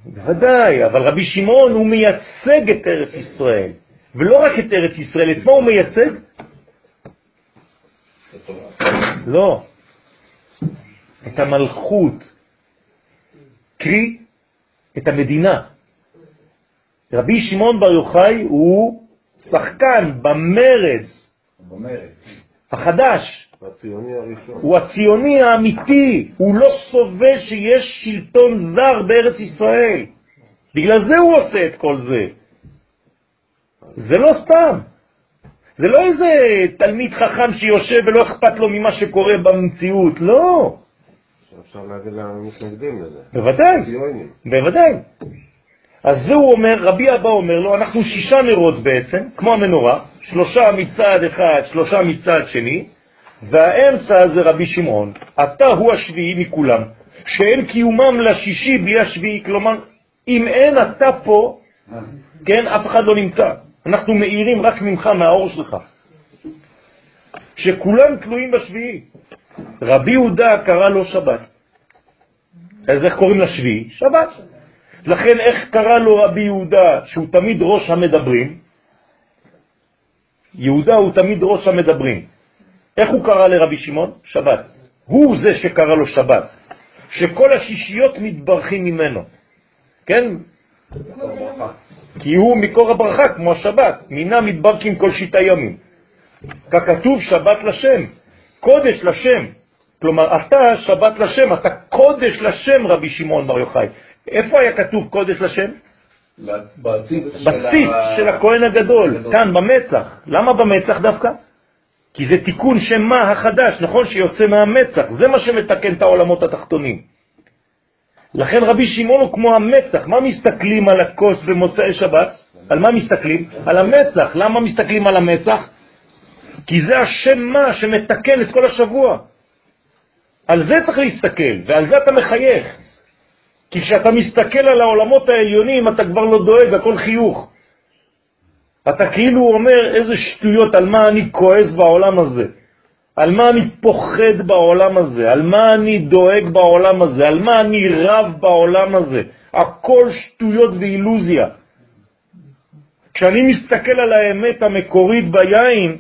בוודאי, אבל רבי שמעון הוא מייצג את ארץ ישראל, ולא רק את ארץ ישראל, את מה הוא מייצג? לא, את המלכות, קרי, את המדינה. רבי שמעון בר יוחאי הוא שחקן במרד. החדש, הציוני הראשון. הוא הציוני האמיתי, הוא לא סובל שיש שלטון זר בארץ ישראל. בגלל זה הוא עושה את כל זה. זה לא סתם. זה לא איזה תלמיד חכם שיושב ולא אכפת לו ממה שקורה במציאות, לא. אפשר להגיד להם מתנגדים לזה. בוודאי. בוודאי. אז זה הוא אומר, רבי אבא אומר לו, אנחנו שישה נרות בעצם, כמו המנורה, שלושה מצד אחד, שלושה מצד שני, והאמצע זה רבי שמעון. אתה הוא השביעי מכולם, שאין קיומם לשישי בלי השביעי, כלומר, אם אין אתה פה, כן, אף אחד לא נמצא. אנחנו מאירים רק ממך, מהאור שלך. שכולם תלויים בשביעי. רבי יהודה קרא לו שבת. אז איך קוראים לשביעי? שבת. לכן איך קרא לו רבי יהודה, שהוא תמיד ראש המדברים? יהודה הוא תמיד ראש המדברים. איך הוא קרא לרבי שמעון? שבת. הוא זה שקרא לו שבת, שכל השישיות מתברכים ממנו. כן? כי הוא מקור הברכה, כמו השבת, מינה מתברכים כל שיטה ימים. ככתוב שבת לשם, קודש לשם. כלומר, אתה שבת לשם, אתה קודש לשם, רבי שמעון בר יוחאי. איפה היה כתוב קודש לשם? בציץ בציץ של הכהן הגדול, כאן במצח. למה במצח דווקא? כי זה תיקון שם מה החדש, נכון? שיוצא מהמצח. זה מה שמתקן את העולמות התחתונים. לכן רבי שמעון הוא כמו המצח. מה מסתכלים על הכוס במוצאי שבת? על מה מסתכלים? על המצח. למה מסתכלים על המצח? כי זה השם מה שמתקן את כל השבוע. על זה צריך להסתכל, ועל זה אתה מחייך. כי כשאתה מסתכל על העולמות העליונים, אתה כבר לא דואג, הכל חיוך. אתה כאילו אומר איזה שטויות, על מה אני כועס בעולם הזה, על מה אני פוחד בעולם הזה, על מה אני דואג בעולם הזה, על מה אני רב בעולם הזה. הכל שטויות ואילוזיה. כשאני מסתכל על האמת המקורית ביין,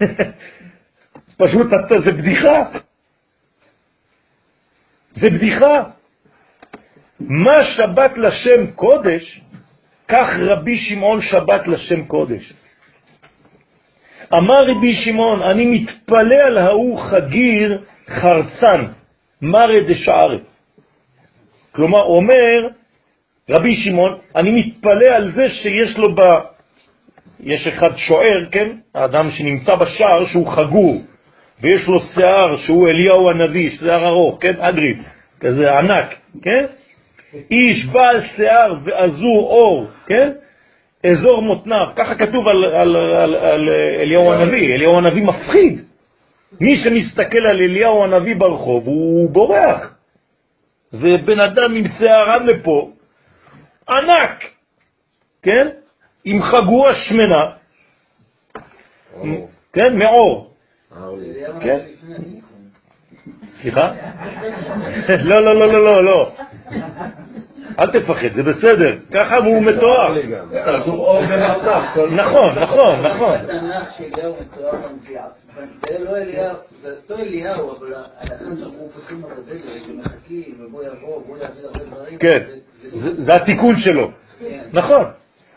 פשוט זה בדיחה. זה בדיחה. מה שבת לשם קודש, כך רבי שמעון שבת לשם קודש. אמר רבי שמעון, אני מתפלא על ההוא חגיר חרצן, מרא דשערי. כלומר, אומר רבי שמעון, אני מתפלא על זה שיש לו ב... יש אחד שוער, כן? האדם שנמצא בשער שהוא חגור, ויש לו שיער שהוא אליהו הנביא, שיער ארוך, כן? אגריד, כזה ענק, כן? איש בעל שיער ועזור אור, כן? אזור מותניו, ככה כתוב על, על, על, על אליהו הנביא, אליהו הנביא מפחיד. מי שמסתכל על אליהו הנביא ברחוב הוא בורח. זה בן אדם עם שיער עד לפה, ענק, כן? עם חגורה שמנה, כן? מאור. כן? סליחה? לא, לא, לא, לא, לא, לא. אל תפחד, זה בסדר, ככה הוא מתואר. נכון, נכון, נכון. זה לא אליהו, זה אותו אליהו, אבל האחד שאנחנו פותחים בדלת ומחכים, ובוא יבוא, ובוא יעביר הרבה דברים. כן, זה התיקון שלו. נכון.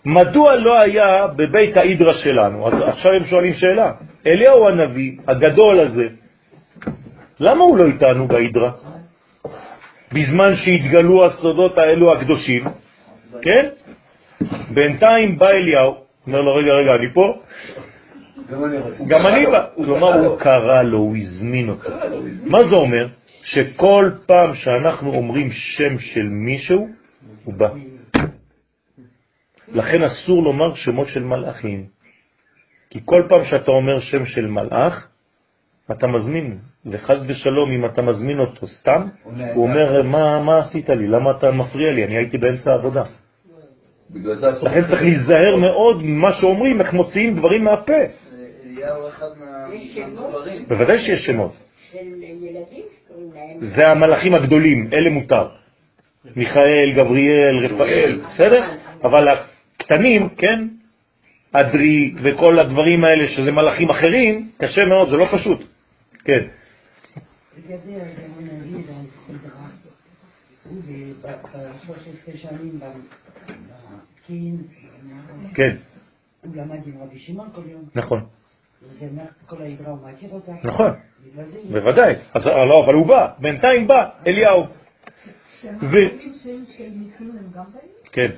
מדוע לא היה בבית ההידרה שלנו? אז עכשיו הם שואלים שאלה. אליהו הנביא, הגדול הזה, למה הוא לא איתנו בהידרה? בזמן שהתגלו הסודות האלו הקדושים, כן? בינתיים בא אליהו, אומר לו, רגע, רגע, אני פה? גם אני בא. כלומר, הוא קרא לו, הוא הזמין אותו. מה זה אומר? שכל פעם שאנחנו אומרים שם של מישהו, הוא בא. לכן אסור לומר שמות של מלאכים. כי כל פעם שאתה אומר שם של מלאך, אתה מזמין, וחז ושלום אם אתה מזמין אותו סתם, הוא אומר, מה, מה עשית לי? למה אתה מפריע לי? אני הייתי באמצע העבודה. לכן צריך להיזהר מאוד ממה שאומרים, איך מוציאים דברים מהפה. בוודאי שיש שמות. זה המלאכים הגדולים, אלה מותר. מיכאל, גבריאל, רפאל, בסדר? אבל הקטנים, כן? אדרי וכל הדברים האלה שזה מלאכים אחרים, קשה מאוד, זה לא פשוט. כן. לגבי הגאון הנביא והסדרה, הוא ב-13 שנים בקין, כן. הוא למד עם רבי שמעון כל יום. נכון. וזה כל ההדרה, הוא מכיר אותה. נכון, בוודאי. אז לא, אבל הוא בא, בינתיים בא, אליהו. כן.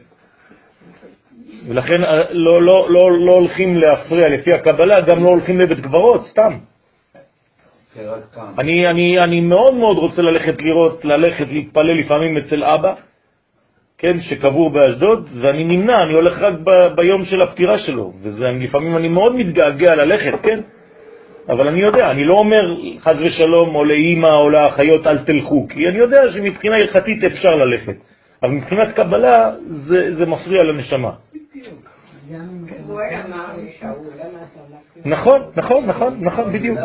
ולכן אה, לא, לא, לא, לא הולכים להפריע לפי הקבלה, גם לא הולכים לבית קברות, סתם. אני, אני, אני מאוד מאוד רוצה ללכת לראות, ללכת להתפלל לפעמים אצל אבא, כן, שקבור באשדוד, ואני נמנע, אני הולך רק ב, ביום של הפטירה שלו, ולפעמים אני מאוד מתגעגע ללכת, כן? אבל אני יודע, אני לא אומר חז ושלום או לאימא או לאחיות אל תלכו, כי אני יודע שמבחינה הלכתית אפשר ללכת, אבל מבחינת קבלה זה, זה מפריע לנשמה. נכון, נכון, נכון, נכון, בדיוק.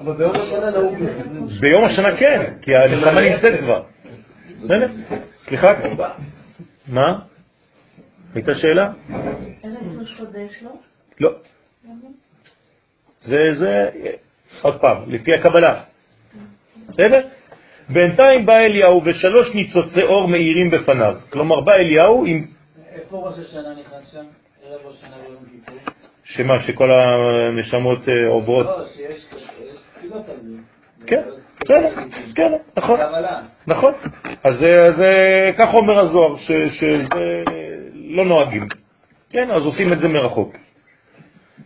אבל ביום השנה נהוג... ביום השנה כן, כי הנשמה נמצאת כבר. סליחה? מה? הייתה שאלה? לא? לא. זה, זה, עוד פעם, לפי הקבלה. בסדר? בינתיים בא אליהו ושלוש ניצוצי אור מאירים בפניו. כלומר, בא אליהו עם... איפה ראש השנה נכנס שם? ערב ראש השנה כיפור? שמה, שכל הנשמות אה, עוברות? לא, שיש יש תפילות על זה. כן, בסדר, כן, נכון. נכון. אז אה, אז, אה, כך אומר הזוהר, ש- שזה לא נוהגים. כן, אז עושים את זה מרחוק.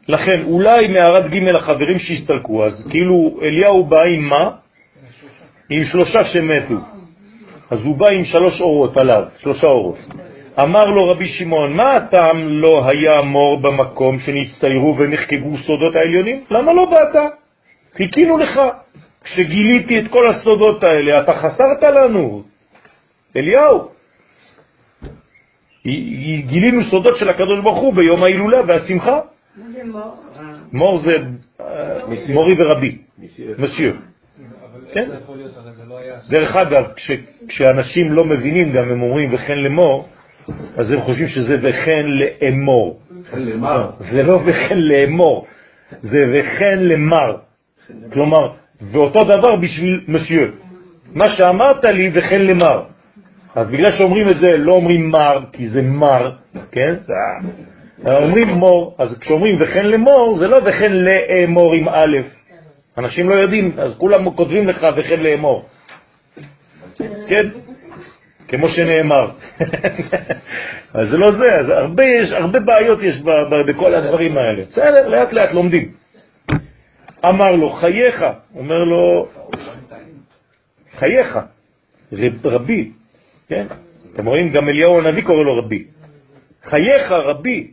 לכן, אולי מערת ג' החברים שהסתלקו, אז כאילו אליהו בא עם מה? עם שלושה שמתו. אז הוא בא עם שלוש אורות עליו, שלושה אורות. אמר לו רבי שמעון, מה הטעם לא היה מור במקום שנצטיירו ונחקגו סודות העליונים? למה לא באת? חיכינו לך. כשגיליתי את כל הסודות האלה, אתה חסרת לנו. אליהו, גילינו סודות של הקדוש ברוך הוא ביום ההילולה והשמחה. מור? זה אה, מורי ורבי, מסייר. כן? דרך אגב, כש, כשאנשים לא מבינים גם הם אומרים וכן למור, אז הם חושבים שזה וכן לאמור. זה לא וכן לאמור, זה וכן למר. כלומר, ואותו דבר בשביל מסייר. מה שאמרת לי וכן למר. אז בגלל שאומרים את זה, לא אומרים מר, כי זה מר, כן? אלא אומרים מור, אז כשאומרים וכן למור, זה לא וכן לאמור עם א'. אנשים לא יודעים, אז כולם כותבים לך וכן לאמור. כן? כמו שנאמר. אז זה לא זה, אז הרבה, יש, הרבה בעיות יש ב, ב, בכל הדברים האלה. בסדר, לאט לאט לומדים. אמר לו, חייך, אומר לו, חייך, רב, רבי, כן? אתם רואים, גם אליהו הנביא קורא לו רבי. חייך, רבי,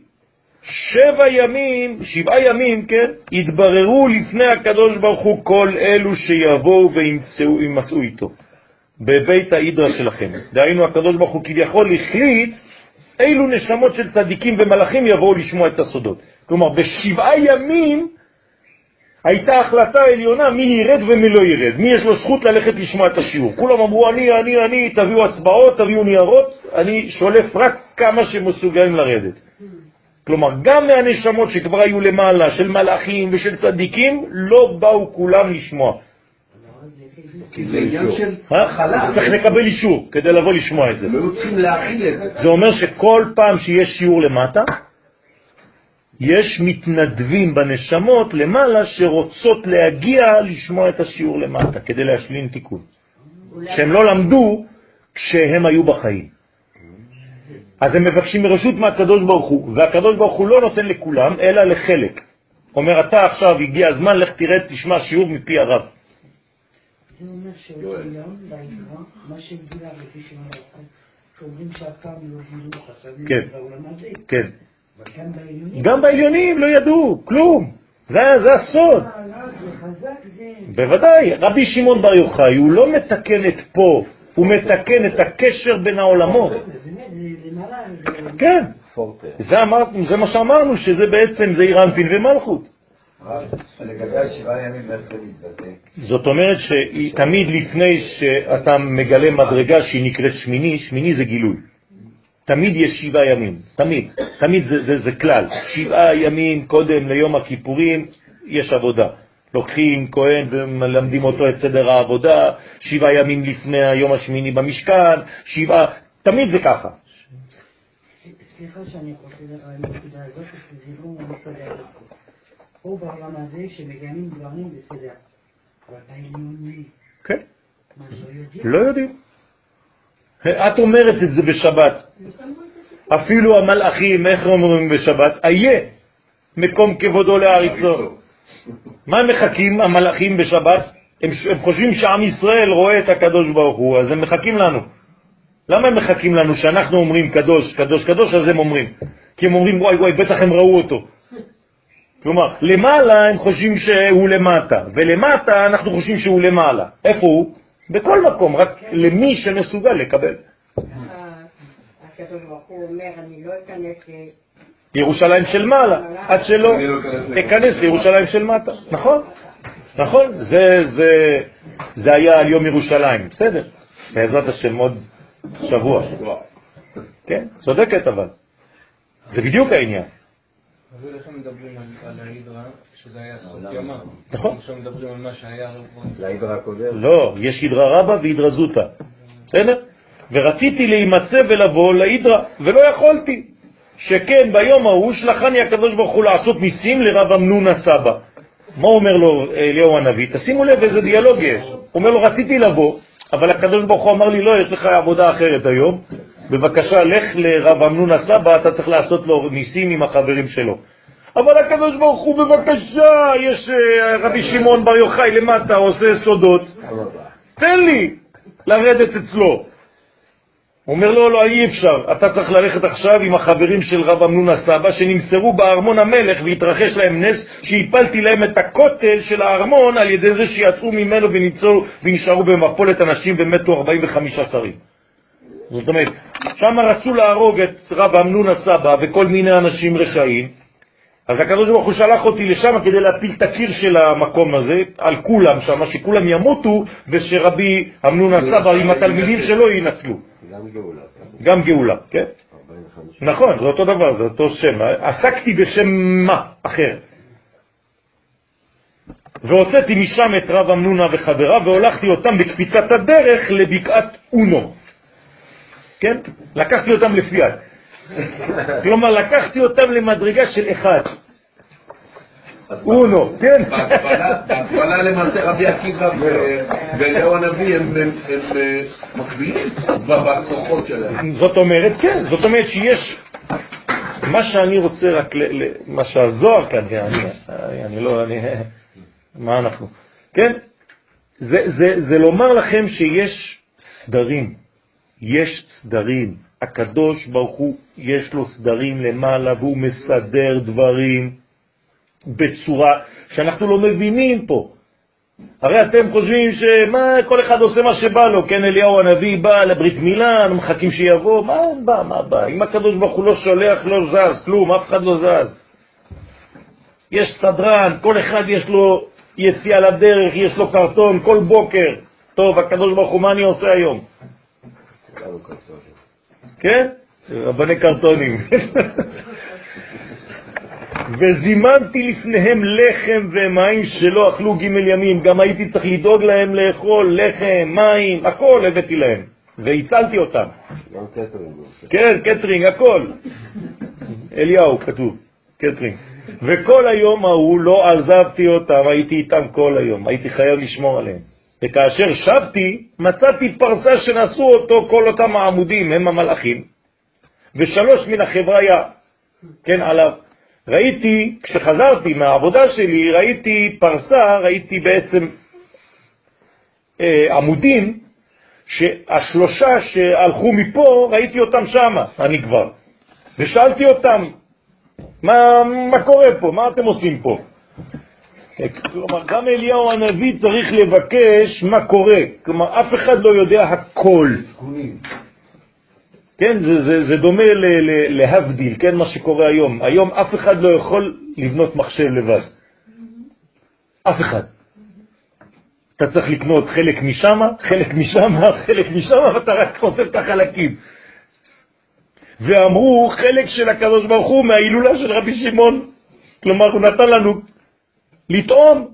שבע ימים, שבעה ימים, כן, התבררו לפני הקדוש ברוך הוא כל אלו שיבואו וימצאו איתו בבית ההידרה שלכם. דהיינו, הקדוש ברוך הוא כביכול החליט אילו נשמות של צדיקים ומלאכים יבואו לשמוע את הסודות. כלומר, בשבעה ימים הייתה החלטה עליונה מי ירד ומי לא ירד, מי יש לו זכות ללכת לשמוע את השיעור. כולם אמרו, אני, אני, אני, תביאו הצבעות, תביאו ניירות, אני שולף רק כמה שמסוגלים לרדת. כלומר, גם מהנשמות שכבר היו למעלה, של מלאכים ושל צדיקים, לא באו כולם לשמוע. כי זה עניין של אה? הכלה. צריך לקבל אישור כדי לבוא לשמוע את זה. הם היו צריכים להכיל את זה. זה אומר שכל פעם שיש שיעור למטה, יש מתנדבים בנשמות למעלה שרוצות להגיע לשמוע את השיעור למטה כדי להשלים תיקון. שהם לא למדו כשהם היו בחיים. אז הם מבקשים מרשות מהקדוש ברוך הוא, והקדוש ברוך הוא לא נותן לכולם, אלא לחלק. אומר, אתה עכשיו הגיע הזמן, לך תראה, תשמע שיעור מפי הרב. זה אומר שאותו יום, בעברה, מה שגילה לפי שמעון הרחב, שאומרים שאף פעם לא גילו חסדים כן. בעולם הזה, כן. גם בעליונים. גם בעליונים לא ידעו, כלום. זה, זה הסוד. בוודאי, רבי שמעון בר יוחאי, הוא לא מתקן את פה, הוא מתקן את הקשר בין העולמות. כן. זה, מה שאמרנו, שזה בעצם, זה אירנפין ומלכות. זאת אומרת שתמיד לפני שאתה מגלה מדרגה שהיא נקראת שמיני, שמיני זה גילוי. תמיד יש שבעה ימים, תמיד, תמיד זה, זה, זה כלל. שבעה ימים קודם ליום הכיפורים יש עבודה. לוקחים כהן ומלמדים אותו את סדר העבודה, שבעה ימים לפני היום השמיני במשכן, שבעה, תמיד זה ככה. סליחה שאני חוזר על הנקודה הזאת, זה לא מסתדר. פה בעולם הזה שמגנים דברים בסדר, אבל בעליונים, כן, מה לא יודעים? לא יודעים. את אומרת את זה בשבת. אפילו המלאכים, איך אומרים בשבת? איה מקום כבודו לארצו. מה הם מחכים, המלאכים בשבת? הם, הם חושבים שעם ישראל רואה את הקדוש ברוך הוא, אז הם מחכים לנו. למה הם מחכים לנו שאנחנו אומרים קדוש, קדוש, קדוש, אז הם אומרים? כי הם אומרים, וואי וואי, בטח הם ראו אותו. כלומר, למעלה הם חושבים שהוא למטה, ולמטה אנחנו חושבים שהוא למעלה. איפה הוא? בכל מקום, רק למי שמסוגל לקבל. הקדוש ברוך הוא אומר, אני לא אכנס ירושלים של מעלה, עד שלא אכנס לירושלים של מטה. נכון, נכון, זה, זה, זה היה על יום ירושלים, בסדר, בעזרת השם עוד שבוע. כן, צודקת אבל. זה בדיוק העניין. אבל איך הם מדברים על ההידרה, שזה היה סוף ימה? נכון. עכשיו מדברים על מה שהיה להידרה הקודם. לא, יש הידרה רבה והידרה זוטה. בסדר? ורציתי להימצא ולבוא להידרה, ולא יכולתי. שכן ביום ההוא שלחני הקדוש ברוך הוא לעשות ניסים לרב אמנון הסבא. מה אומר לו אליהו הנביא? תשימו לב איזה דיאלוג יש. הוא אומר לו, רציתי לבוא, אבל הקדוש ברוך הוא אמר לי, לא, יש לך עבודה אחרת היום, בבקשה, לך לרב אמנון הסבא, אתה צריך לעשות לו ניסים עם החברים שלו. אבל הקדוש ברוך הוא, בבקשה, יש אה, רבי שמעון בר יוחאי למטה, עושה סודות, תן לי לרדת אצלו. אומר לו, לא, אי אפשר, אתה צריך ללכת עכשיו עם החברים של רב אמנון הסבא שנמסרו בארמון המלך והתרחש להם נס שהפלתי להם את הכותל של הארמון על ידי זה שיצאו ממנו ונשארו במפולת אנשים ומתו 45 שרים. זאת אומרת, שם רצו להרוג את רב אמנון הסבא וכל מיני אנשים רשעים, אז הקדוש ברוך הוא שלח אותי לשם כדי להפיל את הקיר של המקום הזה על כולם שם, שכולם ימותו ושרבי אמנון הסבא עם התלמידים שלו ינצלו. גם גאולה. גם גאולה, כן? 45. נכון, זה אותו דבר, זה אותו שם. עסקתי בשם מה אחר. והוצאתי משם את רב אמנונה וחבריו והולכתי אותם בקפיצת הדרך לבקעת אונו. כן? לקחתי אותם לפי יד. כלומר, לקחתי אותם למדרגה של אחד. אונו, כן? בהקבלה למעשה רבי עקיבא ואליהו הנביא הם אה, מקבילים בכוחות שלהם. זאת אומרת, כן, זאת אומרת שיש, מה שאני רוצה רק, מה שהזוהר כאן, אני, אני לא, אני, מה אנחנו, כן? זה, זה, זה לומר לכם שיש סדרים, יש סדרים, הקדוש ברוך הוא יש לו סדרים למעלה והוא מסדר דברים בצורה שאנחנו לא מבינים פה. הרי אתם חושבים שמה, כל אחד עושה מה שבא לו, כן, אליהו הנביא בא לברית מילה, מחכים שיבוא, מה בא, מה בא? אם הקדוש ברוך הוא לא שולח, לא זז, כלום, אף אחד לא זז. יש סדרן, כל אחד יש לו יציאה לדרך, יש לו קרטון, כל בוקר. טוב, הקדוש ברוך הוא, מה אני עושה היום? כן? רבני קרטונים. וזימנתי לפניהם לחם ומים שלא אכלו ג' ימים, גם הייתי צריך לדאוג להם לאכול לחם, מים, הכל הבאתי להם, והצלתי אותם. גם קטרינג. כן, קטרינג, הכל. אליהו כתוב, קטרינג. וכל היום ההוא לא עזבתי אותם, הייתי איתם כל היום, הייתי חייב לשמור עליהם. וכאשר שבתי, מצאתי פרסה שנשאו אותו כל אותם העמודים, הם המלאכים, ושלוש מן החבריה, כן, עליו. ראיתי, כשחזרתי מהעבודה שלי, ראיתי פרסה, ראיתי בעצם אה, עמודים, שהשלושה שהלכו מפה, ראיתי אותם שם, אני כבר. ושאלתי אותם, מה, מה קורה פה? מה אתם עושים פה? כלומר, גם אליהו הנביא צריך לבקש מה קורה. כלומר, אף אחד לא יודע הכל. כן, זה, זה, זה דומה ל, ל, להבדיל, כן, מה שקורה היום. היום אף אחד לא יכול לבנות מחשב לבד. אף אחד. אתה צריך לקנות חלק משם, חלק משם, חלק משם, ואתה רק חושף את החלקים. ואמרו חלק של הקדוש ברוך הוא מההילולה של רבי שמעון. כלומר, הוא נתן לנו לטעום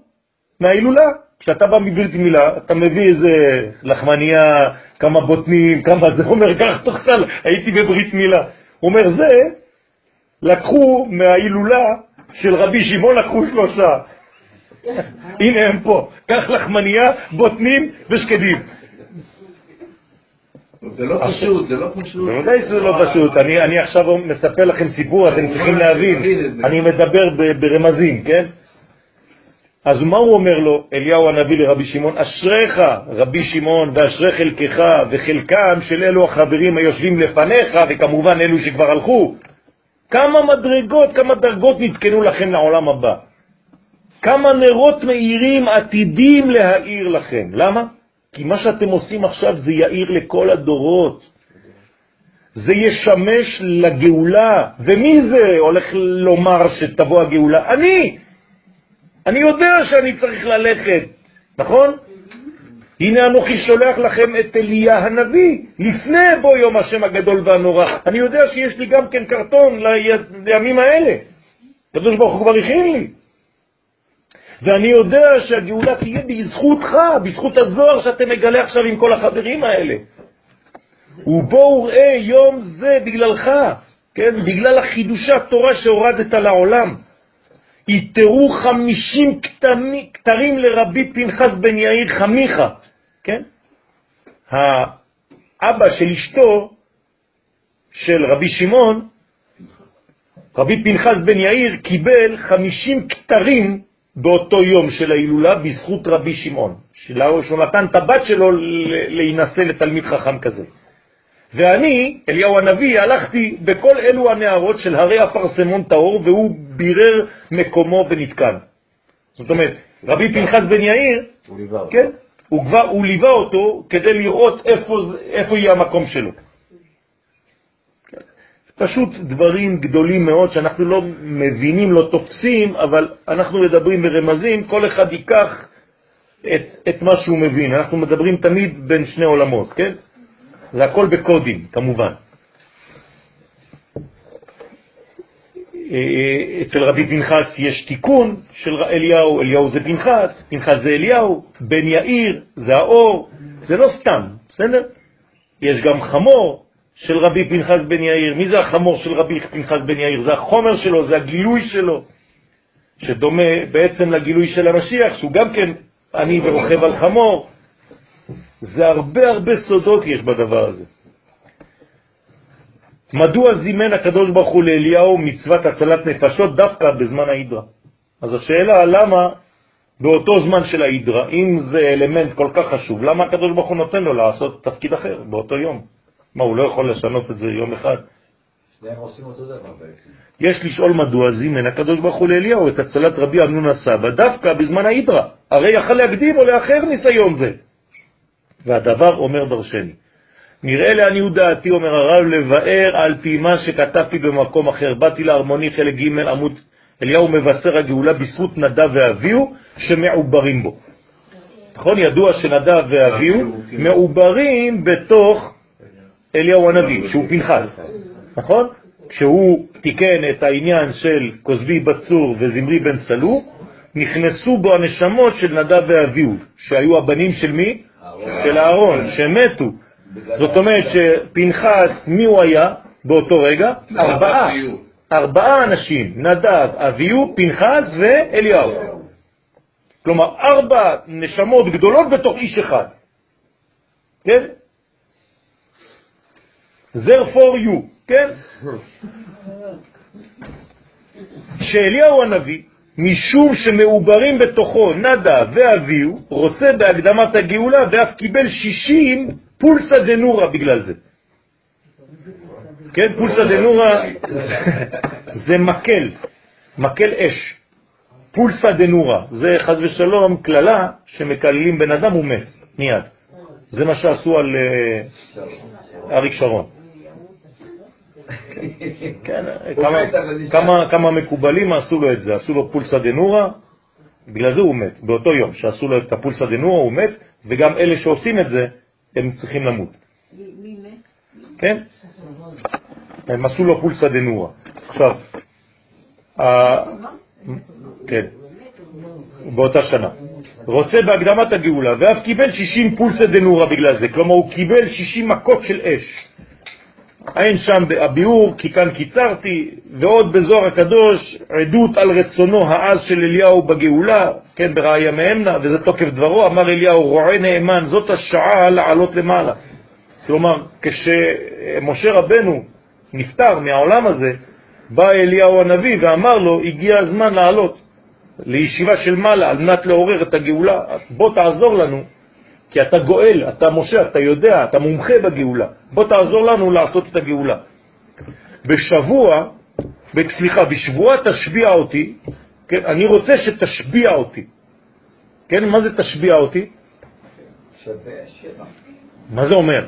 מההילולה. כשאתה בא מברית מילה, אתה מביא איזה לחמניה, כמה בוטנים, כמה זה, אומר, קח תאכל, הייתי בברית מילה. אומר, זה, לקחו מההילולה של רבי שמעון, לקחו שלושה. הנה הם פה, קח לחמניה, בוטנים ושקדים. זה לא פשוט, זה לא פשוט. בוודאי שזה לא פשוט, אני, עכשיו מספר לכם סיפור, אתם צריכים להבין, אני מדבר ברמזים, כן? אז מה הוא אומר לו, אליהו הנביא לרבי שמעון? אשריך, רבי שמעון, ואשרי חלקך, וחלקם של אלו החברים היושבים לפניך, וכמובן אלו שכבר הלכו. כמה מדרגות, כמה דרגות נתקנו לכם לעולם הבא. כמה נרות מאירים עתידים להאיר לכם. למה? כי מה שאתם עושים עכשיו זה יאיר לכל הדורות. זה ישמש לגאולה. ומי זה הולך לומר שתבוא הגאולה? אני! אני יודע שאני צריך ללכת, נכון? הנה אנוכי שולח לכם את אליה הנביא, לפני בו יום השם הגדול והנורא. אני יודע שיש לי גם כן קרטון לימים האלה. הקדוש ברוך הוא כבר הכין לי. ואני יודע שהגאולה תהיה בזכותך, בזכות הזוהר שאתם מגלה עכשיו עם כל החברים האלה. ובואו ראה יום זה בגללך, כן? בגלל החידושי התורה שהורדת לעולם. יתרו חמישים כתרים לרבי פנחס בן יאיר חמיכה, כן? האבא של אשתו, של רבי שמעון, רבי פנחס בן יאיר קיבל חמישים כתרים באותו יום של ההילולה בזכות רבי שמעון, שהוא נתן את הבת שלו להינשא לתלמיד חכם כזה. ואני, אליהו הנביא, הלכתי בכל אלו הנערות של הרי הפרסמון טהור, והוא בירר מקומו ונתקן. זאת אומרת, רבי פנחס בן יאיר, הוא ליווה אותו. כן, הוא, כבר, הוא ליווה אותו כדי לראות איפה, איפה יהיה המקום שלו. פשוט דברים גדולים מאוד שאנחנו לא מבינים, לא תופסים, אבל אנחנו מדברים ברמזים, כל אחד ייקח את, את מה שהוא מבין. אנחנו מדברים תמיד בין שני עולמות, כן? זה הכל בקודים, כמובן. אה, אצל רבי פנחס יש תיקון של אליהו, אליהו זה פנחס, פנחס זה אליהו, בן יאיר זה האור, זה לא סתם, בסדר? יש גם חמור של רבי פנחס בן יאיר. מי זה החמור של רבי פנחס בן יאיר? זה החומר שלו, זה הגילוי שלו, שדומה בעצם לגילוי של המשיח, שהוא גם כן אני ורוכב על חמור. זה הרבה הרבה סודות יש בדבר הזה. מדוע זימן הקדוש ברוך הוא לאליהו מצוות הצלת נפשות דווקא בזמן ההידרה? אז השאלה למה באותו זמן של ההידרה, אם זה אלמנט כל כך חשוב, למה הקדוש ברוך הוא נותן לו לעשות תפקיד אחר באותו יום? מה, הוא לא יכול לשנות את זה יום אחד? יש לשאול מדוע זימן הקדוש ברוך הוא לאליהו את הצלת רבי אמנון הסבא דווקא בזמן ההידרה, הרי יכל להקדים או לאחר ניסיון זה. והדבר אומר דרשני. נראה לעניות דעתי, אומר הרב, לבאר על פי מה שכתבתי במקום אחר. באתי להרמוני חלק ג' עמוד אליהו מבשר הגאולה בזכות נדב ואביהו שמעוברים בו. נכון? ידוע שנדב ואביהו מעוברים בתוך אליהו הנביא, שהוא פנחס, נכון? כשהוא תיקן את העניין של כוזבי בצור וזמרי בן סלו, נכנסו בו הנשמות של נדב ואביהו, שהיו הבנים של מי? של אהרון, שמתו. זאת אומרת שפנחס, מי הוא היה באותו רגע? ארבעה. ארבעה אנשים, נדב, אביהו, פנחס ואליהו. כלומר, ארבע נשמות גדולות בתוך איש אחד. כן? therefore you, כן? שאליהו הנביא משום שמעוברים בתוכו נדה ואביהו, רוצה בהקדמת הגאולה ואף קיבל 60 פולסה דנורה בגלל זה. כן, פולסה דנורה זה מקל, מקל אש. פולסה דנורה, זה חז ושלום כללה שמקללים בן אדם ומת מיד. זה מה שעשו על אה, אריק שרון. כן, כמה מקובלים עשו לו את זה, עשו לו פולסה דנורה, בגלל זה הוא מת, באותו יום שעשו לו את הפולסה דנורה הוא מת, וגם אלה שעושים את זה, הם צריכים למות. מי מת? כן? הם עשו לו פולסה דנורה. עכשיו, כן, באותה שנה. רוצה בהקדמת הגאולה, ואף קיבל 60 פולסה דנורה בגלל זה, כלומר הוא קיבל 60 מכות של אש. אין שם הביאור, כי כאן קיצרתי, ועוד בזוהר הקדוש, עדות על רצונו העז של אליהו בגאולה, כן, בראיה מאמנה, וזה תוקף דברו, אמר אליהו, רועה נאמן, זאת השעה לעלות למעלה. כלומר, כשמשה רבנו נפטר מהעולם הזה, בא אליהו הנביא ואמר לו, הגיע הזמן לעלות. לישיבה של מעלה על מנת לעורר את הגאולה, בוא תעזור לנו, כי אתה גואל, אתה משה, אתה יודע, אתה מומחה בגאולה, בוא תעזור לנו לעשות את הגאולה. בשבוע, סליחה, בשבועה תשביע אותי, כן, אני רוצה שתשביע אותי. כן, מה זה תשביע אותי? שווה שבע. מה זה אומר?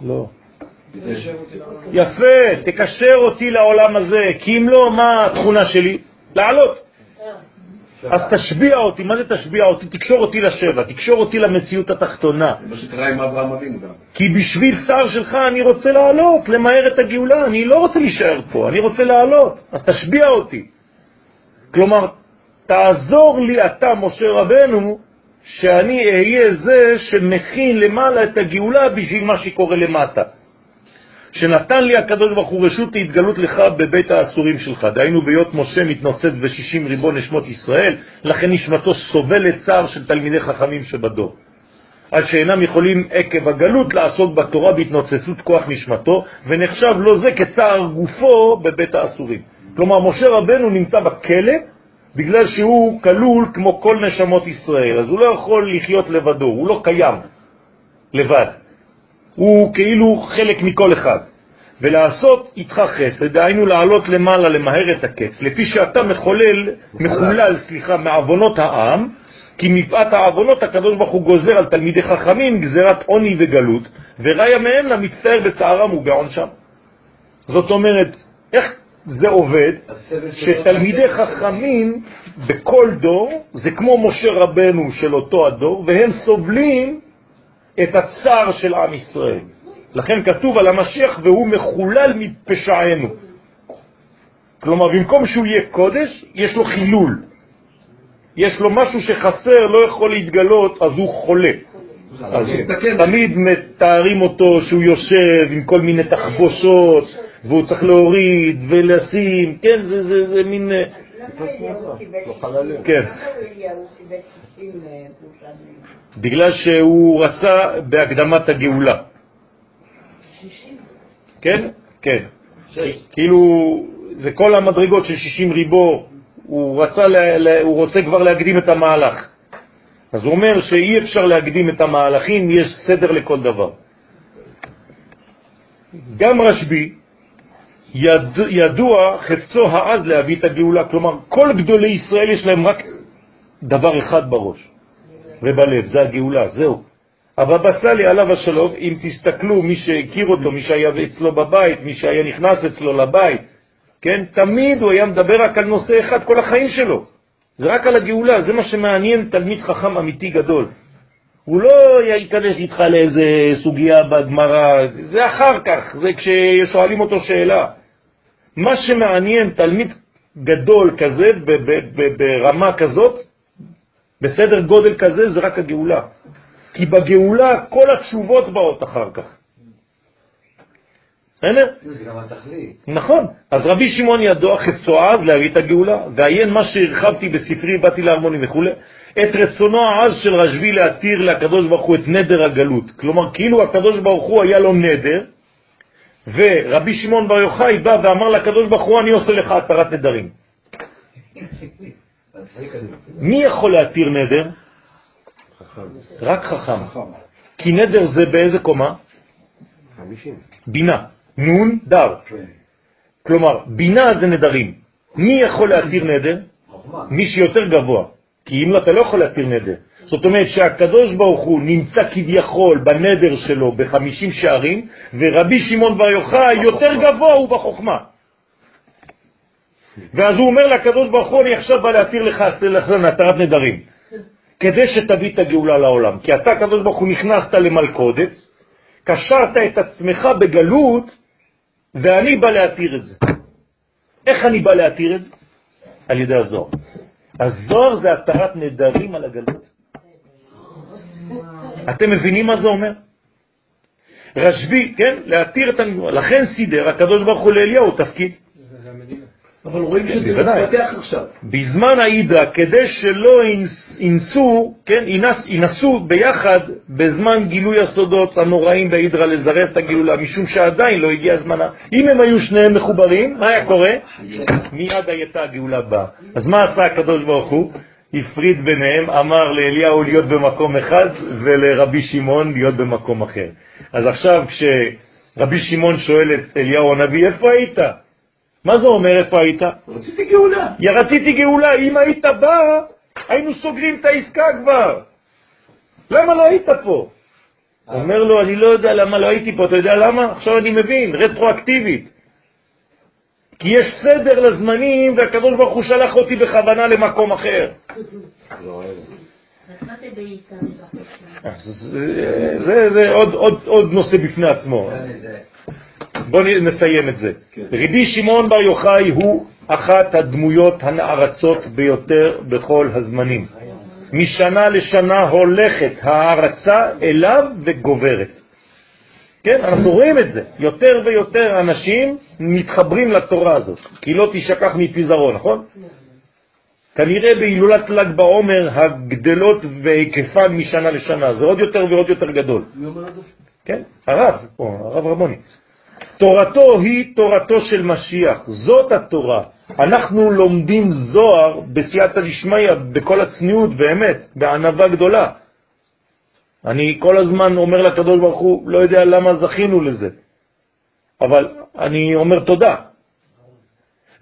לא. יפה, תקשר אותי לעולם הזה, כי אם לא, מה התכונה שלי? לעלות. אז תשביע אותי, מה זה תשביע אותי? תקשור אותי לשבע, תקשור אותי למציאות התחתונה. זה מה שקרה עם אברהם אבינו גם. כי בשביל שר שלך אני רוצה לעלות, למהר את הגאולה, אני לא רוצה להישאר פה, אני רוצה לעלות, אז תשביע אותי. כלומר, תעזור לי אתה, משה רבנו, שאני אהיה זה שמכין למעלה את הגאולה בשביל מה שקורה למטה. שנתן לי הקדוש ברוך הוא רשות להתגלות לך בבית האסורים שלך. דהיינו ביות משה מתנוצץ ב-60 ריבון נשמות ישראל, לכן נשמתו סובלת צער של תלמידי חכמים שבדור. עד שאינם יכולים עקב הגלות לעסוק בתורה בהתנוצצות כוח נשמתו, ונחשב לו זה כצער גופו בבית האסורים. כלומר, משה רבנו נמצא בכלא בגלל שהוא כלול כמו כל נשמות ישראל, אז הוא לא יכול לחיות לבדו, הוא לא קיים לבד. הוא כאילו חלק מכל אחד. ולעשות איתך חסד, דהיינו לעלות למעלה, למהר את הקץ, לפי שאתה מחולל, מחולל, סליחה, מעוונות העם, כי מפאת העוונות הקדוש ברוך הוא גוזר על תלמידי חכמים גזירת עוני וגלות, וראיה מהם למצטער בצערם ובעונשם. זאת אומרת, איך זה עובד? שתלמידי חכמים בכל דור, זה כמו משה רבנו של אותו הדור, והם סובלים את הצער של עם ישראל. לכן כתוב על המשיח והוא מחולל מפשענו. כלומר, במקום שהוא יהיה קודש, יש לו חילול. יש לו משהו שחסר, לא יכול להתגלות, אז הוא חולה. אז תמיד מתארים אותו שהוא יושב עם כל מיני תחבושות, והוא צריך להוריד ולשים, כן, זה, זה, זה מין... כן. בגלל שהוא רצה בהקדמת הגאולה. כן? כן. כאילו, זה כל המדרגות של 60 ריבו, הוא, רצה, הוא רוצה כבר להקדים את המהלך. אז הוא אומר שאי אפשר להקדים את המהלכים, יש סדר לכל דבר. גם רשב"י יד, ידוע חפצו העז להביא את הגאולה, כלומר כל גדולי ישראל יש להם רק דבר אחד בראש ובלב, זה הגאולה, זהו. הבבא סאלי עליו השלום, אם תסתכלו, מי שהכיר אותו, מי שהיה אצלו בבית, מי שהיה נכנס אצלו לבית, כן, תמיד הוא היה מדבר רק על נושא אחד כל החיים שלו. זה רק על הגאולה, זה מה שמעניין תלמיד חכם אמיתי גדול. הוא לא ייכנס איתך לאיזה סוגיה בגמרא, זה אחר כך, זה כששואלים אותו שאלה. מה שמעניין תלמיד גדול כזה, ברמה כזאת, בסדר גודל כזה, זה רק הגאולה. כי בגאולה כל התשובות באות אחר כך. בסדר? זה גם התכלית. נכון. אז רבי שמעון חפצו עז להביא את הגאולה, ועיין מה שהרחבתי בספרי, באתי להרמוני וכו', את רצונו העז של רשבי להתיר לקדוש ברוך הוא את נדר הגלות. כלומר, כאילו הקדוש ברוך הוא היה לו נדר, ורבי שמעון בר יוחאי בא ואמר לקדוש ברוך הוא, אני עושה לך התרת נדרים. מי יכול להתיר נדר? רק חכם. כי נדר זה באיזה קומה? בינה. נון דר. כלומר, בינה זה נדרים. מי יכול להתיר נדר? מי שיותר גבוה. כי אם לא, אתה לא יכול להתיר נדר. זאת אומרת שהקדוש ברוך הוא נמצא כביכול בנדר שלו בחמישים שערים, ורבי שמעון בר יוחאי יותר גבוה הוא בחוכמה. ואז הוא אומר לקדוש ברוך הוא, אני עכשיו בא להתיר לך התרת נדרים, כדי שתביא את הגאולה לעולם. כי אתה, קדוש ברוך הוא, נכנסת למלכודת, קשרת את עצמך בגלות, ואני בא להתיר את זה. איך אני בא להתיר את זה? על ידי הזוהר. הזוהר זה התרת נדרים על הגלות. אתם מבינים מה זה אומר? רשב"י, כן, להתיר את הנגמר. לכן סידר הקדוש ברוך הוא לאליהו תפקיד. אבל רואים כן, שזה בוודאי. מתפתח עכשיו. בזמן העידה, כדי שלא ינס- ינסו, כן, ינס, ינסו ביחד בזמן גילוי הסודות הנוראים בהידרה לזרז את הגילולה, משום שעדיין לא הגיע זמנה. אם הם היו שניהם מחוברים, מה היה קורה? מיד הייתה הגאולה באה. אז מה עשה הקדוש ברוך הוא? הפריד ביניהם, אמר לאליהו להיות במקום אחד ולרבי שמעון להיות במקום אחר. אז עכשיו כשרבי שמעון שואל את אליהו הנביא, איפה היית? מה זה אומר איפה היית? רציתי גאולה. רציתי גאולה, אם היית בא, היינו סוגרים את העסקה כבר. למה לא היית פה? אומר לו, אני לא יודע למה לא הייתי פה, אתה יודע למה? עכשיו אני מבין, רטרואקטיבית. כי יש סדר לזמנים, והקדוש ברוך הוא שלח אותי בכוונה למקום אחר. לא, זה עוד נושא בפני עצמו. בואו נסיים את זה. כן. רבי שמעון בר יוחאי הוא אחת הדמויות הנערצות ביותר בכל הזמנים. משנה לשנה הולכת הערצה אליו וגוברת. כן, אנחנו רואים את זה. יותר ויותר אנשים מתחברים לתורה הזאת, כי לא תשכח מפי זרעו, נכון? כנראה בהילולת ל"ג בעומר הגדלות והיקפן משנה לשנה, זה עוד יותר ועוד יותר גדול. כן, הרב, הרב רמוני. תורתו היא תורתו של משיח, זאת התורה. אנחנו לומדים זוהר בסייעתא דשמיא, בכל הצניעות, באמת, בענווה גדולה. אני כל הזמן אומר לקדוש ברוך הוא, לא יודע למה זכינו לזה, אבל אני אומר תודה.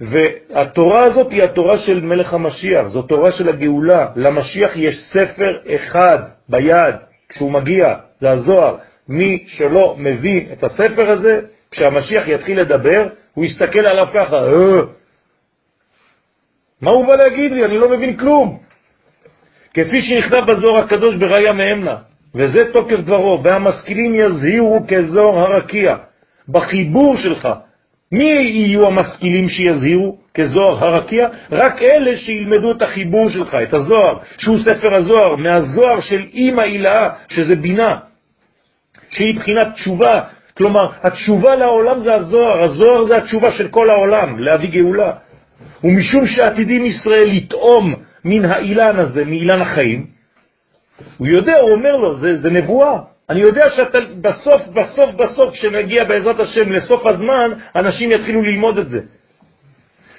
והתורה הזאת היא התורה של מלך המשיח, זו תורה של הגאולה. למשיח יש ספר אחד ביד כשהוא מגיע, זה הזוהר. מי שלא מבין את הספר הזה, כשהמשיח יתחיל לדבר, הוא יסתכל עליו ככה, אה, מה הוא בא להגיד לי? אני לא מבין כלום. כפי שנכתב בזוהר הקדוש בראיה מאמנה, וזה תוקף דברו, והמשכילים יזהירו כזוהר הרקיע. בחיבור שלך, מי יהיו המשכילים שיזהירו כזוהר הרקיע? רק אלה שילמדו את החיבור שלך, את הזוהר, שהוא ספר הזוהר, מהזוהר של אימא הילאה, שזה בינה, שהיא בחינת תשובה. כלומר, התשובה לעולם זה הזוהר, הזוהר זה התשובה של כל העולם, להביא גאולה. ומשום שעתידים ישראל לטעום מן האילן הזה, מאילן החיים, הוא יודע, הוא אומר לו, זה, זה נבואה. אני יודע שאתה בסוף, בסוף, בסוף, כשנגיע בעזרת השם לסוף הזמן, אנשים יתחילו ללמוד את זה.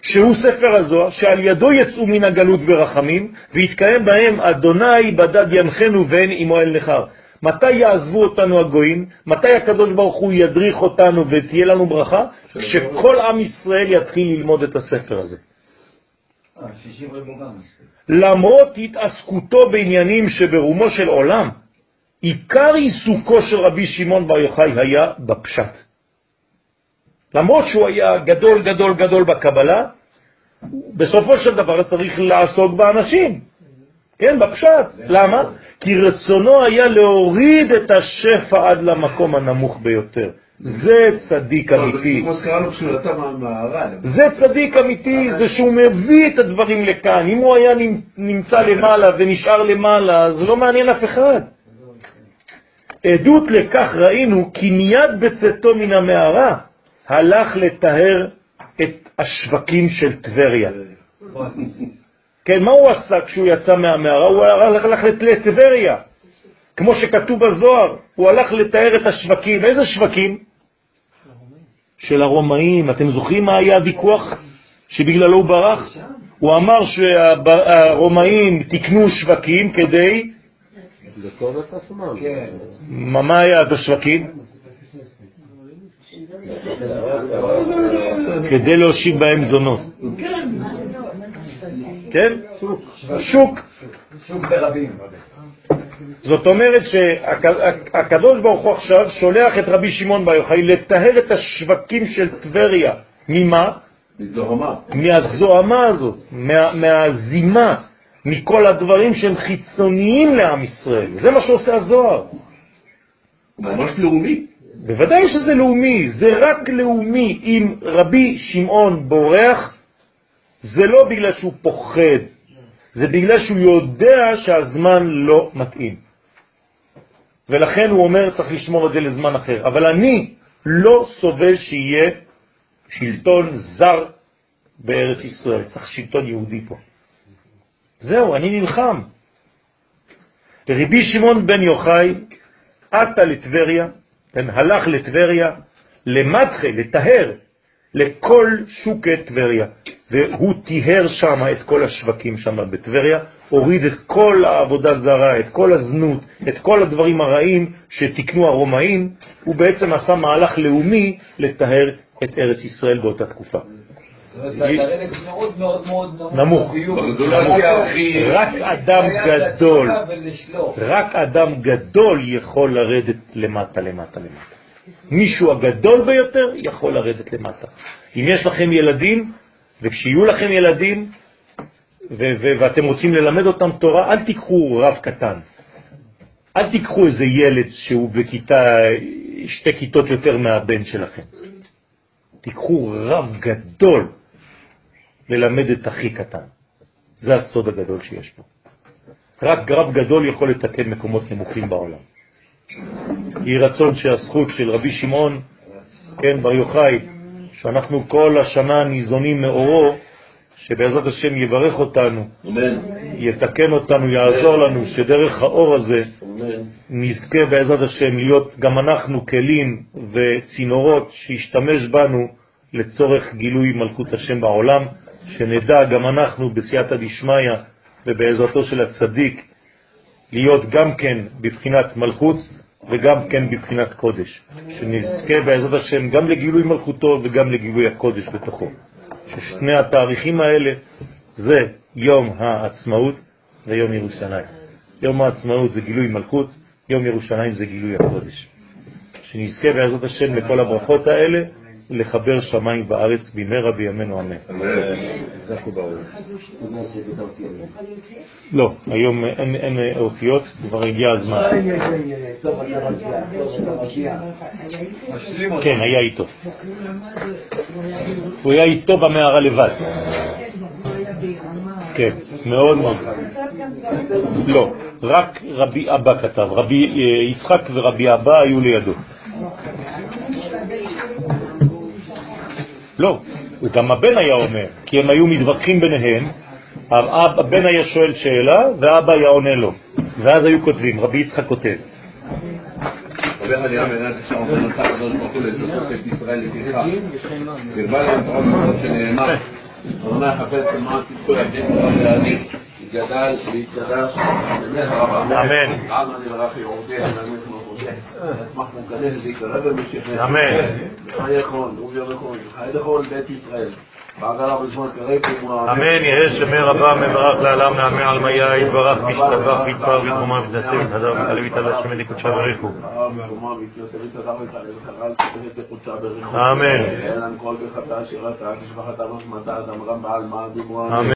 שהוא ספר הזוהר, שעל ידו יצאו מן הגלות ברחמים, ויתקיים בהם אדוני בדד ינחנו ואין עמו אל נכר. מתי יעזבו אותנו הגויים? מתי הקדוש ברוך הוא ידריך אותנו ותהיה לנו ברכה? כשכל עם ישראל יתחיל ללמוד את הספר הזה. אה. למרות התעסקותו בעניינים שברומו של עולם, עיקר עיסוקו של רבי שמעון בר יוחאי היה בפשט. למרות שהוא היה גדול גדול גדול בקבלה, בסופו של דבר צריך לעסוק באנשים, כן, בפשט. למה? כי רצונו היה להוריד את השפע עד למקום הנמוך ביותר. זה צדיק לא, אמיתי. זה צדיק אמיתי, זה שהוא מביא את הדברים לכאן. אם הוא היה נמצא למעלה ונשאר למעלה, אז לא מעניין אף אחד. עדות לכך ראינו כי מיד בצאתו מן המערה הלך לטהר את השווקים של טבריה. כן, מה הוא עשה כשהוא יצא מהמערה? הוא הלך, הלך לטבריה. כמו שכתוב בזוהר, הוא הלך לתאר את השווקים. איזה שווקים? של הרומאים. אתם זוכרים מה היה הוויכוח שבגללו הוא ברח? הוא אמר שהרומאים תקנו שווקים כדי, מה היה בשווקים? כדי להושיב בהם זונות. כן? שוק. שוק ברבים. זאת אומרת שהקדוש ברוך הוא עכשיו שולח את רבי שמעון בר יוחאי לטהר את השווקים של טבריה. ממה? מזוהמה. מהזוהמה הזאת, מה, מהזימה, מכל הדברים שהם חיצוניים לעם ישראל. זה מה שעושה הזוהר. הוא ממש לאומי. בוודאי שזה לאומי, זה רק לאומי. אם רבי שמעון בורח, זה לא בגלל שהוא פוחד, זה בגלל שהוא יודע שהזמן לא מתאים. ולכן הוא אומר, צריך לשמור את זה לזמן אחר. אבל אני לא סובל שיהיה שלטון זר בארץ ישראל, צריך שלטון יהודי פה. זהו, אני נלחם. ורבי שמעון בן יוחאי עטה לטבריה, כן, הלך לטבריה, למדחה, לטהר, לכל שוקי טבריה, והוא טיהר שם את כל השווקים שם בטבריה, הוריד את כל העבודה זרה, את כל הזנות, את כל הדברים הרעים שתקנו הרומאים, הוא בעצם עשה מהלך לאומי לטהר את ארץ ישראל באותה תקופה. נמוך. רק אדם גדול, רק אדם גדול יכול לרדת למטה, למטה, למטה. מישהו הגדול ביותר יכול לרדת למטה. אם יש לכם ילדים, וכשיהיו לכם ילדים, ואתם רוצים ללמד אותם תורה, אל תיקחו רב קטן. אל תיקחו איזה ילד שהוא בכיתה, שתי כיתות יותר מהבן שלכם. תיקחו רב גדול ללמד את הכי קטן. זה הסוד הגדול שיש פה. רק רב גדול יכול לתקן מקומות נמוכים בעולם. יהי רצון שהזכות של רבי שמעון, כן, בר יוחאי, שאנחנו כל השנה ניזונים מאורו, שבעזרת השם יברך אותנו, יתקן אותנו, יעזור לנו, שדרך האור הזה נזכה בעזרת השם להיות גם אנחנו כלים וצינורות שישתמש בנו לצורך גילוי מלכות השם בעולם, שנדע גם אנחנו בסייעתא דשמיא ובעזרתו של הצדיק להיות גם כן בבחינת מלכות וגם כן בבחינת קודש, שנזכה בעזרת השם גם לגילוי מלכותו וגם לגילוי הקודש בתוכו. ששני התאריכים האלה זה יום העצמאות ויום ירושלים. יום העצמאות זה גילוי מלכות, יום ירושלים זה גילוי הקודש. שנזכה בעזרת השם לכל הברכות האלה לחבר שמיים בארץ במהרה בימינו אמן. לא, היום אין אותיות, כבר הגיע הזמן. כן, היה איתו. הוא היה איתו במערה לבד. כן, מאוד מאוד. לא, רק רבי אבא כתב, רבי יצחק ורבי אבא היו לידו. לא, גם הבן היה אומר, כי הם היו מתווכחים ביניהם, הבן היה שואל שאלה ואבא היה עונה לו, ואז היו כותבים, רבי יצחק כותב. אמן. אמן. בית ישראל. אמן, יהא שמי רבה מברך לעלם נעמה על מיה, יתברך משתבח ויתפר ותרומה ותנסה ותהדר ותעלה ותעלה שמי דקודשה בריחו. אמן. אמן.